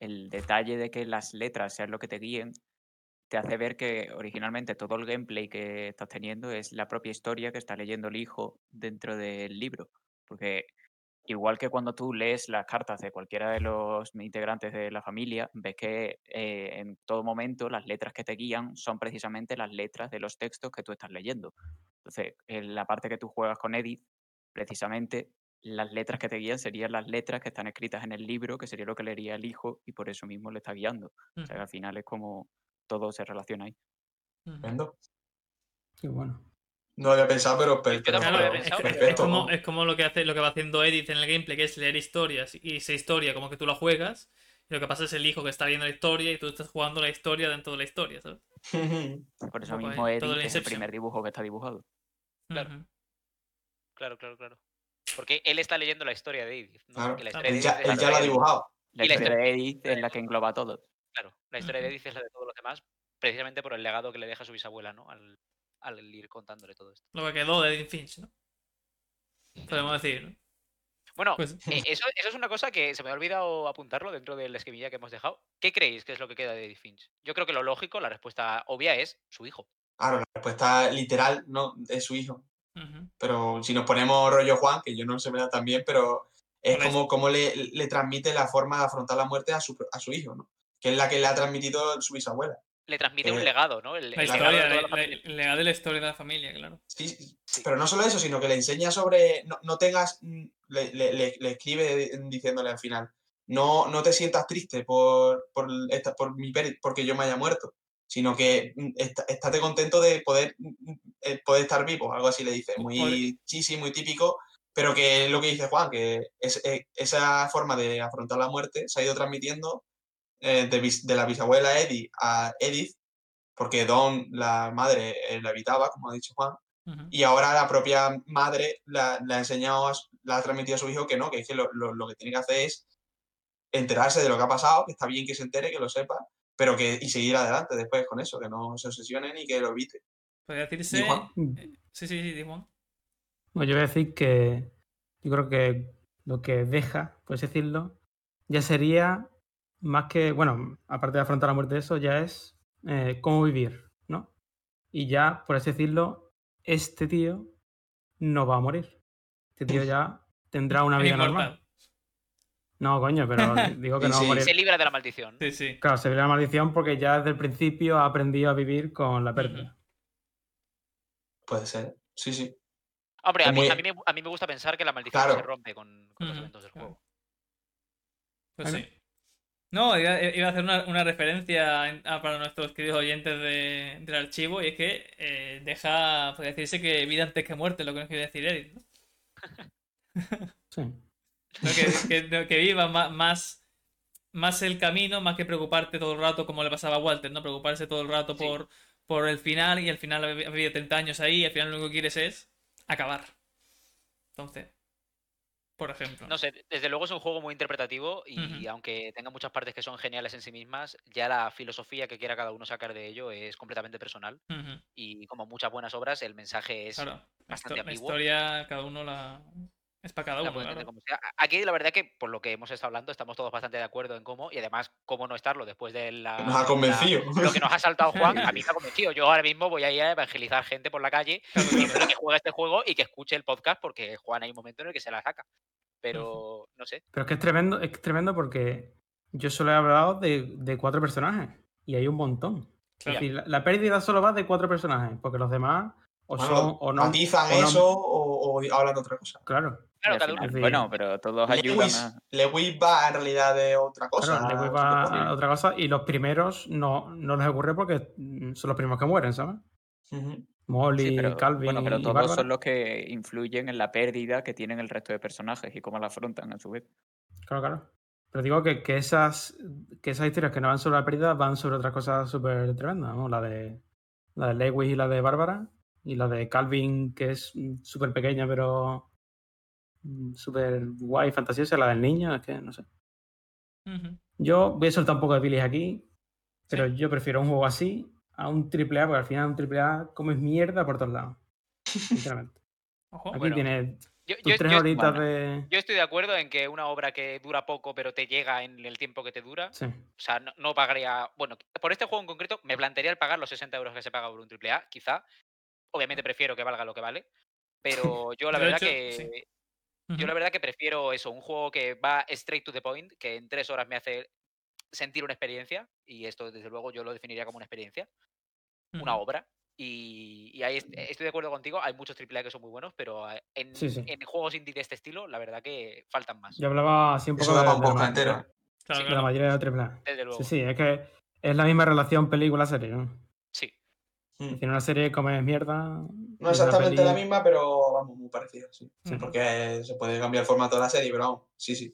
el detalle de que las letras sean lo que te guíen, te hace ver que originalmente todo el gameplay que estás teniendo es la propia historia que está leyendo el hijo dentro del libro. Porque igual que cuando tú lees las cartas de cualquiera de los integrantes de la familia, ves que eh, en todo momento las letras que te guían son precisamente las letras de los textos que tú estás leyendo. Entonces, en la parte que tú juegas con Edith, precisamente las letras que te guían serían las letras que están escritas en el libro, que sería lo que leería el hijo, y por eso mismo le está guiando. O sea, que al final es como todo se relaciona ahí. Qué bueno. No lo había pensado, pero, es, es perfecto. es como lo que hace, lo que va haciendo Edith en el gameplay, que es leer historias y esa historia como que tú la juegas. Y lo que pasa es el hijo que está leyendo la historia y tú estás jugando la historia dentro de la historia, ¿sabes? Por eso mismo Edith es el primer dibujo que está dibujado. Claro. Claro, claro, claro. Porque él está leyendo la historia de Edith, ¿no? Claro. La historia él ya, él la ya ha de- dibujado. La Y la historia historia- de Edith es la que engloba todo. Claro, la historia de. Edith es la de todos los demás, precisamente por el legado que le deja su bisabuela, ¿no? Al, al ir contándole todo esto. Lo que quedó de Edith Finch, ¿no? Podemos decir, ¿no? Bueno, Pues- eh, eso, eso es una cosa que se me ha olvidado apuntarlo dentro del esquemilla que hemos dejado. ¿Qué creéis que es lo que queda de Edith Finch? Yo creo que lo lógico, la respuesta obvia es su hijo. Claro, la respuesta literal no es su hijo. Pero si nos ponemos rollo Juan, que yo no se me da tan bien, pero es como le, le transmite la forma de afrontar la muerte a su, a su hijo, ¿no? Que es la que le ha transmitido su bisabuela. Le transmite un Eh, legado, ¿no? El, La el legado historia, de la- la el legado de la historia de la familia, claro. Sí, sí, Sí. pero no solo eso, sino que le enseña sobre. No, no tengas. mm, Le, le- le- le escribe diciéndole al final. No, no te sientas triste por, por, esta, por mi pérdida, porque yo me haya muerto, sino que mm, está- estate contento de poder, mm, eh, poder estar vivo, algo así le dice. Muy Podri- cheesy, muy típico, pero que es lo que dice Juan, que es, eh, esa forma de afrontar la muerte se ha ido transmitiendo eh, de, la bisabuela Edith a Edith, porque Don, la madre, eh, la evitaba, como ha dicho Juan, y ahora la propia madre la, la ha enseñado, la ha transmitido a su hijo que no, que es que lo, lo- lo que tiene que hacer es enterarse de lo que ha pasado, que está bien que se entere, que lo sepa, pero que y seguir adelante después con eso, que no se obsesione ni que lo evite. Podría ¿Y decirse. Juan? eh, Sí, sí, sí, Juan. Bueno, yo voy a decir que yo creo que lo que deja, por así decirlo, ya sería más que, bueno, aparte de afrontar la muerte de eso, ya es eh, cómo vivir, ¿no? Y ya, por así decirlo, este tío no va a morir. Este tío ya tendrá una vida normal. No, coño, pero digo que Sí, no va a morir. Se libra de la maldición. Sí, sí. Claro, se ve la maldición porque ya desde el principio ha aprendido a vivir con la pérdida. Puede ser, sí, sí. Hombre, a mí, muy- a, mí me, a mí me gusta pensar que la maldición Claro. se rompe con, con los eventos del juego. Pues sí. No, iba, iba a hacer una, una referencia en- para nuestros queridos oyentes de- del archivo y es que eh, deja, podría decirse que vida antes que muerte, lo que nos quiere decir Eric. ¿no? Sí. ¿No? Que, que- viva más, más el camino, más que preocuparte todo el rato como le pasaba a Walter, ¿no? Preocuparse todo el rato Sí. por, por el final y al final ha vivido 30 años ahí y al final lo único que quieres es acabar. Entonces, por ejemplo. No sé, desde luego es un juego muy interpretativo y aunque tenga muchas partes que son geniales en sí mismas, ya la filosofía que quiera cada uno sacar de ello es completamente personal y como muchas buenas obras el mensaje es claro. La, bastante la historia, cada uno la. Es para cada uno, claro. como sea. Aquí la verdad que por lo que hemos estado hablando estamos todos bastante de acuerdo en cómo y además cómo no estarlo después de la Nos ha la- convencido. lo que nos ha saltado Juan, a mí me ha convencido. Yo ahora mismo voy a ir a evangelizar gente por la calle que juegue este juego y que escuche el podcast porque Juan hay un momento en el que se la saca. Pero no sé. Pero es que es tremendo, es tremendo porque yo solo he hablado de, de cuatro personajes y hay un montón. Claro. Es decir, la, la pérdida solo va de cuatro personajes, porque los demás o Bueno, son o no. matizan o no- eso o, o hablan de otra cosa. Claro. Claro, Y al cada final, uno. Sí. Bueno, pero todos ayudan Lewis, a... Lewis va en realidad de otra cosa. Claro, Lewis va a otra cosa y los primeros no, no les ocurre porque mm, son los primeros que mueren, ¿sabes? Molly, Sí, pero, Calvin bueno, pero y todos Bárbara. son los que influyen en la pérdida que tienen el resto de personajes y cómo la afrontan a su vez. Claro, claro. Pero digo que, que esas, que esas historias que no van sobre la pérdida van sobre otras cosas súper tremendas, ¿no? La de, la de Lewis y la de Bárbara. Y la de Calvin, que es mm, súper pequeña, pero súper guay, fantasiosa. La del niño, es que no sé. Yo voy a soltar un poco de bilis aquí, pero yo prefiero un juego así a un triple A, porque al final un triple A comes mierda por todos lados. Sinceramente. Ojo. Aquí Bueno, tienes Yo, tres yo- horitas bueno. de. yo estoy de acuerdo en que una obra que dura poco pero te llega en el tiempo que te dura, Sí. o sea, no, no pagaría. Bueno, por este juego en concreto me plantearía el pagar los 60 euros que se paga por un AAA, quizá. Obviamente prefiero que valga lo que vale. Pero yo la verdad hecho, que. sí. Yo la verdad que prefiero eso, un juego que va straight to the point, que en tres horas me hace sentir una experiencia, y esto desde luego yo lo definiría como una experiencia, una obra. Y, y ahí est- estoy de acuerdo contigo, hay muchos AAA que son muy buenos, pero eh, en, Sí, sí. en juegos indie de este estilo, la verdad que faltan más. Yo hablaba así un poco Eso de, un de la mayoría-. Claro, de la claro. mayoría de la triple A. Desde luego. Sí, sí, es que es la misma relación película-serie, ¿no? Sí. Mm. Una serie comes mierda. No exactamente la misma, pero vamos, muy parecida, sí. Sí. Ujú. Porque se puede cambiar el formato de la serie, pero vamos, sí, sí.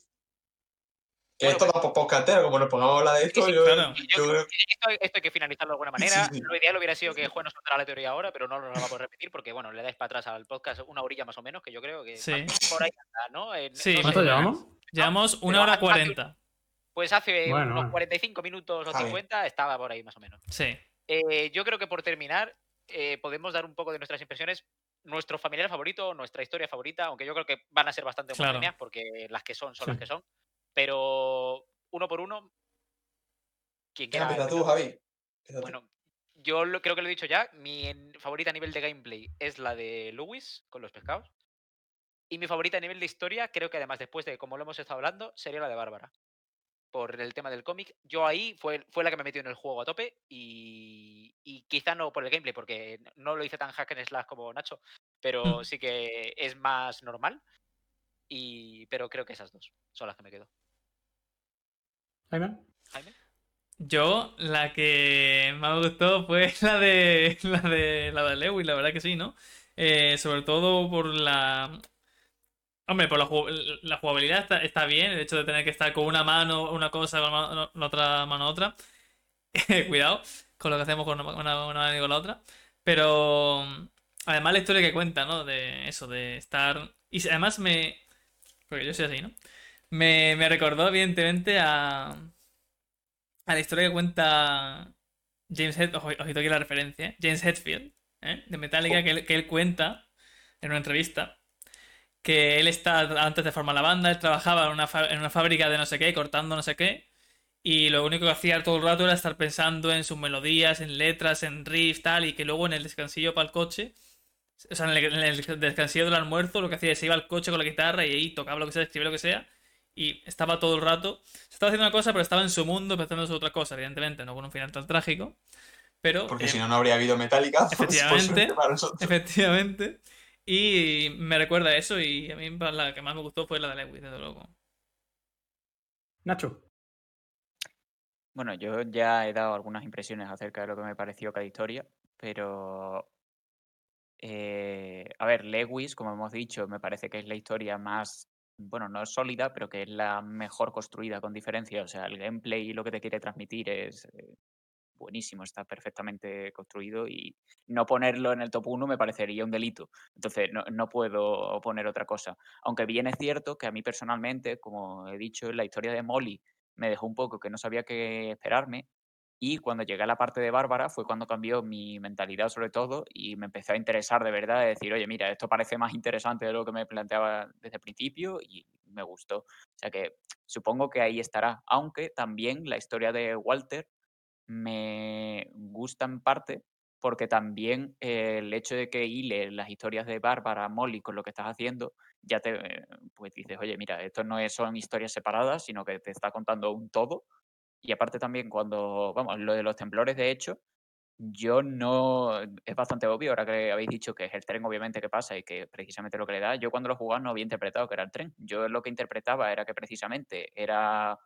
Que Bueno, esto da por podcast entero, como nos pongamos a hablar de esto, Sí, sí, yo, claro. yo Yo- creo esto, esto hay que finalizarlo de alguna manera. sí. Lo ideal hubiera sido que Juan nos contara la teoría ahora, pero no lo vamos a repetir porque, bueno, le dais para atrás al podcast una orilla más o menos, que yo creo que por ahí anda, ¿no? En- Sí, no sé, ¿Cuánto o llevamos? Llevamos una hora cuarenta. Pues hace Bueno, unos bueno. 45 minutos o Está bien. 50 estaba por ahí más o menos. Sí. Eh, yo creo que por terminar, eh, podemos dar un poco de nuestras impresiones. nuestro familiar favorito, nuestra historia favorita, aunque yo creo que van a ser bastante Claro. homogéneas porque las que son son las que son. Pero uno por uno, quien Venga, quiera. empieza tú. Javi. Bueno, yo lo- creo que lo he dicho ya. Mi favorita a nivel de gameplay es la de Lewis con los pescados. Y mi favorita a nivel de historia, creo que además después de como lo hemos estado hablando, sería la de Bárbara. Por el tema del cómic. Yo ahí fue, fue la que me metió en el juego a tope. Y, y quizá no por el gameplay, porque no lo hice tan hack and slash como Nacho. Pero sí que es más normal. Y, pero creo que esas dos son las que me quedo. Jaime. Jaime. Yo, la que más me gustó fue la de la de la de Lewis, la verdad que sí, ¿no? Eh, sobre todo por la. Hombre, por la, la jugabilidad está, está bien, el hecho de tener que estar con una mano, una cosa, con la, mano- la otra mano otra. Cuidado con lo que hacemos con una, una- una mano y con la otra. Pero además la historia que cuenta, ¿no? De eso, de estar. Y además me. Porque yo soy así, ¿no? Me, me recordó, evidentemente, a. A la historia que cuenta James Hetfield. Ojito aquí la referencia, ¿eh? James Hetfield, ¿eh? De Metallica, que él, que él cuenta en una entrevista que él está, antes de formar la banda, él trabajaba en una, en una fábrica de no sé qué, cortando no sé qué, y lo único que hacía todo el rato era estar pensando en sus melodías, en letras, en riffs, tal, y que luego en el descansillo para el coche, o sea, en el, en el descansillo del almuerzo, lo que hacía es se iba al coche con la guitarra y ahí tocaba lo que sea, escribía lo que sea, y estaba todo el rato, se estaba haciendo una cosa, pero estaba en su mundo pensando en otra cosa, evidentemente, no con un final tan trágico, pero... Porque eh, si no, no habría habido Metallica. por- por Efectivamente. Y me recuerda a eso y a mí la que más me gustó fue la de Lewis, desde luego. Nacho. Bueno, yo ya he dado algunas impresiones acerca de lo que me pareció cada historia, pero eh, a ver, Lewis, como hemos dicho, me parece que es la historia más, bueno, no es sólida, pero que es la mejor construida con diferencia. O sea, el gameplay y lo que te quiere transmitir es eh, buenísimo, está perfectamente construido y no ponerlo en el top 1 me parecería un delito. Entonces, no, no puedo poner otra cosa. Aunque bien es cierto que a mí personalmente, como he dicho, la historia de Molly me dejó un poco que no sabía qué esperarme. Y cuando llegué a la parte de Bárbara fue cuando cambió mi mentalidad sobre todo y me empezó a interesar de verdad, de decir, oye, mira, esto parece más interesante de lo que me planteaba desde el principio y me gustó. O sea que supongo que ahí estará, aunque también la historia de Walter me gusta en parte porque también eh, el hecho de que hile las historias de Bárbara, Molly con lo que estás haciendo, ya te eh, pues dices, oye, mira, esto no es- son historias separadas, sino que te está contando un todo. Y aparte también cuando, vamos, lo de los temblores, de hecho, yo no, es bastante obvio, ahora que habéis dicho que es el tren obviamente que pasa y que precisamente lo que le da, yo cuando lo jugaba no había interpretado que era el tren. Yo lo que interpretaba era que precisamente era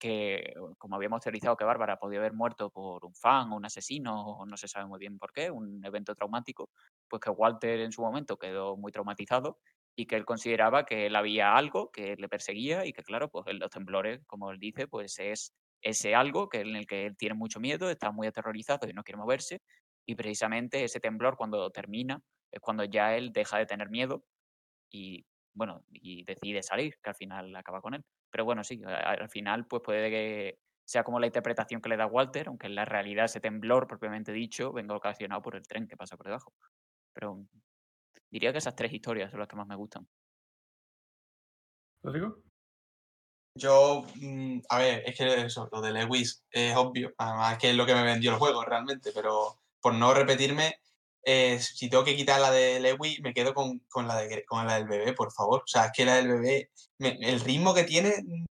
que, como habíamos teorizado que Bárbara podía haber muerto por un fan o un asesino, o no se sabe muy bien por qué, un evento traumático, pues que Walter en su momento quedó muy traumatizado y que él consideraba que él había algo que le perseguía y que, claro, pues los temblores, como él dice, pues es ese algo que en el que él tiene mucho miedo, está muy aterrorizado y no quiere moverse. Y precisamente ese temblor, cuando termina, es cuando ya él deja de tener miedo y, bueno, y decide salir, que al final acaba con él. Pero bueno, sí, al final, pues puede que sea como la interpretación que le da Walter, aunque en la realidad ese temblor, propiamente dicho, venga ocasionado por el tren que pasa por debajo. Pero diría que esas tres historias son las que más me gustan. ¿Rodrigo? Yo, mm, a ver, es que eso, lo de Lewis es obvio, además que es lo que me vendió el juego realmente, pero por no repetirme, eh, si tengo que quitar la de Lewis, me quedo con, con la, de, con la del bebé, por favor. O sea, es que la del bebé, el ritmo que tiene, mm,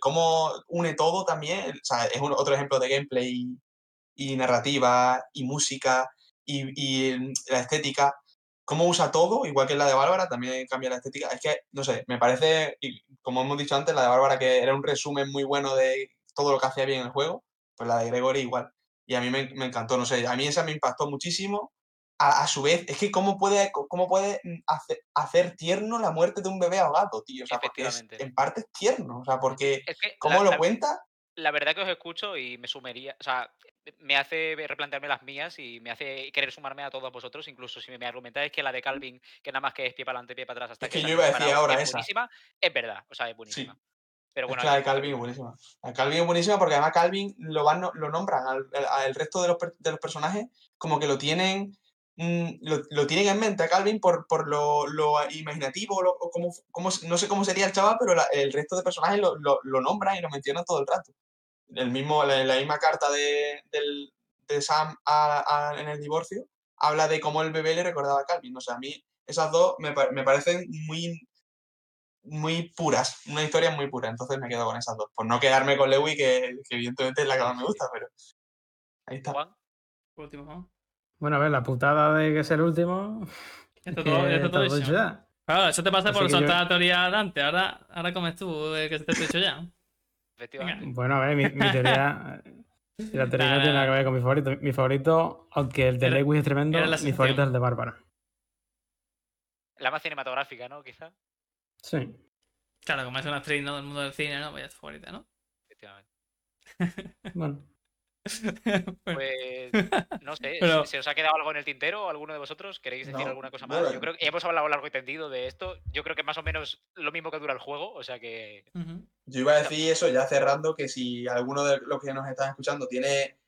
cómo une todo también, o sea, es otro ejemplo de gameplay y narrativa y música y, y, mm, la estética. Cómo usa todo, igual que la de Bárbara, también cambia la estética. Es que, no sé, me parece, y como hemos dicho antes, la de Bárbara que era un resumen muy bueno de todo lo que hacía bien el juego, pues la de Gregory igual. Y a mí me, me encantó, no sé, a mí esa me impactó muchísimo. A, a su vez, es que cómo puede, cómo puede mm, hacer, hacer tierno la muerte de un bebé ahogado, tío. O sea, porque es- en parte es tierno, o sea, porque Es que cómo la- lo la- cuenta, la verdad que os escucho y me sumería, o sea, me hace replantearme las mías y me hace querer sumarme a todos vosotros, incluso si me argumentáis que la de Calvin, que nada más que es pie para adelante, pie para atrás hasta Es que yo iba a decir ahora es esa. buenísima, es verdad, o sea, es sí. buenísima. Pero Es bueno, que la de Calvin es buenísima. La de Calvin es buenísima porque además Calvin lo, van, lo nombran al, al- al resto de los, de los personajes como que lo tienen lo, lo tienen en mente a Calvin por, por lo, lo imaginativo, lo- o cómo, cómo se- no sé cómo sería el chaval, pero el resto de personajes lo, nombran y lo mencionan todo el rato. El mismo, la, misma carta de, del- de Sam en el divorcio habla de cómo el bebé le recordaba a Calvin. O sea, a mí esas dos me, me parecen muy, muy puras, una historia muy pura, entonces me quedo con esas dos. Por no quedarme con Lewy, que, que evidentemente es la que más me gusta, pero ahí está. Último. Bueno, a ver, la putada de que es el último. Ya es está todo, que ya está todo todo hecho. hecho ya. Claro, eso te pasa Así por yo- soltar la teoría adelante. Ahora, ahora comes tú, eh, que se te ha hecho ya. efectivamente. Bueno, a ver, mi, mi teoría. La teoría no tiene nada que ver con mi favorito. Mi favorito, aunque el de Era- Lewis es tremendo, mi favorito es el de Bárbara. La más cinematográfica, ¿no? Quizá. Sí. Claro, como es una actriz ¿no? del mundo del cine, ¿no? Pues ya es tu favorita, ¿no? Efectivamente. Bueno. Pues no sé, Pero- ¿se os ha quedado algo en el tintero? ¿Alguno de vosotros queréis decir No, alguna cosa más? bueno. Yo creo que hemos hablado largo y tendido de esto. Yo creo que más o menos lo mismo que dura el juego, o sea que. Yo iba a decir eso ya cerrando, que si alguno de los que nos están escuchando tiene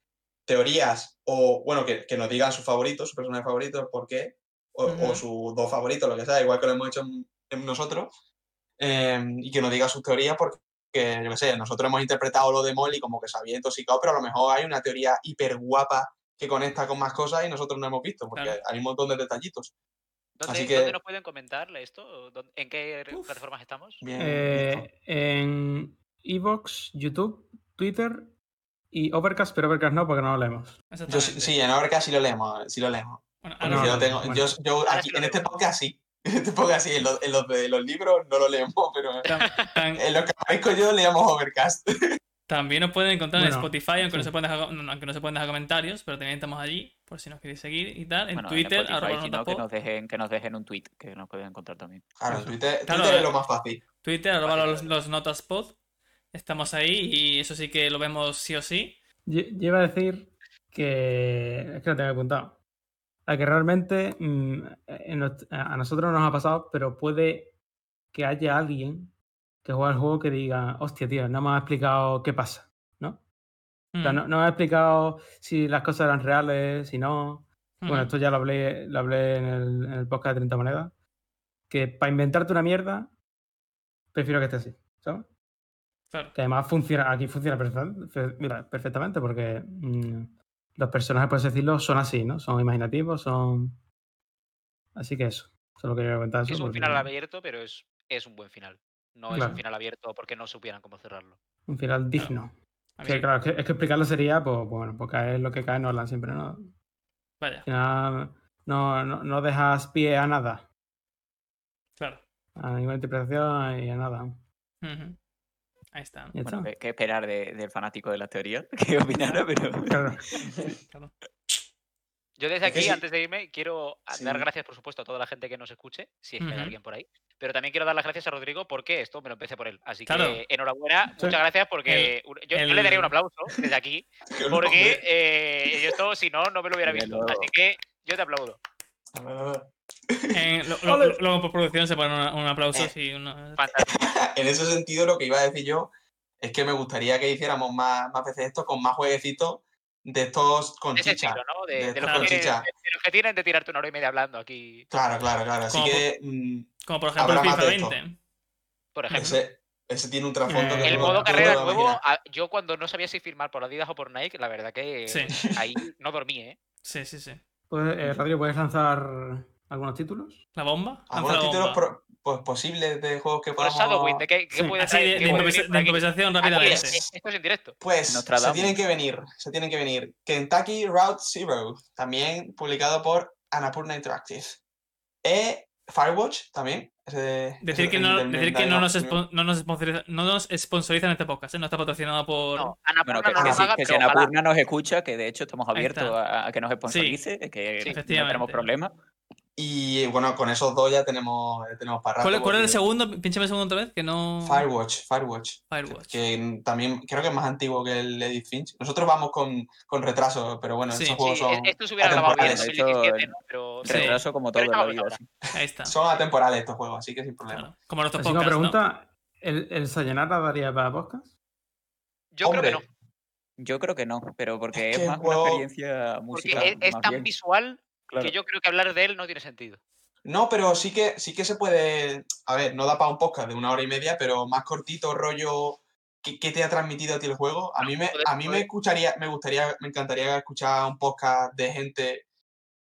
teorías o, bueno, que, que nos digan sus favoritos, sus personajes favoritos, por qué, o, sus dos favoritos, lo que sea, igual que lo hemos hecho en- en nosotros, eh, y que nos digan sus teorías porque, yo qué sé, nosotros hemos interpretado lo de Molly como que se había intoxicado, pero a lo mejor hay una teoría hiper guapa que conecta con más cosas y nosotros no hemos visto, porque Claro. hay un montón de detallitos. ¿dónde, Así que- dónde nos pueden comentar esto? ¿Dónde- ¿En qué Uf. plataformas estamos? Bien. Eh, en Evox, YouTube, Twitter y Overcast, pero Overcast no, porque no lo leemos. Yo sí, en Overcast sí lo leemos, sí lo leemos. Bueno, no, yo no, tengo, bueno. yo, aquí, en este podcast sí. En este podcast sí, en los, en los de los libros no lo leemos, pero en los que aparezco yo leemos Overcast. también nos pueden encontrar en Spotify, aunque, no se pueden dejar, no, aunque no se pueden dejar comentarios, pero también estamos allí, por si nos queréis seguir y tal. En Bueno, Twitter, Spotify, arroba si no, que nos dejen, que nos dejen un tweet, que nos pueden encontrar también. Claro, en Twitter, Claro, Twitter es lo más fácil. Twitter, arroba Fácil, los, los notas pod. Estamos ahí y eso sí que lo vemos sí o sí. Iba a decir que. Es que lo tengo apuntado. A que realmente mm, en a nosotros nos ha pasado, pero puede que haya alguien que juega el juego que diga, hostia, tío, no me ha explicado qué pasa, ¿no? O sea, Mm, no, no me ha explicado si las cosas eran reales, si no. Bueno, ujú. esto ya lo hablé, lo hablé en, el, en el podcast de 30 monedas. Que para inventarte una mierda, prefiero que esté así, ¿sabes? Claro. Que además funciona, aquí funciona perfectamente porque mm, los personajes, por así decirlo, son así, ¿no? Son imaginativos, son... Así que eso, solo quería comentar eso. Es un porque- final abierto, pero es, es un buen final. No es un final abierto porque no supieran cómo cerrarlo. Un final digno. Que, sí. claro, es que, es que explicarlo sería, pues, pues bueno, pues caer lo que cae no hablan siempre, ¿no? Vaya, Al final no, no, no dejas pie a nada, claro. a ninguna interpretación y a nada. Ujú. Ahí está. Bueno, está. ¿qué, qué esperar de- del fanático de las teorías? Que opinara, pero... Claro. Claro. Yo desde aquí, sí. antes de irme, quiero dar gracias, por supuesto, a toda la gente que nos escuche, si es que hay alguien por ahí. Pero también quiero dar las gracias a Rodrigo porque esto me lo empecé por él. Así Claro. que enhorabuena, Sí. muchas gracias porque yo, yo le daría un aplauso desde aquí Qué porque eh, yo esto, si no, no me lo hubiera visto. Así que yo te aplaudo. A ver, a ver. En- lo- lo- Ole. luego por producción se pone un aplauso. Eh. una- Fantástico. En ese sentido, lo que iba a decir yo es que me gustaría que hiciéramos más, más veces esto con más jueguecitos de estos con De chicha. estilo, ¿no? De, de de los que con tienen, chicha. de- de los que tienen de tirarte una hora y media hablando aquí, Claro, claro, claro. Así Como- que mm, Como por ejemplo el FIFA de esto. 20. por ejemplo. ese, ese tiene un trasfondo Eh, que El no- modo no carrera lo nuevo, a- yo cuando no sabía si firmar por Adidas o por Nike, la verdad que Sí. ahí no dormí, ¿eh? Sí, sí, sí. Pues, eh, Rodrigo, ¿puedes lanzar algunos títulos? ¿La bomba? Lanza Algunos la títulos bomba. pro- pues, posibles de juegos que Por podamos... Shadowwind, ¿de qué, qué Sí. puede traer- de, de improvisación rápidamente. es- esto es en directo. Pues se tienen que venir, se tienen que venir. Kentucky Route Zero, también publicado por Annapurna Interactive. E Firewatch, también. ese- Decir ese- que el no, del- decir del que no nos, no, nos no nos sponsorizan este podcast, ¿eh? no está patrocinado por. No, Annapurna Bueno, que, no que nos si, que. Annapurna nos escucha, que de hecho estamos abiertos a, a que nos sponsorice, que Sí, no efectivamente. tenemos problema. Y bueno, con esos dos ya tenemos, ya tenemos para ¿Cuál, rato, cuál es el segundo? Pinchame el segundo otra vez, que no. Firewatch, Firewatch. Firewatch. Que también creo que es más antiguo que el Edith Finch. Nosotros vamos con, con retraso, pero bueno, Sí. estos Sí, juegos son, es- esto se hubiera grabado bien en atemporales. De hecho, 2017, ¿no? Pero Sí. Retraso como todo Pero en la estamos vida. ahora. sí. Ahí está. son atemporales estos juegos, así que sin problema. Claro. Como nuestros podcasts. ¿no? pregunta, ¿el, el Sayonara daría para podcast? yo creo que no. Yo creo que no, pero porque Es más juego- una experiencia Porque musical. es, tan bien. visual Claro. que yo creo que hablar de él no tiene sentido. No, pero sí que, sí que se puede. A ver, no da para un podcast de una hora y media, pero más cortito, rollo. ¿Qué, qué te ha transmitido a ti el juego? A mí me, a mí me escucharía, me gustaría, me encantaría escuchar un podcast de gente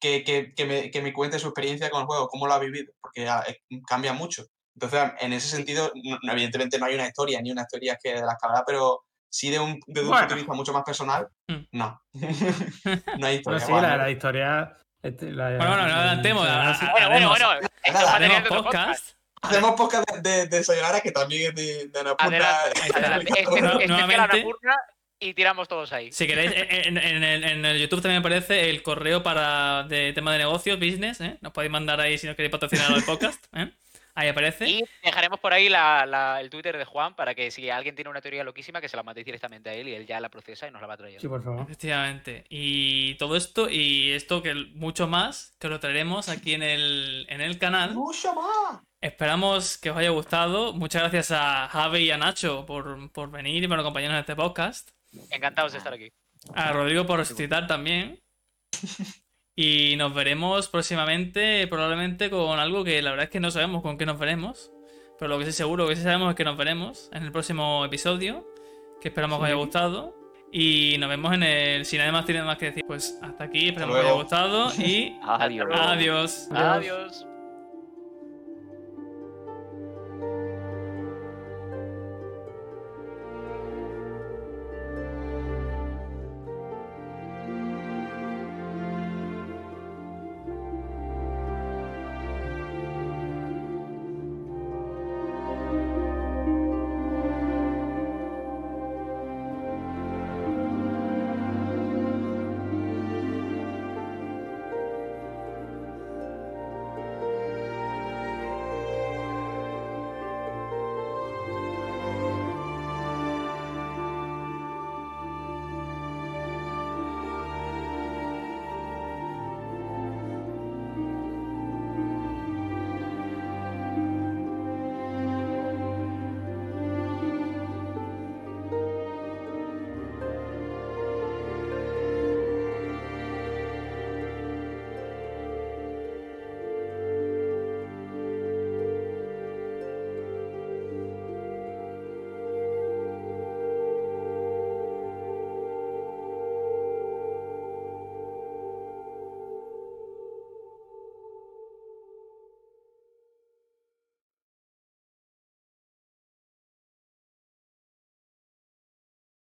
que, que, que me, que me cuente su experiencia con el juego, cómo lo ha vivido, porque ah, cambia mucho. Entonces, en ese sentido, no- evidentemente no hay una historia, ni una historia que de la escalada, pero sí de un, de un Bueno. punto de vista mucho más personal, Mm. no. no hay Pero historia. sí, la, ¿no? la historia. Este, la- Bueno, bueno, no el- adelantemos, el- Bueno, bueno, bueno. Esto otro podcast. Hacemos podcast de, de, de Sayonara, que también es de, de Annapurna. Adelante, adelante. Este- especial nuevamente- Annapurna y tiramos todos ahí. Si queréis, en, en- en- en el YouTube también aparece el correo para de tema de negocios, business, ¿eh? Nos podéis mandar ahí si nos queréis patrocinar el podcast, ¿eh? Ahí aparece. Y dejaremos por ahí la- la- el Twitter de Juan para que si alguien tiene una teoría loquísima que se la mandéis directamente a él y él ya la procesa y nos la va trayendo. Sí, por favor. Efectivamente. Y todo esto y esto que mucho más que lo traeremos aquí en el, en el canal. Mucho más. Esperamos que os haya gustado. Muchas gracias a Javi y a Nacho por, por venir y por acompañarnos en este podcast. Encantados de estar aquí. A Rodrigo por citar también. Y nos veremos próximamente, probablemente con algo que la verdad es que no sabemos con qué nos veremos. Pero lo que sí seguro que sí sabemos es que nos veremos en el próximo episodio. Que esperamos que os haya gustado. Y nos vemos en el. Si nadie más tiene más que decir, pues hasta aquí. Esperamos que os haya gustado. Y Adiós. adiós. Adiós.